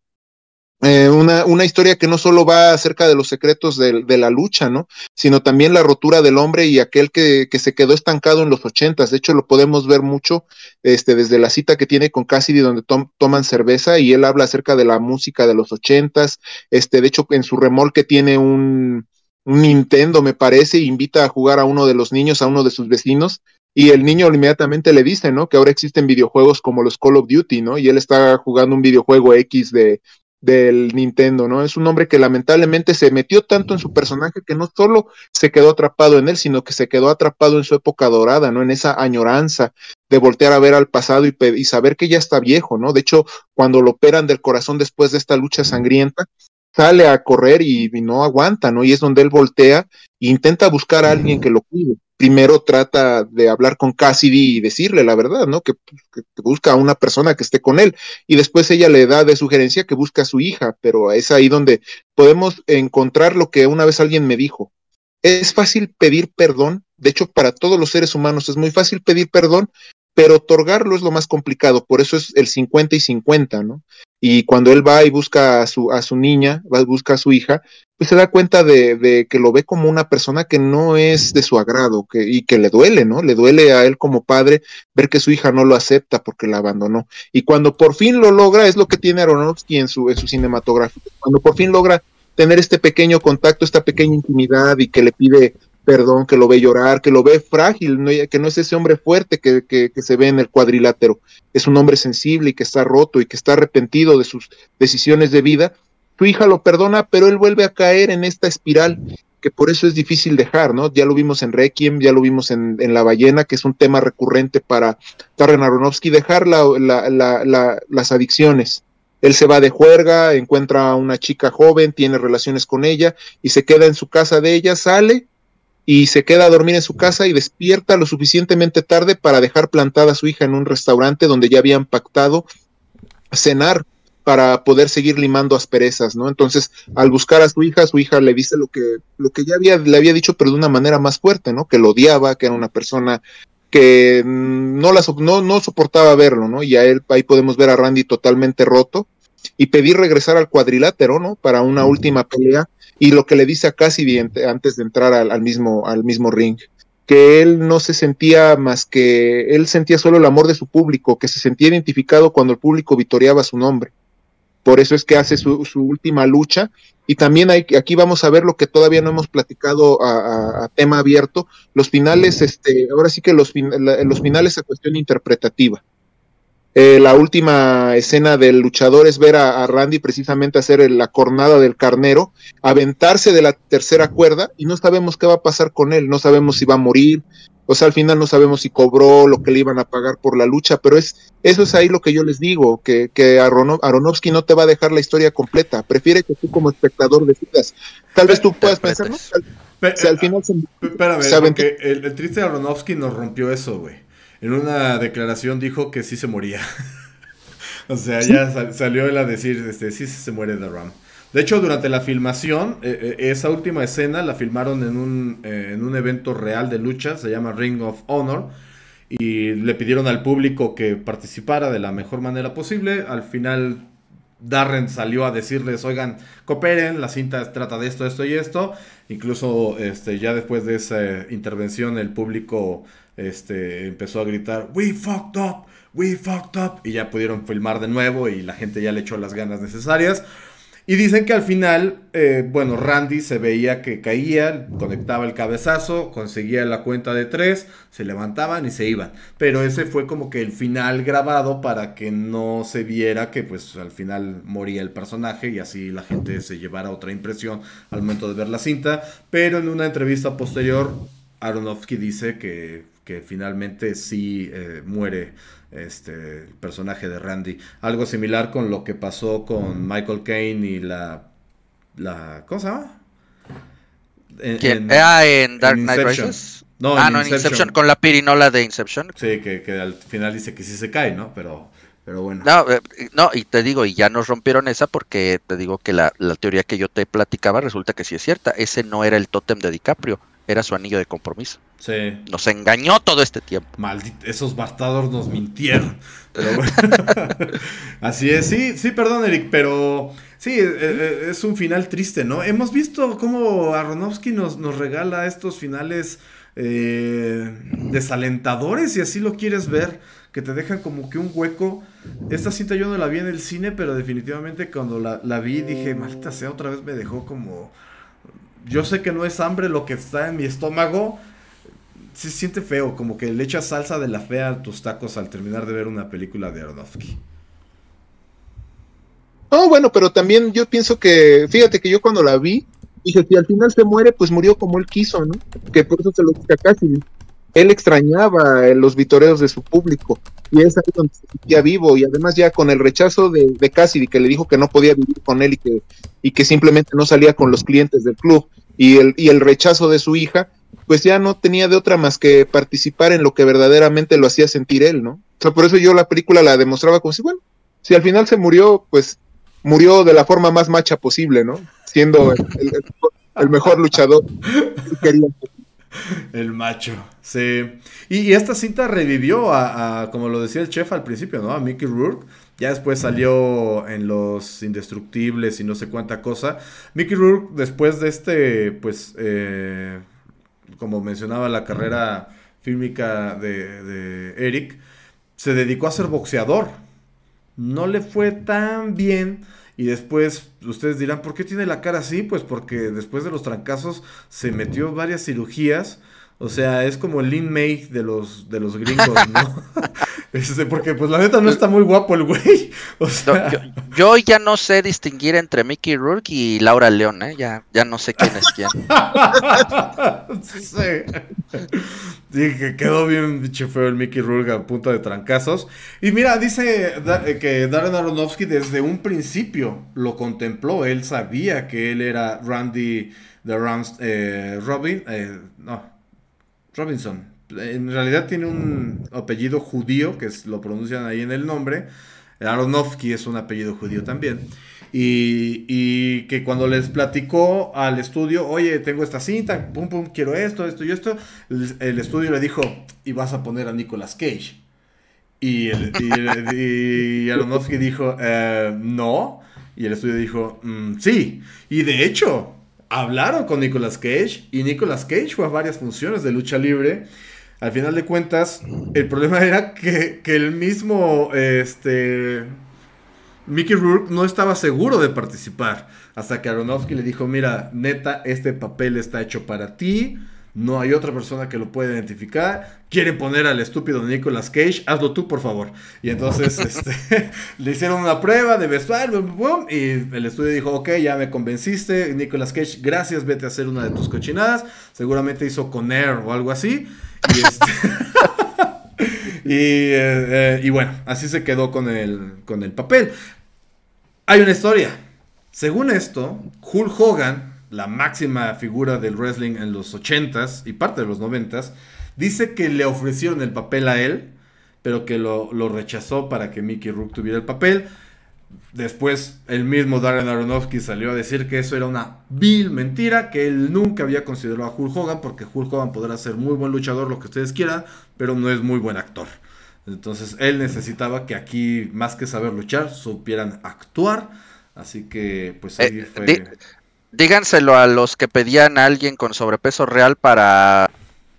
Eh, una, una, historia que no solo va acerca de los secretos de, de, la lucha, ¿no? Sino también la rotura del hombre y aquel que, que se quedó estancado en los ochentas. De hecho, lo podemos ver mucho este, desde la cita que tiene con Cassidy, donde toman cerveza y él habla acerca de la música de los ochentas. Este, de hecho, en su remolque tiene un Nintendo, me parece, invita a jugar a uno de los niños, a uno de sus vecinos, y el niño inmediatamente le dice, ¿no? Que ahora existen videojuegos como los Call of Duty, ¿no? Y él está jugando un videojuego X de, del Nintendo, ¿no? Es un hombre que lamentablemente se metió tanto en su personaje que no solo se quedó atrapado en él, sino que se quedó atrapado en su época dorada, ¿no? En esa añoranza de voltear a ver al pasado y, y saber que ya está viejo, ¿no? De hecho, cuando lo operan del corazón después de esta lucha sangrienta, sale a correr y, no aguanta, ¿no? Y es donde él voltea e intenta buscar a alguien que lo cuide. Primero trata de hablar con Cassidy y decirle la verdad, ¿no? Que, busca a una persona que esté con él. Y después ella le da de sugerencia que busca a su hija, pero es ahí donde podemos encontrar lo que una vez alguien me dijo. Es fácil pedir perdón, de hecho para todos los seres humanos es muy fácil pedir perdón, pero otorgarlo es lo más complicado, por eso es el 50 y 50, ¿no? Y cuando él va y busca a su, a su niña, va, busca a su hija, pues se da cuenta de, de, que lo ve como una persona que no es de su agrado que, y que le duele, ¿no? Le duele a él como padre ver que su hija no lo acepta porque la abandonó. Y cuando por fin lo logra, es lo que tiene Aronofsky en su, en su cinematografía, cuando por fin logra tener este pequeño contacto, esta pequeña intimidad y que le pide perdón, que lo ve llorar, que lo ve frágil, que no es ese hombre fuerte que, que, se ve en el cuadrilátero, es un hombre sensible y que está roto y que está arrepentido de sus decisiones de vida. Su hija lo perdona, pero él vuelve a caer en esta espiral que por eso es difícil dejar, ¿no? Ya lo vimos en Requiem, ya lo vimos en, en La Ballena, que es un tema recurrente para Darren Aronofsky, dejar la, las adicciones. Él se va de juerga, encuentra a una chica joven, tiene relaciones con ella y se queda en su casa de ella, sale y se queda a dormir en su casa y despierta lo suficientemente tarde para dejar plantada a su hija en un restaurante donde ya habían pactado cenar para poder seguir limando asperezas, ¿no? Entonces, al buscar a su hija, su hija le dice lo que, lo que ya había, le había dicho, pero de una manera más fuerte, ¿no? Que lo odiaba, que era una persona que no, la, no, no soportaba verlo, ¿no? Y a él, ahí podemos ver a Randy totalmente roto y pedir regresar al cuadrilátero, ¿no? Para una última pelea. Y lo que le dice a Cassidy antes de entrar al, mismo, al mismo ring, que él no se sentía más que, él sentía solo el amor de su público, que se sentía identificado cuando el público vitoreaba su nombre. Por eso es que hace su, última lucha. Y también hay, aquí vamos a ver lo que todavía no hemos platicado a, tema abierto, los finales, este, ahora sí que los, los finales a cuestión interpretativa. Eh, la última escena del luchador es ver a, Randy precisamente hacer la cornada del carnero, aventarse de la tercera cuerda y no sabemos qué va a pasar con él, no sabemos si va a morir, o sea, al final no sabemos si cobró lo que le iban a pagar por la lucha, pero es eso es ahí lo que yo les digo, que, que Aronofsky no te va a dejar la historia completa, prefiere que tú como espectador decidas. Tal vez tú puedas pensar, ¿no? al final se, Espérame, el, el triste Aronofsky nos rompió eso, güey en una declaración dijo que sí se moría. o sea, ya salió él a decir, este, sí se muere The Ram. De hecho, durante la filmación, eh, eh, esa última escena la filmaron en un, eh, en un evento real de lucha, se llama Ring of Honor, y le pidieron al público que participara de la mejor manera posible. Al final, Darren salió a decirles, oigan, cooperen, la cinta trata de esto, esto y esto. Incluso este, ya después de esa intervención, el público este, empezó a gritar, we fucked up, we fucked up, y ya pudieron filmar de nuevo y la gente ya le echó las ganas necesarias. Y dicen que al final, eh, bueno, Randy se veía que caía, conectaba el cabezazo, conseguía la cuenta de tres, se levantaban y se iban. Pero ese fue como que el final grabado para que no se viera que pues al final moría el personaje y así la gente se llevara otra impresión al momento de ver la cinta. Pero en una entrevista posterior, Aronofsky dice que que finalmente sí eh, muere este el personaje de Randy. Algo similar con lo que pasó con Michael Caine y la, la ¿cómo se llama? En, ah, en Dark Knight Rises. No, ah, no, en Inception, con la pirinola de Inception. Sí, que, al final dice que sí se cae, ¿no? Pero, pero bueno. No, eh, no, y te digo, y ya nos rompieron esa porque te digo que la, la teoría que yo te platicaba resulta que sí es cierta. Ese no era el tótem de DiCaprio era su anillo de compromiso. Sí. Nos engañó todo este tiempo. Maldito, esos bastardos nos mintieron. Así es, sí, sí, perdón, Eric, pero sí, e, e, es, un final triste, ¿no? Hemos visto cómo Aronofsky nos, nos regala estos finales eh, desalentadores, y así lo quieres ver, que te dejan como que un hueco. Esta cinta yo no la vi en el cine, pero definitivamente cuando la, la vi dije, maldita sea, otra vez me dejó como yo sé que no es hambre lo que está en mi estómago. Se siente feo, como que le echas salsa de la fea a tus tacos al terminar de ver una película de Aronofsky. No, bueno, pero también yo pienso que, fíjate que yo cuando la vi, dije, si al final se muere, pues murió como él quiso, ¿no? Que por eso se lo dice casi. Él extrañaba los vitoreos de su público y es ahí donde se sentía vivo y además ya con el rechazo de, de Cassidy que le dijo que no podía vivir con él y que, y que simplemente no salía con los clientes del club y el, y el rechazo de su hija, pues ya no tenía de otra más que participar en lo que verdaderamente lo hacía sentir él, ¿no? O sea, por eso yo la película la demostraba como si, bueno, si al final se murió, pues murió de la forma más macha posible, ¿no? Siendo el, mejor luchador El macho, sí. Y, esta cinta revivió a, como lo decía el chef al principio, ¿no? A Mickey Rourke ya después salió en Los Indestructibles y no sé cuánta cosa. Mickey Rourke, después de este, pues, eh, como mencionaba la carrera fílmica de, Eric, se dedicó a ser boxeador. No le fue tan bien. Y después ustedes dirán, ¿por qué tiene la cara así? Pues porque después de los trancazos se metió varias cirugías o sea, es como el Lin May de los, de los gringos, ¿no? Este, porque pues la neta no está muy guapo el güey. O sea... yo, ya no sé distinguir entre Mickey Rourke y Laura León, ¿eh? Ya, ya no sé quién es quién. sí. que quedó bien bicho feo el Mickey Rourke a punta de trancazos. Y mira, dice eh, que Darren Aronofsky desde un principio lo contempló. Él sabía que él era Randy de Rams, eh, Robin, eh, no, Robinson. En realidad tiene un apellido judío, que lo pronuncian ahí en el nombre. Aronofsky es un apellido judío también. Y, que cuando les platicó al estudio, oye, tengo esta cinta, pum, pum, quiero esto, esto y esto, el, estudio le dijo, y vas a poner a Nicolas Cage. Y, el, Aronofsky dijo, eh, no. Y el estudio dijo, mm, sí. Y de hecho, hablaron con Nicolas Cage y Nicolas Cage fue a varias funciones de lucha libre. Al final de cuentas, el problema era que, el mismo este, Mickey Rourke no estaba seguro de participar. Hasta que Aronofsky le dijo, mira, neta, este papel está hecho para ti no hay otra persona que lo pueda identificar. Quieren poner al estúpido Nicolas Cage, hazlo tú, por favor. Y entonces este, le hicieron una prueba de vestuario, y el estudio dijo, ok, ya me convenciste, Nicolas Cage, gracias, vete a hacer una de tus cochinadas. Seguramente hizo con Air o algo así. Y, este, eh, eh, y, bueno, así se quedó con el, con el papel. Hay una historia. Según esto, Hulk Hogan la máxima figura del wrestling en los 80s y parte de los 90s, dice que le ofrecieron el papel a él, pero que lo, rechazó para que Mickey Rook tuviera el papel. Después el mismo Darren Aronofsky salió a decir que eso era una vil mentira, que él nunca había considerado a Hulk Hogan, porque Hulk Hogan podrá ser muy buen luchador, lo que ustedes quieran, pero no es muy buen actor. Entonces él necesitaba que aquí, más que saber luchar, supieran actuar. Así que, pues ahí eh, fue díganselo a los que pedían a alguien con sobrepeso real para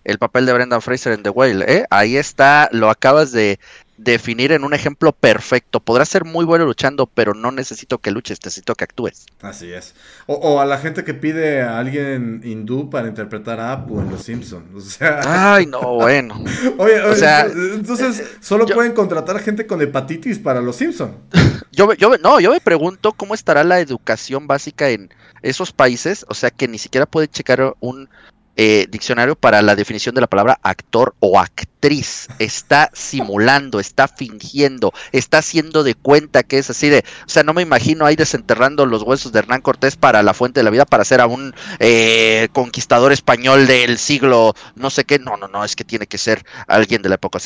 el papel de Brendan Fraser en The Whale, ¿eh? Ahí está, lo acabas de definir en un ejemplo perfecto. Podrás ser muy bueno luchando, pero no necesito que luches, necesito que actúes. Así es. O, a la gente que pide a alguien hindú para interpretar a Apu en Los Simpsons. O sea... Ay, no, bueno. oye, o sea, entonces, eh, solo pueden contratar gente con hepatitis para Los Simpsons. Yo, yo, no, yo me pregunto cómo estará la educación básica en esos países, o sea que ni siquiera puede checar un eh, diccionario para la definición de la palabra actor o actriz. Está simulando, está fingiendo, está haciendo de cuenta que es así de, o sea, no me imagino ahí desenterrando los huesos de Hernán Cortés para la fuente de la vida para ser a un eh, conquistador español del siglo, no sé qué. No, no, no, es que tiene que ser alguien de la época.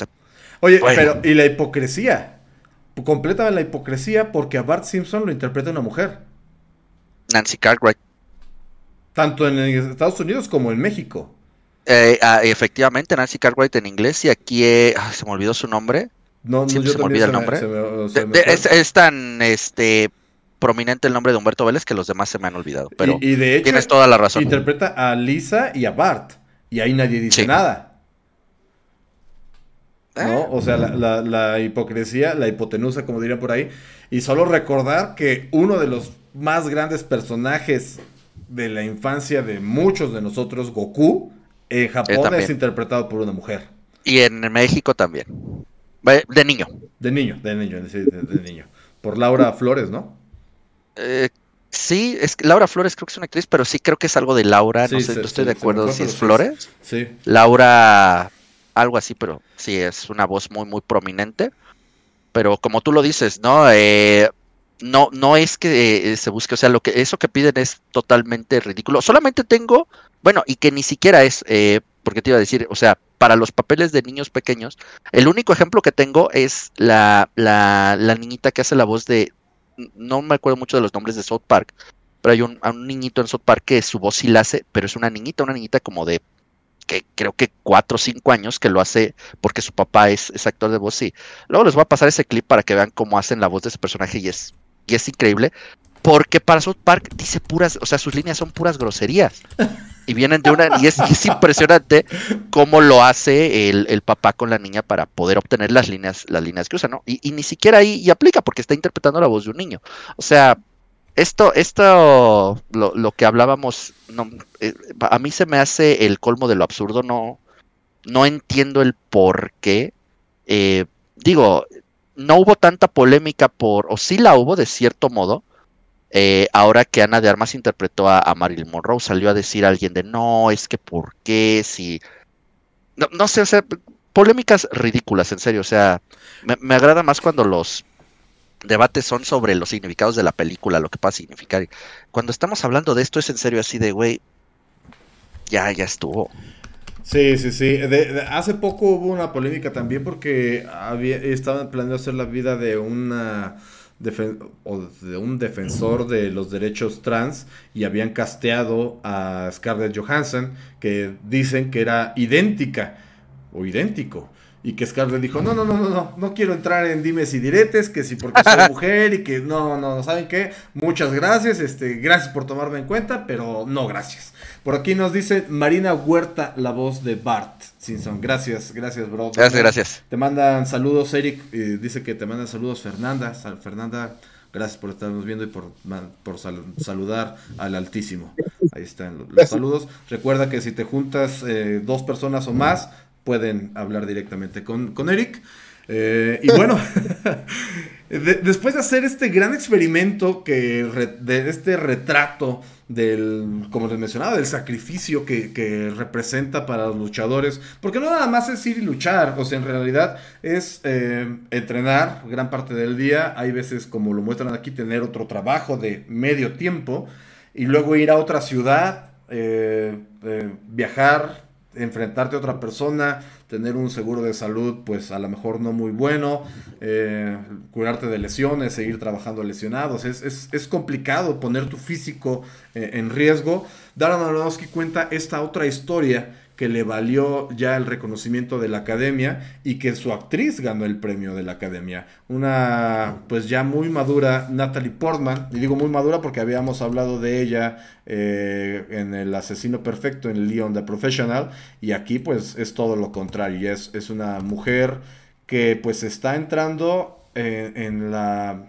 Oye, pero y la hipocresía, completa la hipocresía porque a Bart Simpson lo interpreta una mujer. Nancy Cartwright. Tanto en Estados Unidos como en México. Eh, ah, efectivamente, Nancy Cartwright en inglés y aquí eh, se me olvidó su nombre. No, no se me olvida el nombre. es, tan este prominente el nombre de Humberto Vélez que los demás se me han olvidado. Pero y, de hecho, tienes toda la razón. Interpreta a Lisa y a Bart. Y ahí nadie dice nada. ¿No? Eh. O sea, la, la, hipocresía, la hipotenusa, como diría por ahí. Y solo recordar que uno de los más grandes personajes de la infancia de muchos de nosotros, Goku, en Japón es interpretado por una mujer. Y en México también. De niño. De niño, de niño, de, niño. Por Laura Flores, ¿no? Eh, sí, es Laura Flores creo que es una actriz, pero sí creo que es algo de Laura, no sé, no estoy de acuerdo si es Flores. Sí. Laura, algo así, pero sí, es una voz muy, muy prominente. Pero como tú lo dices, ¿no? Eh, no, no es que eh, se busque, o sea, lo que eso que piden es totalmente ridículo. Solamente tengo, bueno, y que ni siquiera es, eh, porque te iba a decir, o sea, para los papeles de niños pequeños, el único ejemplo que tengo es la, la, la niñita que hace la voz de, no me acuerdo mucho de los nombres de South Park, pero hay un, un niñito en South Park que su voz sí la hace, pero es una niñita, una niñita como de que creo que cuatro o cinco años que lo hace porque su papá es, es, actor de voz, sí. Luego les voy a pasar ese clip para que vean cómo hacen la voz de ese personaje y es y es increíble, porque para South Park dice puras, o sea, sus líneas son puras groserías. Y vienen de una, y es, impresionante cómo lo hace el, papá con la niña para poder obtener las líneas, las líneas que usa, ¿no? Y, ni siquiera ahí aplica porque está interpretando la voz de un niño. O sea, esto, esto, lo, que hablábamos, eh, a mí se me hace el colmo de lo absurdo, no, no entiendo el por qué. Eh, digo, no hubo tanta polémica por, o sí la hubo de cierto modo, eh, ahora que Ana de Armas interpretó a, Marilyn Monroe, salió a decir a alguien de no, es que por qué, si... No, sé, o sea, polémicas ridículas, en serio, o sea, me, agrada más cuando los debates son sobre los significados de la película, lo que pueda significar. Cuando estamos hablando de esto es en serio así de, güey, ya, ya estuvo. Sí, sí, sí. hace poco hubo una polémica también porque había, estaban planeando hacer la vida de una o de un defensor de los derechos trans y habían casteado a Scarlett Johansson que dicen que era idéntica o idéntico y que Scarlett dijo, no, no, no, no, no, no quiero entrar en dimes y diretes, que si porque soy mujer y que no, no, ¿saben qué? Muchas gracias, este, gracias por tomarme en cuenta, pero no gracias. Por aquí nos dice Marina Huerta, la voz de Bart Simpson. Gracias, gracias, bro. Gracias, gracias. Te mandan saludos, Eric, dice que te mandan saludos Fernanda, Fernanda, gracias por estarnos viendo y por, por saludar al Altísimo. Ahí están los, saludos. Recuerda que si te juntas eh, dos personas o más, pueden hablar directamente con, con Eric. Eh, y bueno, después de hacer este gran experimento que de este retrato del, como les mencionaba, del sacrificio que, representa para los luchadores, porque no nada más es ir y luchar, o sea, en realidad es eh, entrenar gran parte del día, hay veces, como lo muestran aquí, tener otro trabajo de medio tiempo, y luego ir a otra ciudad, eh, viajar, enfrentarte a otra persona, tener un seguro de salud, pues a lo mejor no muy bueno, eh, curarte de lesiones, seguir trabajando lesionados. Es, es, complicado poner tu físico eh, en riesgo. Darren Aronofsky cuenta esta otra historia que le valió ya el reconocimiento de la academia y que su actriz ganó el premio de la academia. Una pues ya muy madura Natalie Portman, y digo muy madura porque habíamos hablado de ella eh, en El Asesino Perfecto, en Leon the Professional, y aquí pues es todo lo contrario, es, es una mujer que pues está entrando en la...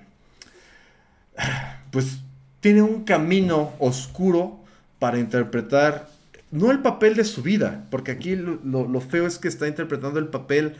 pues tiene un camino oscuro para interpretar no el papel de su vida, porque aquí lo, feo es que está interpretando el papel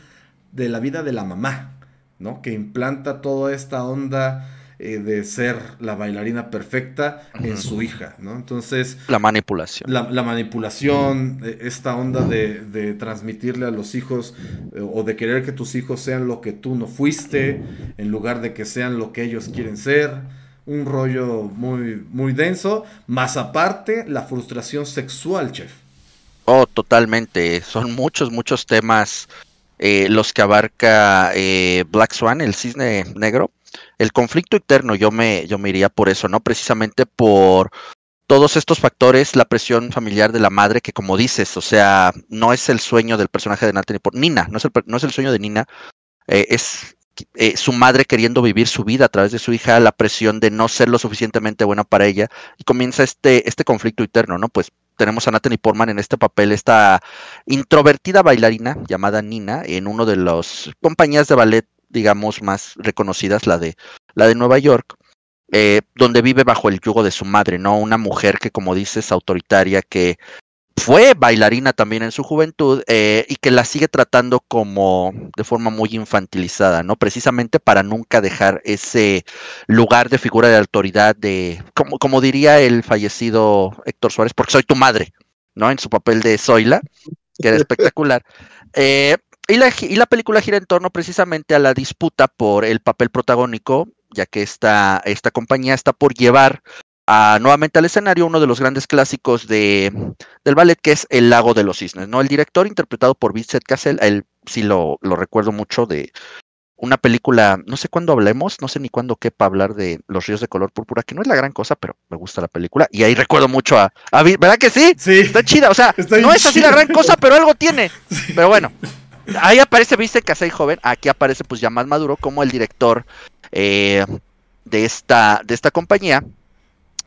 de la vida de la mamá, ¿no? Que implanta toda esta onda eh, de ser la bailarina perfecta en su hija, ¿no? Entonces... La manipulación. La, manipulación, eh, esta onda de, transmitirle a los hijos eh, o de querer que tus hijos sean lo que tú no fuiste, en lugar de que sean lo que ellos quieren ser un rollo muy, muy denso, más aparte la frustración sexual, chef. Oh, totalmente. Son muchos, muchos temas eh, los que abarca eh, Black Swan, el cisne negro. El conflicto interno, yo me, yo me iría por eso, ¿no? Precisamente por todos estos factores, la presión familiar de la madre, que como dices, o sea, no es el sueño del personaje de Natalie por Nina, no es el, no es el sueño de Nina, eh, es eh, su madre queriendo vivir su vida a través de su hija, la presión de no ser lo suficientemente buena para ella, y comienza este, este conflicto interno, ¿no? Pues tenemos a Natalie Portman en este papel, esta introvertida bailarina llamada Nina, en uno de las compañías de ballet, digamos, más reconocidas, la de, la de Nueva York. Eh, donde vive bajo el yugo de su madre, ¿no? Una mujer que, como dices, autoritaria, que fue bailarina también en su juventud eh, y que la sigue tratando como de forma muy infantilizada, ¿no? Precisamente para nunca dejar ese lugar de figura de autoridad de, como, como diría el fallecido Héctor Suárez, porque soy tu madre, ¿no? En su papel de Zoila, que era espectacular. Eh, y, la, y la película gira en torno precisamente a la disputa por el papel protagónico, ya que esta, esta compañía está por llevar nuevamente al escenario uno de los grandes clásicos de, del ballet, que es El Lago de los Cisnes, ¿no? El director interpretado por Vincent Cassel, él sí lo, lo recuerdo mucho de una película, no sé cuándo hablemos, no sé ni cuándo quepa hablar de Los Ríos de Color Púrpura, que no es la gran cosa, pero me gusta la película. Y ahí recuerdo mucho a, ¿verdad que sí? Sí. Está chida, o sea, no es así la gran cosa, pero algo tiene. Pero bueno, ahí aparece Vincent Cassel joven, aquí aparece pues ya más maduro como el director eh, de, esta, de esta compañía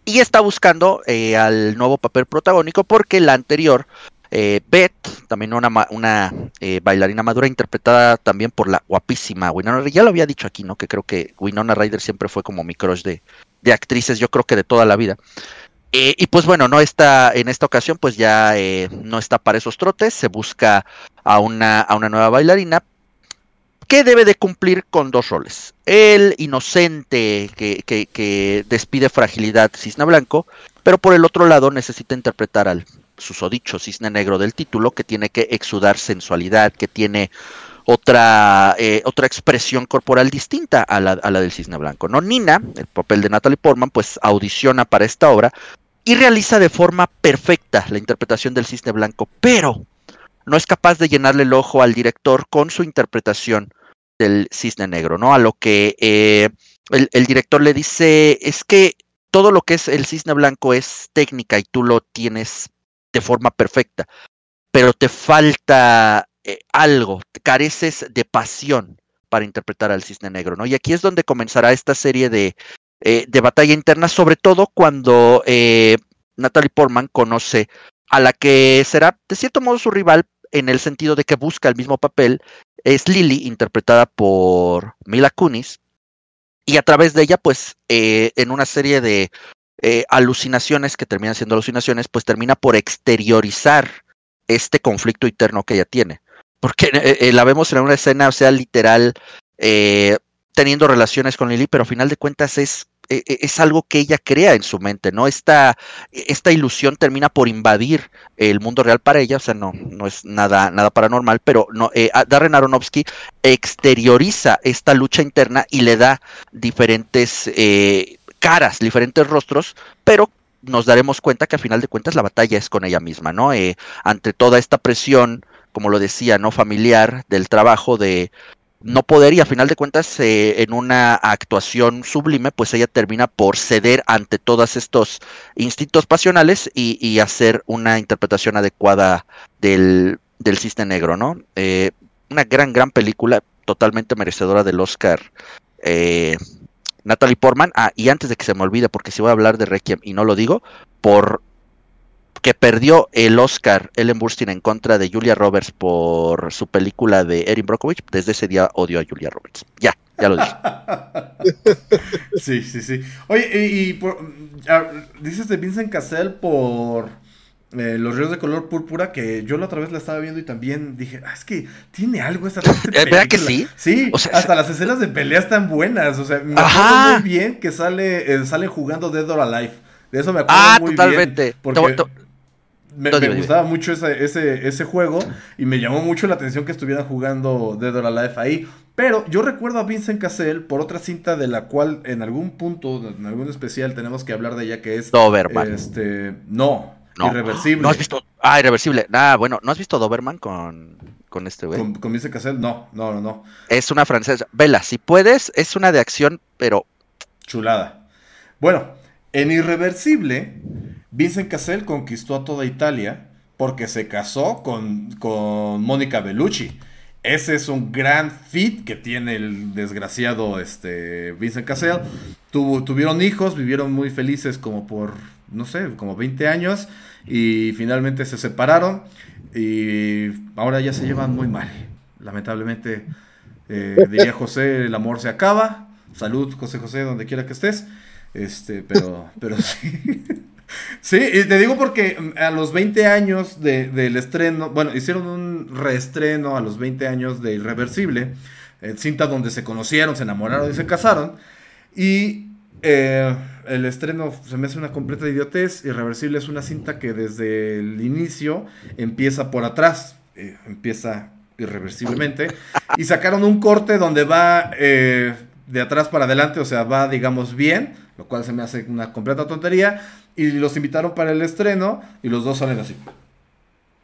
y está buscando eh, al nuevo papel protagónico porque la anterior, eh, Beth, también una, una eh, bailarina madura interpretada también por la guapísima Winona Ryder, ya lo había dicho aquí, ¿no? Que creo que Winona Ryder siempre fue como mi crush de, de actrices, yo creo que de toda la vida. y pues bueno, no está en esta ocasión, pues ya no está para esos trotes, se busca a una, a una nueva bailarina, que debe de cumplir con dos roles. El inocente que, despide fragilidad cisne blanco, pero por el otro lado necesita interpretar al susodicho cisne negro del título, que tiene que exudar sensualidad, que tiene otra, eh, otra expresión corporal distinta a la, a la, del cisne blanco. ¿no? Nina, el papel de Natalie Portman, pues audiciona para esta obra y realiza de forma perfecta la interpretación del cisne blanco, pero no es capaz de llenarle el ojo al director con su interpretación del cisne negro, ¿no? A lo que eh, el, director le dice, es que todo lo que es el cisne blanco es técnica y tú lo tienes de forma perfecta, pero te falta eh, algo, careces de pasión para interpretar al cisne negro, ¿no? Y aquí es donde comenzará esta serie de, eh, de batalla interna, sobre todo cuando Natalie Portman conoce a la que será de cierto modo su rival en el sentido de que busca el mismo papel, es Lily, interpretada por Mila Kunis, y a través de ella, pues, eh, en una serie de eh, alucinaciones que terminan siendo alucinaciones, pues termina por exteriorizar este conflicto interno que ella tiene. Porque eh, la vemos en una escena, o sea, literal, teniendo relaciones con Lily, pero a final de cuentas es es algo que ella crea en su mente, ¿no? Esta, esta ilusión termina por invadir el mundo real para ella, o sea, no, no es nada, nada paranormal, pero no, eh, Darren Aronofsky exterioriza esta lucha interna y le da diferentes eh, caras, diferentes rostros, pero nos daremos cuenta que a final de cuentas la batalla es con ella misma, ¿no? Eh, ante toda esta presión, como lo decía, ¿no? Familiar del trabajo de no poder y a final de cuentas eh, en una actuación sublime pues ella termina por ceder ante todos estos instintos pasionales y, hacer una interpretación adecuada del, del negro, ¿no? Eh, una gran, gran película totalmente merecedora del Oscar. Eh, Natalie Portman, ah, y antes de que se me olvide, porque si voy a hablar de Requiem y no lo digo, por que perdió el Oscar Ellen Burstyn en contra de Julia Roberts por su película de Erin Brockovich, desde ese día odio a Julia Roberts. Ya, ya lo dije. sí, sí, sí. Oye, y, por, dices de Vincent Cassell por eh, Los Ríos de Color Púrpura, que yo la otra vez la estaba viendo y también dije, ah, es que tiene algo esta película. ¿Verdad que sí? Sí, hasta las escenas de pelea están buenas. O sea, me acuerdo muy bien que sale, eh, sale jugando Dead or Alive. De eso me acuerdo ah, muy totalmente. bien. Porque me, gustaba mucho ese, ese, ese, juego y me llamó mucho la atención que estuvieran jugando Dead or Alive ahí. Pero yo recuerdo a Vincent Cassell por otra cinta de la cual en algún punto, en algún especial, tenemos que hablar de ella que es. Doberman. Este. No, Irreversible. ¿No has visto? Ah, Irreversible. Ah, bueno, ¿no has visto Doberman con, con este güey? ¿Con, con Vincent Cassell? No, no, no, no. Es una francesa. Vela, si puedes, es una de acción, pero. Chulada. Bueno, en Irreversible Vincent Cassel conquistó a toda Italia porque se casó con, con Mónica Bellucci. Ese es un gran fit que tiene el desgraciado este, Vincent Cassel. tuvieron hijos, vivieron muy felices como por, no sé, como 20 años y finalmente se separaron y ahora ya se llevan muy mal. Lamentablemente, eh, diría José, el amor se acaba. Salud, José José, donde quiera que estés. Este, pero, pero sí. Sí, y te digo porque mm, a los 20 años del estreno, bueno, hicieron un reestreno a los 20 años de Irreversible, en cinta donde se conocieron, se enamoraron y se casaron. Y eh, el estreno se me hace una completa idiotez. Irreversible es una cinta que desde el inicio empieza por atrás, eh, empieza irreversiblemente. Y sacaron un corte donde va eh, de atrás para adelante, o sea, va, digamos, bien, lo cual se me hace una completa tontería. Y los invitaron para el estreno y los dos salen así.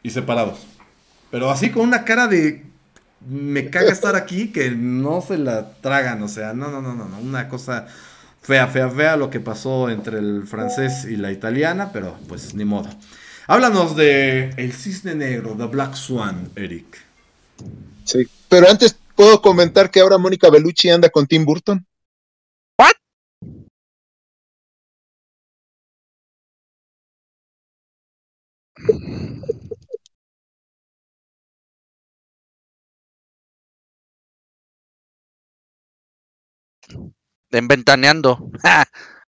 Y separados. Pero así con una cara de... Me caga estar aquí que no se la tragan. O sea, no, no, no, no. Una cosa fea, fea, fea lo que pasó entre el francés y la italiana. Pero pues ni modo. Háblanos de El Cisne Negro, The Black Swan, Eric. Sí, pero antes puedo comentar que ahora Mónica Bellucci anda con Tim Burton. En ventaneando.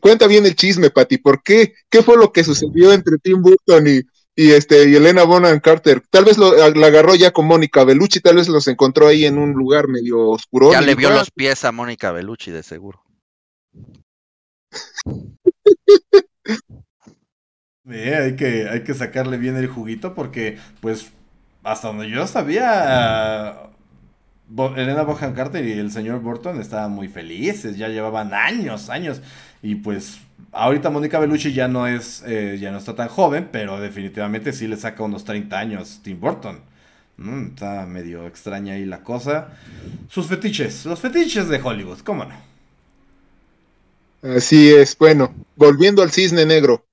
Cuenta, bien el chisme, Pati. ¿Por qué? ¿Qué fue lo que sucedió entre Tim Burton y, y este y Elena Bonham Carter? Tal vez lo, la agarró ya con Mónica Bellucci, tal vez los encontró ahí en un lugar medio oscuro. Ya le vio los pies a Mónica Bellucci, de seguro. Hay, que, hay que sacarle bien el juguito porque, pues, hasta donde yo sabía, Elena Bohan Carter y el señor Burton estaban muy felices, ya llevaban años, años, y pues Ahorita Mónica Bellucci ya no es, eh, ya no está tan joven, pero definitivamente sí le saca unos 30 años Tim Burton. Está medio extraña ahí la cosa. Sus fetiches, los fetiches de Hollywood, ¿cómo no? Así es, bueno, volviendo al cisne negro.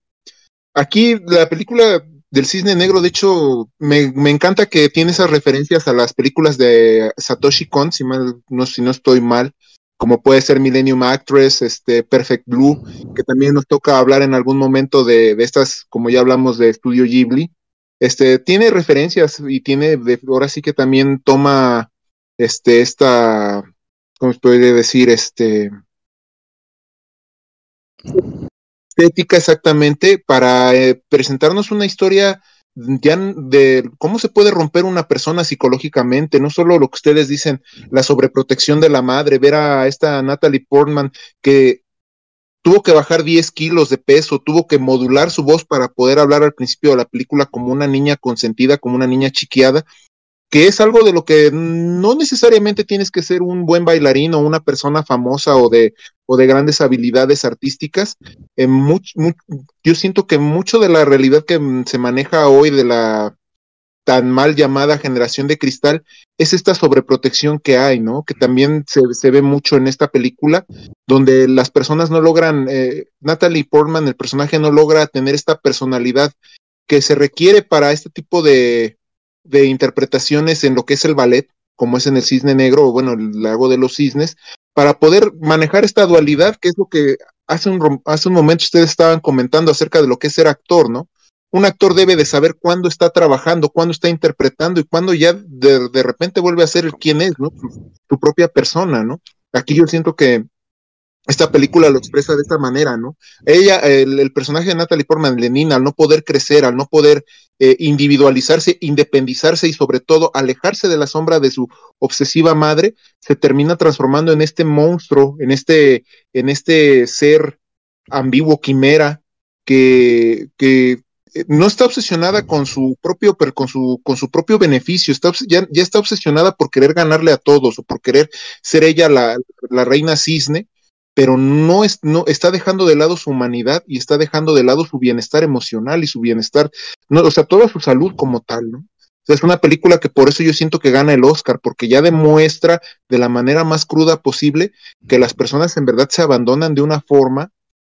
Aquí la película del cisne negro, de hecho, me, encanta que tiene esas referencias a las películas de Satoshi Kon, si, no, si no estoy mal, como puede ser Millennium Actress, este, Perfect Blue, que también nos toca hablar en algún momento de, de estas, como ya hablamos de Estudio Ghibli. Este, tiene referencias y tiene, ahora sí que también toma, este, esta, ¿cómo se puede decir? Este, estética exactamente para eh, presentarnos una historia ya de cómo se puede romper una persona psicológicamente, no solo lo que ustedes dicen, la sobreprotección de la madre, ver a esta Natalie Portman que tuvo que bajar 10 kilos de peso, tuvo que modular su voz para poder hablar al principio de la película como una niña consentida, como una niña chiquiada, que es algo de lo que no necesariamente tienes que ser un buen bailarín o una persona famosa o de, o de grandes habilidades artísticas. yo siento que mucho de la realidad que se maneja hoy de la tan mal llamada generación de cristal es esta sobreprotección que hay, ¿no? Que también se, ve mucho en esta película, donde las personas no logran, eh, Natalie Portman, el personaje no logra tener esta personalidad que se requiere para este tipo de, de interpretaciones en lo que es el ballet, como es en el cisne negro, o bueno, el lago de los cisnes, para poder manejar esta dualidad, que es lo que hace un, hace un momento ustedes estaban comentando acerca de lo que es ser actor, ¿no? Un actor debe de saber cuándo está trabajando, cuándo está interpretando y cuándo ya de, de repente vuelve a ser el quién es, ¿no? su propia persona, ¿no? Aquí yo siento que esta película lo expresa de esta manera, ¿no? Ella, el, personaje de Natalie Portman, Lenina, al no poder crecer, al no poder eh, individualizarse, independizarse y sobre todo alejarse de la sombra de su obsesiva madre, se termina transformando en este monstruo, en este, en este ser ambiguo, quimera, que, que eh, no está obsesionada con su propio, con su, con su propio beneficio, está, ya, ya, está obsesionada por querer ganarle a todos o por querer ser ella la, la reina cisne pero no, es, no está dejando de lado su humanidad y está dejando de lado su bienestar emocional y su bienestar, no, o sea, toda su salud como tal, ¿no? es una película que por eso yo siento que gana el Oscar, porque ya demuestra de la manera más cruda posible que las personas en verdad se abandonan de una forma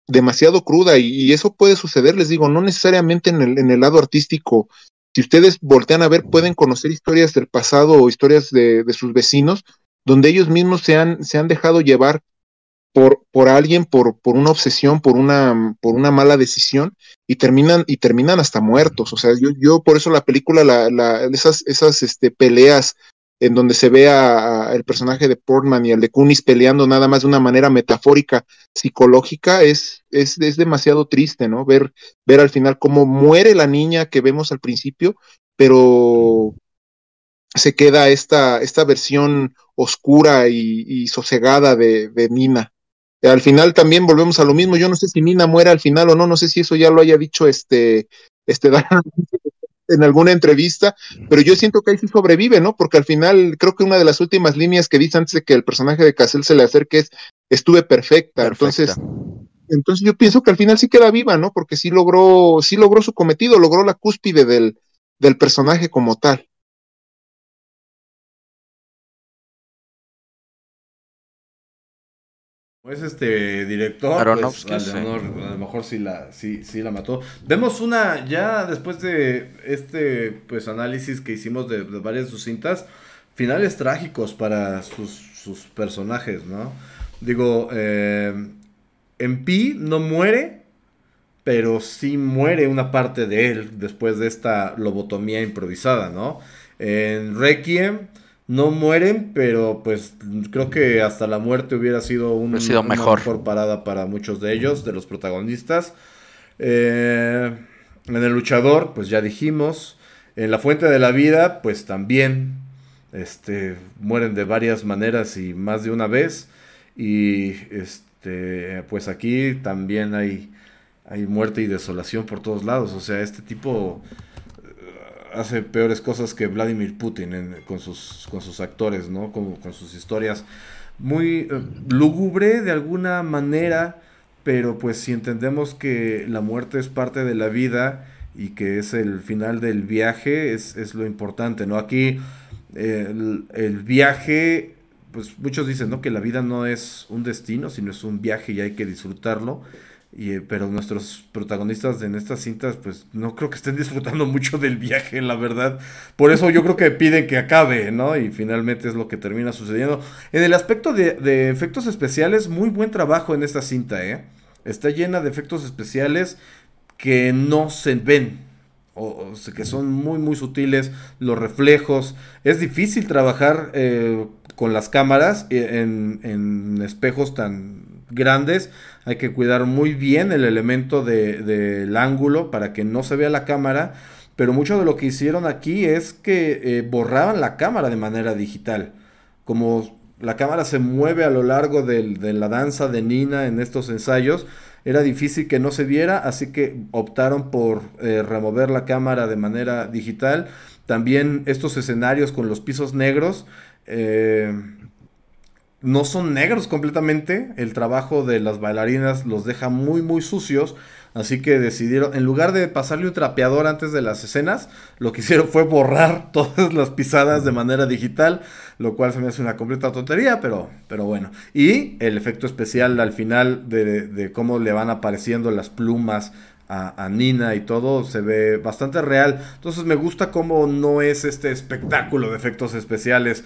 demasiado cruda y, eso puede suceder, les digo, no necesariamente en el, en el, lado artístico. Si ustedes voltean a ver, pueden conocer historias del pasado o historias de, de sus vecinos, donde ellos mismos se han, se han dejado llevar por, por alguien, por, por una obsesión, por una, por una mala decisión, y terminan, y terminan hasta muertos. O sea, yo, yo por eso la película, la, la, esas, esas este, peleas en donde se ve a, el personaje de Portman y el de Kunis peleando nada más de una manera metafórica, psicológica, es, es, es demasiado triste, ¿no? Ver, ver al final cómo muere la niña que vemos al principio, pero se queda esta, esta versión oscura y, sosegada de, de Nina al final también volvemos a lo mismo. Yo no sé si Nina muere al final o no, no sé si eso ya lo haya dicho este, este en alguna entrevista, pero yo siento que ahí sí sobrevive, ¿no? Porque al final creo que una de las últimas líneas que dice antes de que el personaje de Cassell se le acerque es estuve perfecta. Entonces, entonces yo pienso que al final sí queda viva, ¿no? Porque sí logró, sí logró su cometido, logró la cúspide del, del personaje como tal. Es este director, pues, a lo mejor sí la, sí, sí la mató. Vemos una, ya después de este pues análisis que hicimos de, varias de sus cintas, finales trágicos para sus, sus personajes, ¿no? Digo, eh, en Pi no muere, pero sí muere una parte de él después de esta lobotomía improvisada, ¿no? En Requiem no mueren, pero pues creo que hasta la muerte hubiera sido, un, sido una mejor. parada para muchos de ellos, de los protagonistas. Eh, en el luchador, pues ya dijimos. En la fuente de la vida, pues también este, mueren de varias maneras y más de una vez. Y este, pues aquí también hay, hay muerte y desolación por todos lados. O sea, este tipo hace peores cosas que Vladimir Putin con, sus, con sus actores, ¿no? Con, con sus historias. Muy eh, lúgubre de alguna manera, pero pues si entendemos que la muerte es parte de la vida y que es el final del viaje, es, lo importante, ¿no? Aquí el, el, viaje, pues muchos dicen, ¿no? Que la vida no es un destino, sino es un viaje y hay que disfrutarlo. Y, pero nuestros protagonistas en estas cintas, pues no creo que estén disfrutando mucho del viaje, la verdad. Por eso yo creo que piden que acabe, ¿no? Y finalmente es lo que termina sucediendo. En el aspecto de, efectos especiales, muy buen trabajo en esta cinta, ¿eh? Está llena de efectos especiales que no se ven. O, que son muy muy sutiles los reflejos es difícil trabajar eh, con las cámaras eh, en, en espejos tan grandes hay que cuidar muy bien el elemento del ángulo para que no se vea la cámara. Pero mucho de lo que hicieron aquí es que eh, borraban la cámara de manera digital. Como la cámara se mueve a lo largo de la danza de Nina en estos ensayos, era difícil que no se viera, así que optaron por eh, remover la cámara de manera digital. También estos escenarios con los pisos negros. Eh, no son negros completamente. El trabajo de las bailarinas los deja muy, muy sucios. Así que decidieron, en lugar de pasarle un trapeador antes de las escenas, lo que hicieron fue borrar todas las pisadas de manera digital, lo cual se me hace una completa tontería, pero, pero bueno. Y el efecto especial al final de, cómo le van apareciendo las plumas a, a, Nina y todo se ve bastante real. Entonces me gusta cómo no es este espectáculo de efectos especiales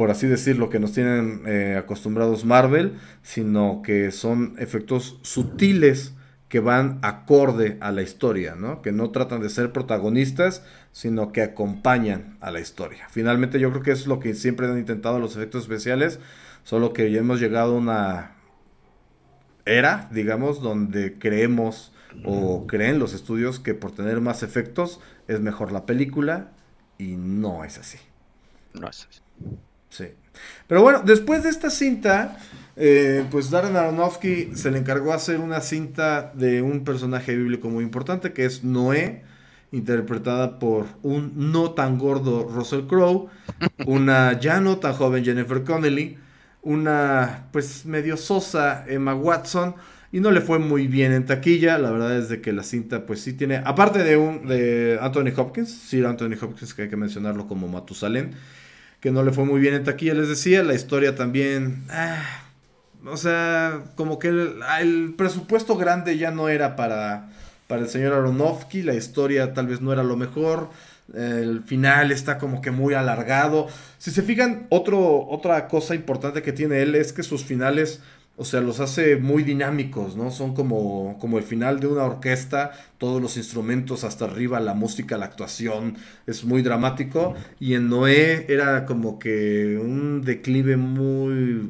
por así decirlo, que nos tienen eh, acostumbrados Marvel, sino que son efectos sutiles que van acorde a la historia, ¿no? Que no tratan de ser protagonistas, sino que acompañan a la historia. Finalmente yo creo que eso es lo que siempre han intentado los efectos especiales, solo que ya hemos llegado a una era, digamos, donde creemos o creen los estudios que por tener más efectos es mejor la película y no es así. No es así. Sí. Pero bueno, después de esta cinta, eh, pues Darren Aronofsky se le encargó hacer una cinta de un personaje bíblico muy importante, que es Noé, interpretada por un no tan gordo Russell Crowe, una ya no tan joven Jennifer Connelly, una pues medio sosa Emma Watson, y no le fue muy bien en taquilla, la verdad es de que la cinta pues sí tiene, aparte de un de Anthony Hopkins, sí Anthony Hopkins que hay que mencionarlo como Matusalén, que no le fue muy bien en taquilla, les decía, la historia también, ah, o sea, como que el, presupuesto grande ya no era para, para el señor Aronofsky, la historia tal vez no era lo mejor, el final está como que muy alargado. Si se fijan, otra cosa importante que tiene él es que sus finales o sea, los hace muy dinámicos, ¿no? Son como, como el final de una orquesta, todos los instrumentos hasta arriba, la música, la actuación, es muy dramático. Y en Noé era como que un declive muy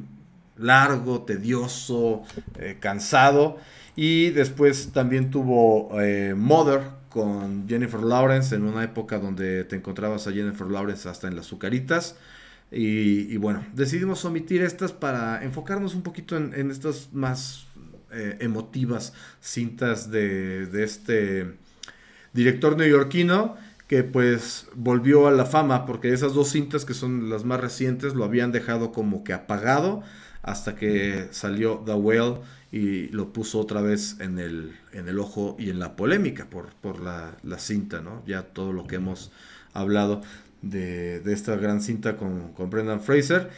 largo, tedioso, eh, cansado. Y después también tuvo eh, Mother con Jennifer Lawrence en una época donde te encontrabas a Jennifer Lawrence hasta en las azucaritas. Y, bueno, decidimos omitir estas para enfocarnos un poquito en, estas más eh, emotivas cintas de, de, este director neoyorquino que pues volvió a la fama porque esas dos cintas que son las más recientes lo habían dejado como que apagado hasta que salió The Whale y lo puso otra vez en el, en el ojo y en la polémica por, por la, la cinta, ¿no? Ya todo lo que hemos hablado de, esta gran cinta con, Brendan Fraser.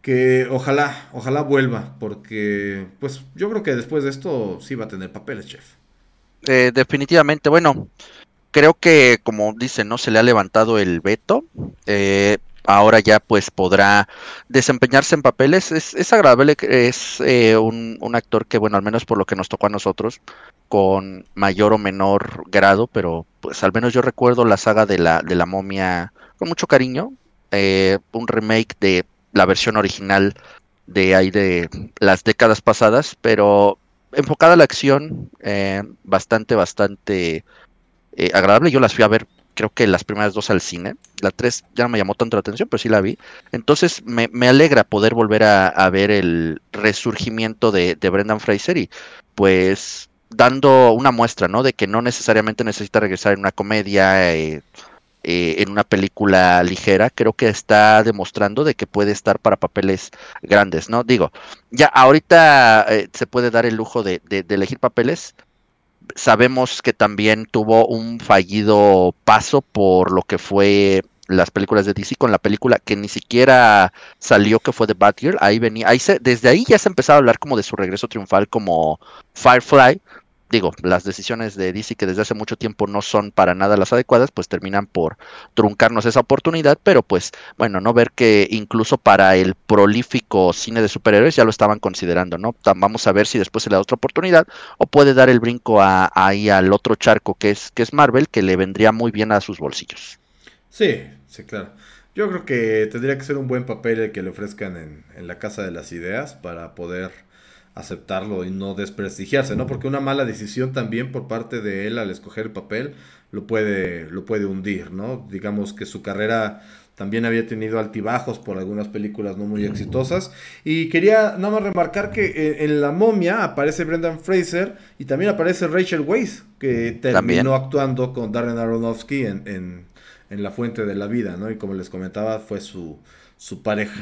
Que ojalá, ojalá vuelva, porque pues yo creo que después de esto sí va a tener papeles, chef. Eh, definitivamente, bueno, creo que como dice, no se le ha levantado el veto. Eh, ahora ya pues podrá desempeñarse en papeles. Es, es agradable, es eh, un, un, actor que, bueno, al menos por lo que nos tocó a nosotros, con mayor o menor grado, pero pues al menos yo recuerdo la saga de la, de la momia con mucho cariño. Eh, un remake de la versión original de ahí de las décadas pasadas, pero enfocada a la acción, eh, bastante, bastante eh, agradable. Yo las fui a ver, creo que las primeras dos al cine. La tres ya no me llamó tanto la atención, pero sí la vi. Entonces me, alegra poder volver a, ver el resurgimiento de, de, Brendan Fraser y pues dando una muestra, ¿no? De que no necesariamente necesita regresar en una comedia eh, en una película ligera, creo que está demostrando de que puede estar para papeles grandes, ¿no? Digo, ya ahorita eh, se puede dar el lujo de, de, elegir papeles. Sabemos que también tuvo un fallido paso por lo que fue las películas de DC con la película que ni siquiera salió que fue de Batgirl, ahí venía, ahí se, desde ahí ya se empezaba a hablar como de su regreso triunfal como Firefly, digo, las decisiones de DC que desde hace mucho tiempo no son para nada las adecuadas, pues terminan por truncarnos esa oportunidad, pero pues bueno, no ver que incluso para el prolífico cine de superhéroes ya lo estaban considerando, ¿no? Vamos a ver si después se le da otra oportunidad o puede dar el brinco a, ahí al otro charco que es, que es Marvel, que le vendría muy bien a sus bolsillos. Sí, sí, claro. Yo creo que tendría que ser un buen papel el que le ofrezcan en, en la Casa de las Ideas para poder aceptarlo y no desprestigiarse, ¿no? Porque una mala decisión también por parte de él al escoger el papel lo puede, lo puede hundir, ¿no? Digamos que su carrera también había tenido altibajos por algunas películas no muy exitosas. Y quería nada más remarcar que en La momia aparece Brendan Fraser y también aparece Rachel Weisz, que terminó actuando con Darren Aronofsky en, en, en La Fuente de la Vida, ¿no? Y como les comentaba, fue su, su pareja.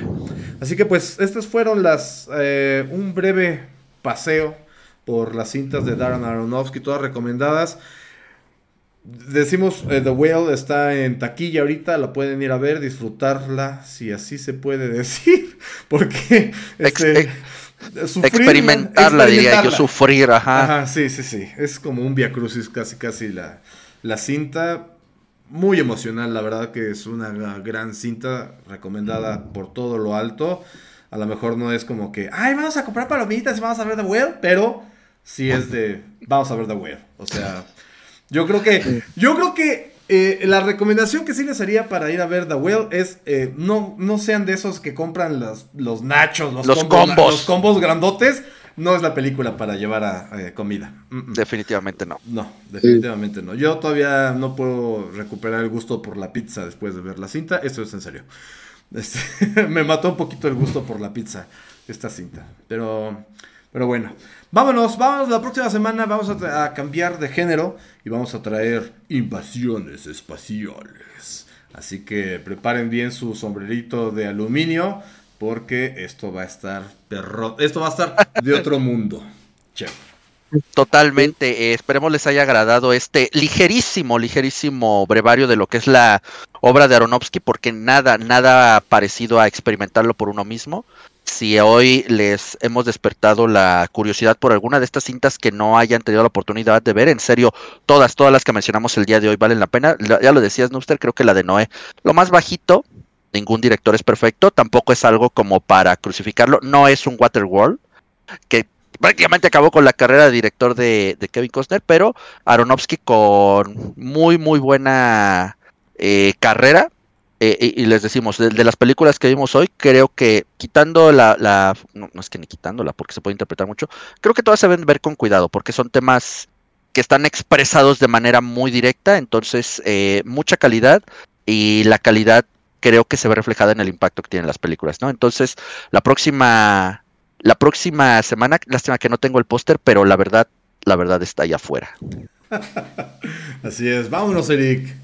Así que pues estas fueron las eh, un breve paseo por las cintas de Darren Aronofsky, todas recomendadas. Decimos eh, The Whale está en taquilla ahorita, la pueden ir a ver, disfrutarla, si así se puede decir, porque este, experimentarla, diría yo, sufrir, ajá. Ajá, sí, sí, sí, es como un via crucis casi, casi la, la cinta muy emocional, la verdad que es una gran cinta recomendada por todo lo alto. A lo mejor no es como que, ay, vamos a comprar palomitas y vamos a ver The Whale, pero sí es de, vamos a ver The Whale. O sea, yo creo que, yo creo que eh, la recomendación que sí les haría para ir a ver The Whale es eh, no, no sean de esos que compran los, los nachos, los, combos, los combos grandotes no es la película para llevar a eh, comida. Definitivamente no. No, definitivamente no. Yo todavía no puedo recuperar el gusto por la pizza después de ver la cinta. Esto es en serio. Este, me mató un poquito el gusto por la pizza esta cinta. Pero, pero bueno. Vámonos, vámonos. La próxima semana vamos a, a cambiar de género y vamos a traer invasiones espaciales. Así que preparen bien su sombrerito de aluminio porque esto va a estar perro, esto va a estar de otro mundo. Totalmente, eh, esperemos les haya agradado este ligerísimo, ligerísimo brevario de lo que es la obra de Aronofsky, porque nada, nada parecido a experimentarlo por uno mismo. Si hoy les hemos despertado la curiosidad por alguna de estas cintas que no hayan tenido la oportunidad de ver, en serio, todas, todas las que mencionamos el día de hoy valen la pena. Ya lo decías, Nuster, creo que la de Noé, lo más bajito, ningún director es perfecto, tampoco es algo como para crucificarlo, no es un Waterworld, que prácticamente acabó con la carrera de director de, Kevin Costner, pero Aronofsky con muy, muy buena eh, carrera. Eh, y, les decimos, de, las películas que vimos hoy, creo que quitando la, no, es que ni quitándola, porque se puede interpretar mucho, creo que todas se deben ver con cuidado, porque son temas que están expresados de manera muy directa, entonces eh, mucha calidad y la calidad creo que se ve reflejada en el impacto que tienen las películas, ¿no? Entonces, la próxima, la próxima semana, lástima que no tengo el póster, pero la verdad, la verdad está allá afuera. Así es, vámonos, Eric.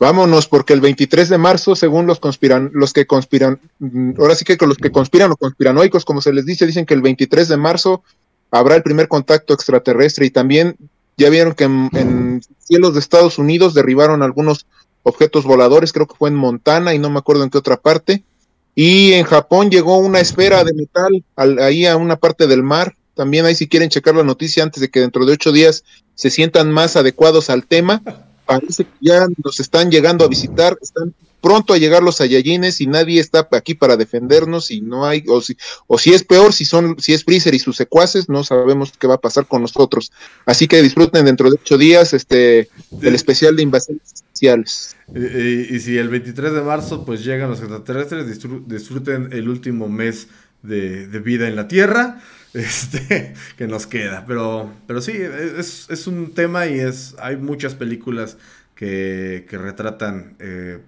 Vámonos, porque el 23 de marzo, según los conspiran, los que conspiran, mm, ahora sí que los que conspiran o conspiranoicos, como se les dice, dicen que el 23 de marzo habrá el primer contacto extraterrestre y también ya vieron que en cielos de Estados Unidos derribaron algunos objetos voladores, creo que fue en Montana y no me acuerdo en qué otra parte. Y en Japón llegó una esfera de metal ahí a una parte del mar. También ahí si quieren checar la noticia antes de que dentro de ocho días se sientan más adecuados al tema. Parece que ya nos están llegando a visitar, están pronto a llegar los Saiyajines y nadie está aquí para defendernos y no hay, o si, o si es peor, si son, si es Freezer y sus secuaces, no sabemos qué va a pasar con nosotros. Así que disfruten dentro de ocho días este el especial de invasiones Y, si el 23 de marzo pues llegan los extraterrestres, disfruten el último mes de, vida en la Tierra este, que nos queda. Pero, pero sí, es, es un tema y es hay muchas películas que, que retratan eh,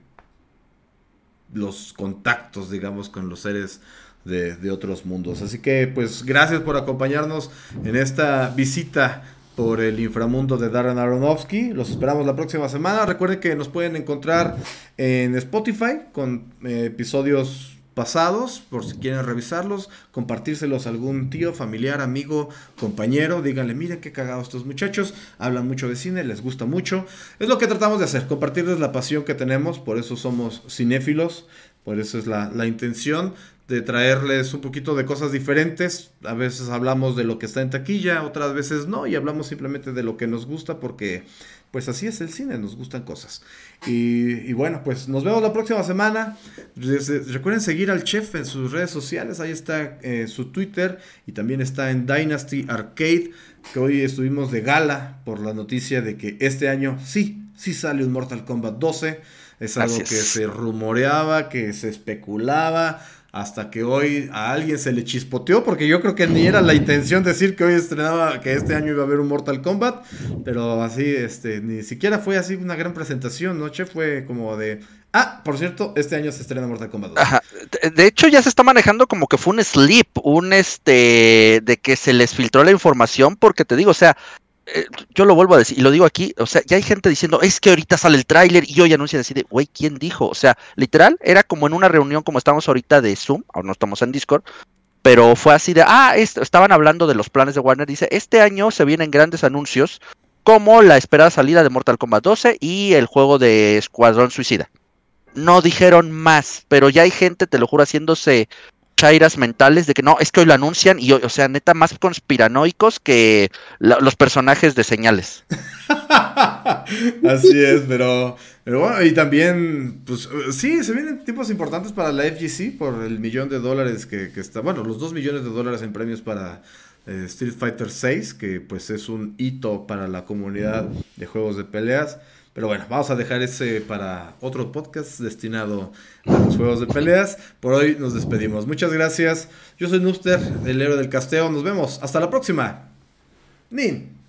los contactos, digamos, con los seres de, otros mundos. Así que, pues, gracias por acompañarnos en esta visita por el inframundo de Darren Aronofsky. Los esperamos la próxima semana. Recuerden que nos pueden encontrar en Spotify con eh, episodios pasados, por si quieren revisarlos, compartírselos a algún tío, familiar, amigo, compañero, díganle, miren qué cagados estos muchachos, hablan mucho de cine, les gusta mucho. Es lo que tratamos de hacer, compartirles la pasión que tenemos, por eso somos cinéfilos, por eso es la, la intención de traerles un poquito de cosas diferentes. A veces hablamos de lo que está en taquilla, otras veces no, y hablamos simplemente de lo que nos gusta porque pues así es el cine, nos gustan cosas. Y, bueno, pues nos vemos la próxima semana. Recuerden seguir al chef en sus redes sociales, ahí está eh, su Twitter y también está en Dynasty Arcade, que hoy estuvimos de gala por la noticia de que este año sí, sí sale un Mortal Kombat 12. Es algo que se rumoreaba, que se especulaba hasta que hoy a alguien se le chispoteó, porque yo creo que ni era la intención decir que hoy estrenaba, que este año iba a haber un Mortal Kombat, pero así, este, ni siquiera fue así una gran presentación, ¿no? Che, fue como de, ah, por cierto, este año se estrena Mortal Kombat 2. De hecho, ya se está manejando como que fue un sleep, un este, de que se les filtró la información, porque te digo, o sea, eh, yo lo vuelvo a decir y lo digo aquí, o sea, ya hay gente diciendo, es que ahorita sale el tráiler y hoy anuncian así de, güey, ¿quién dijo? O sea, literal, era como en una reunión como estamos ahorita de Zoom, ahora no estamos en Discord, pero fue así de, ah, estaban hablando de los planes de Warner, dice, este año se vienen grandes anuncios como la esperada salida de Mortal Kombat 12 y el juego de Escuadrón Suicida. No dijeron más, pero ya hay gente, te lo juro, haciéndose chairas mentales de que no, es que hoy lo anuncian y, o sea, neta, más conspiranoicos que los personajes de señales. Así es, pero, pero bueno, y también, pues sí, se vienen tiempos importantes para la FGC por el millón de dólares que, que está, bueno, los dos millones de dólares en premios para eh, Street Fighter 6, que pues es un hito para la comunidad de juegos de peleas. Pero bueno, vamos a dejar ese para otro podcast destinado a los juegos de peleas. Por hoy nos despedimos. Muchas gracias. Yo soy Nuster, el héroe del casteo. Nos vemos. Hasta la próxima. Nin.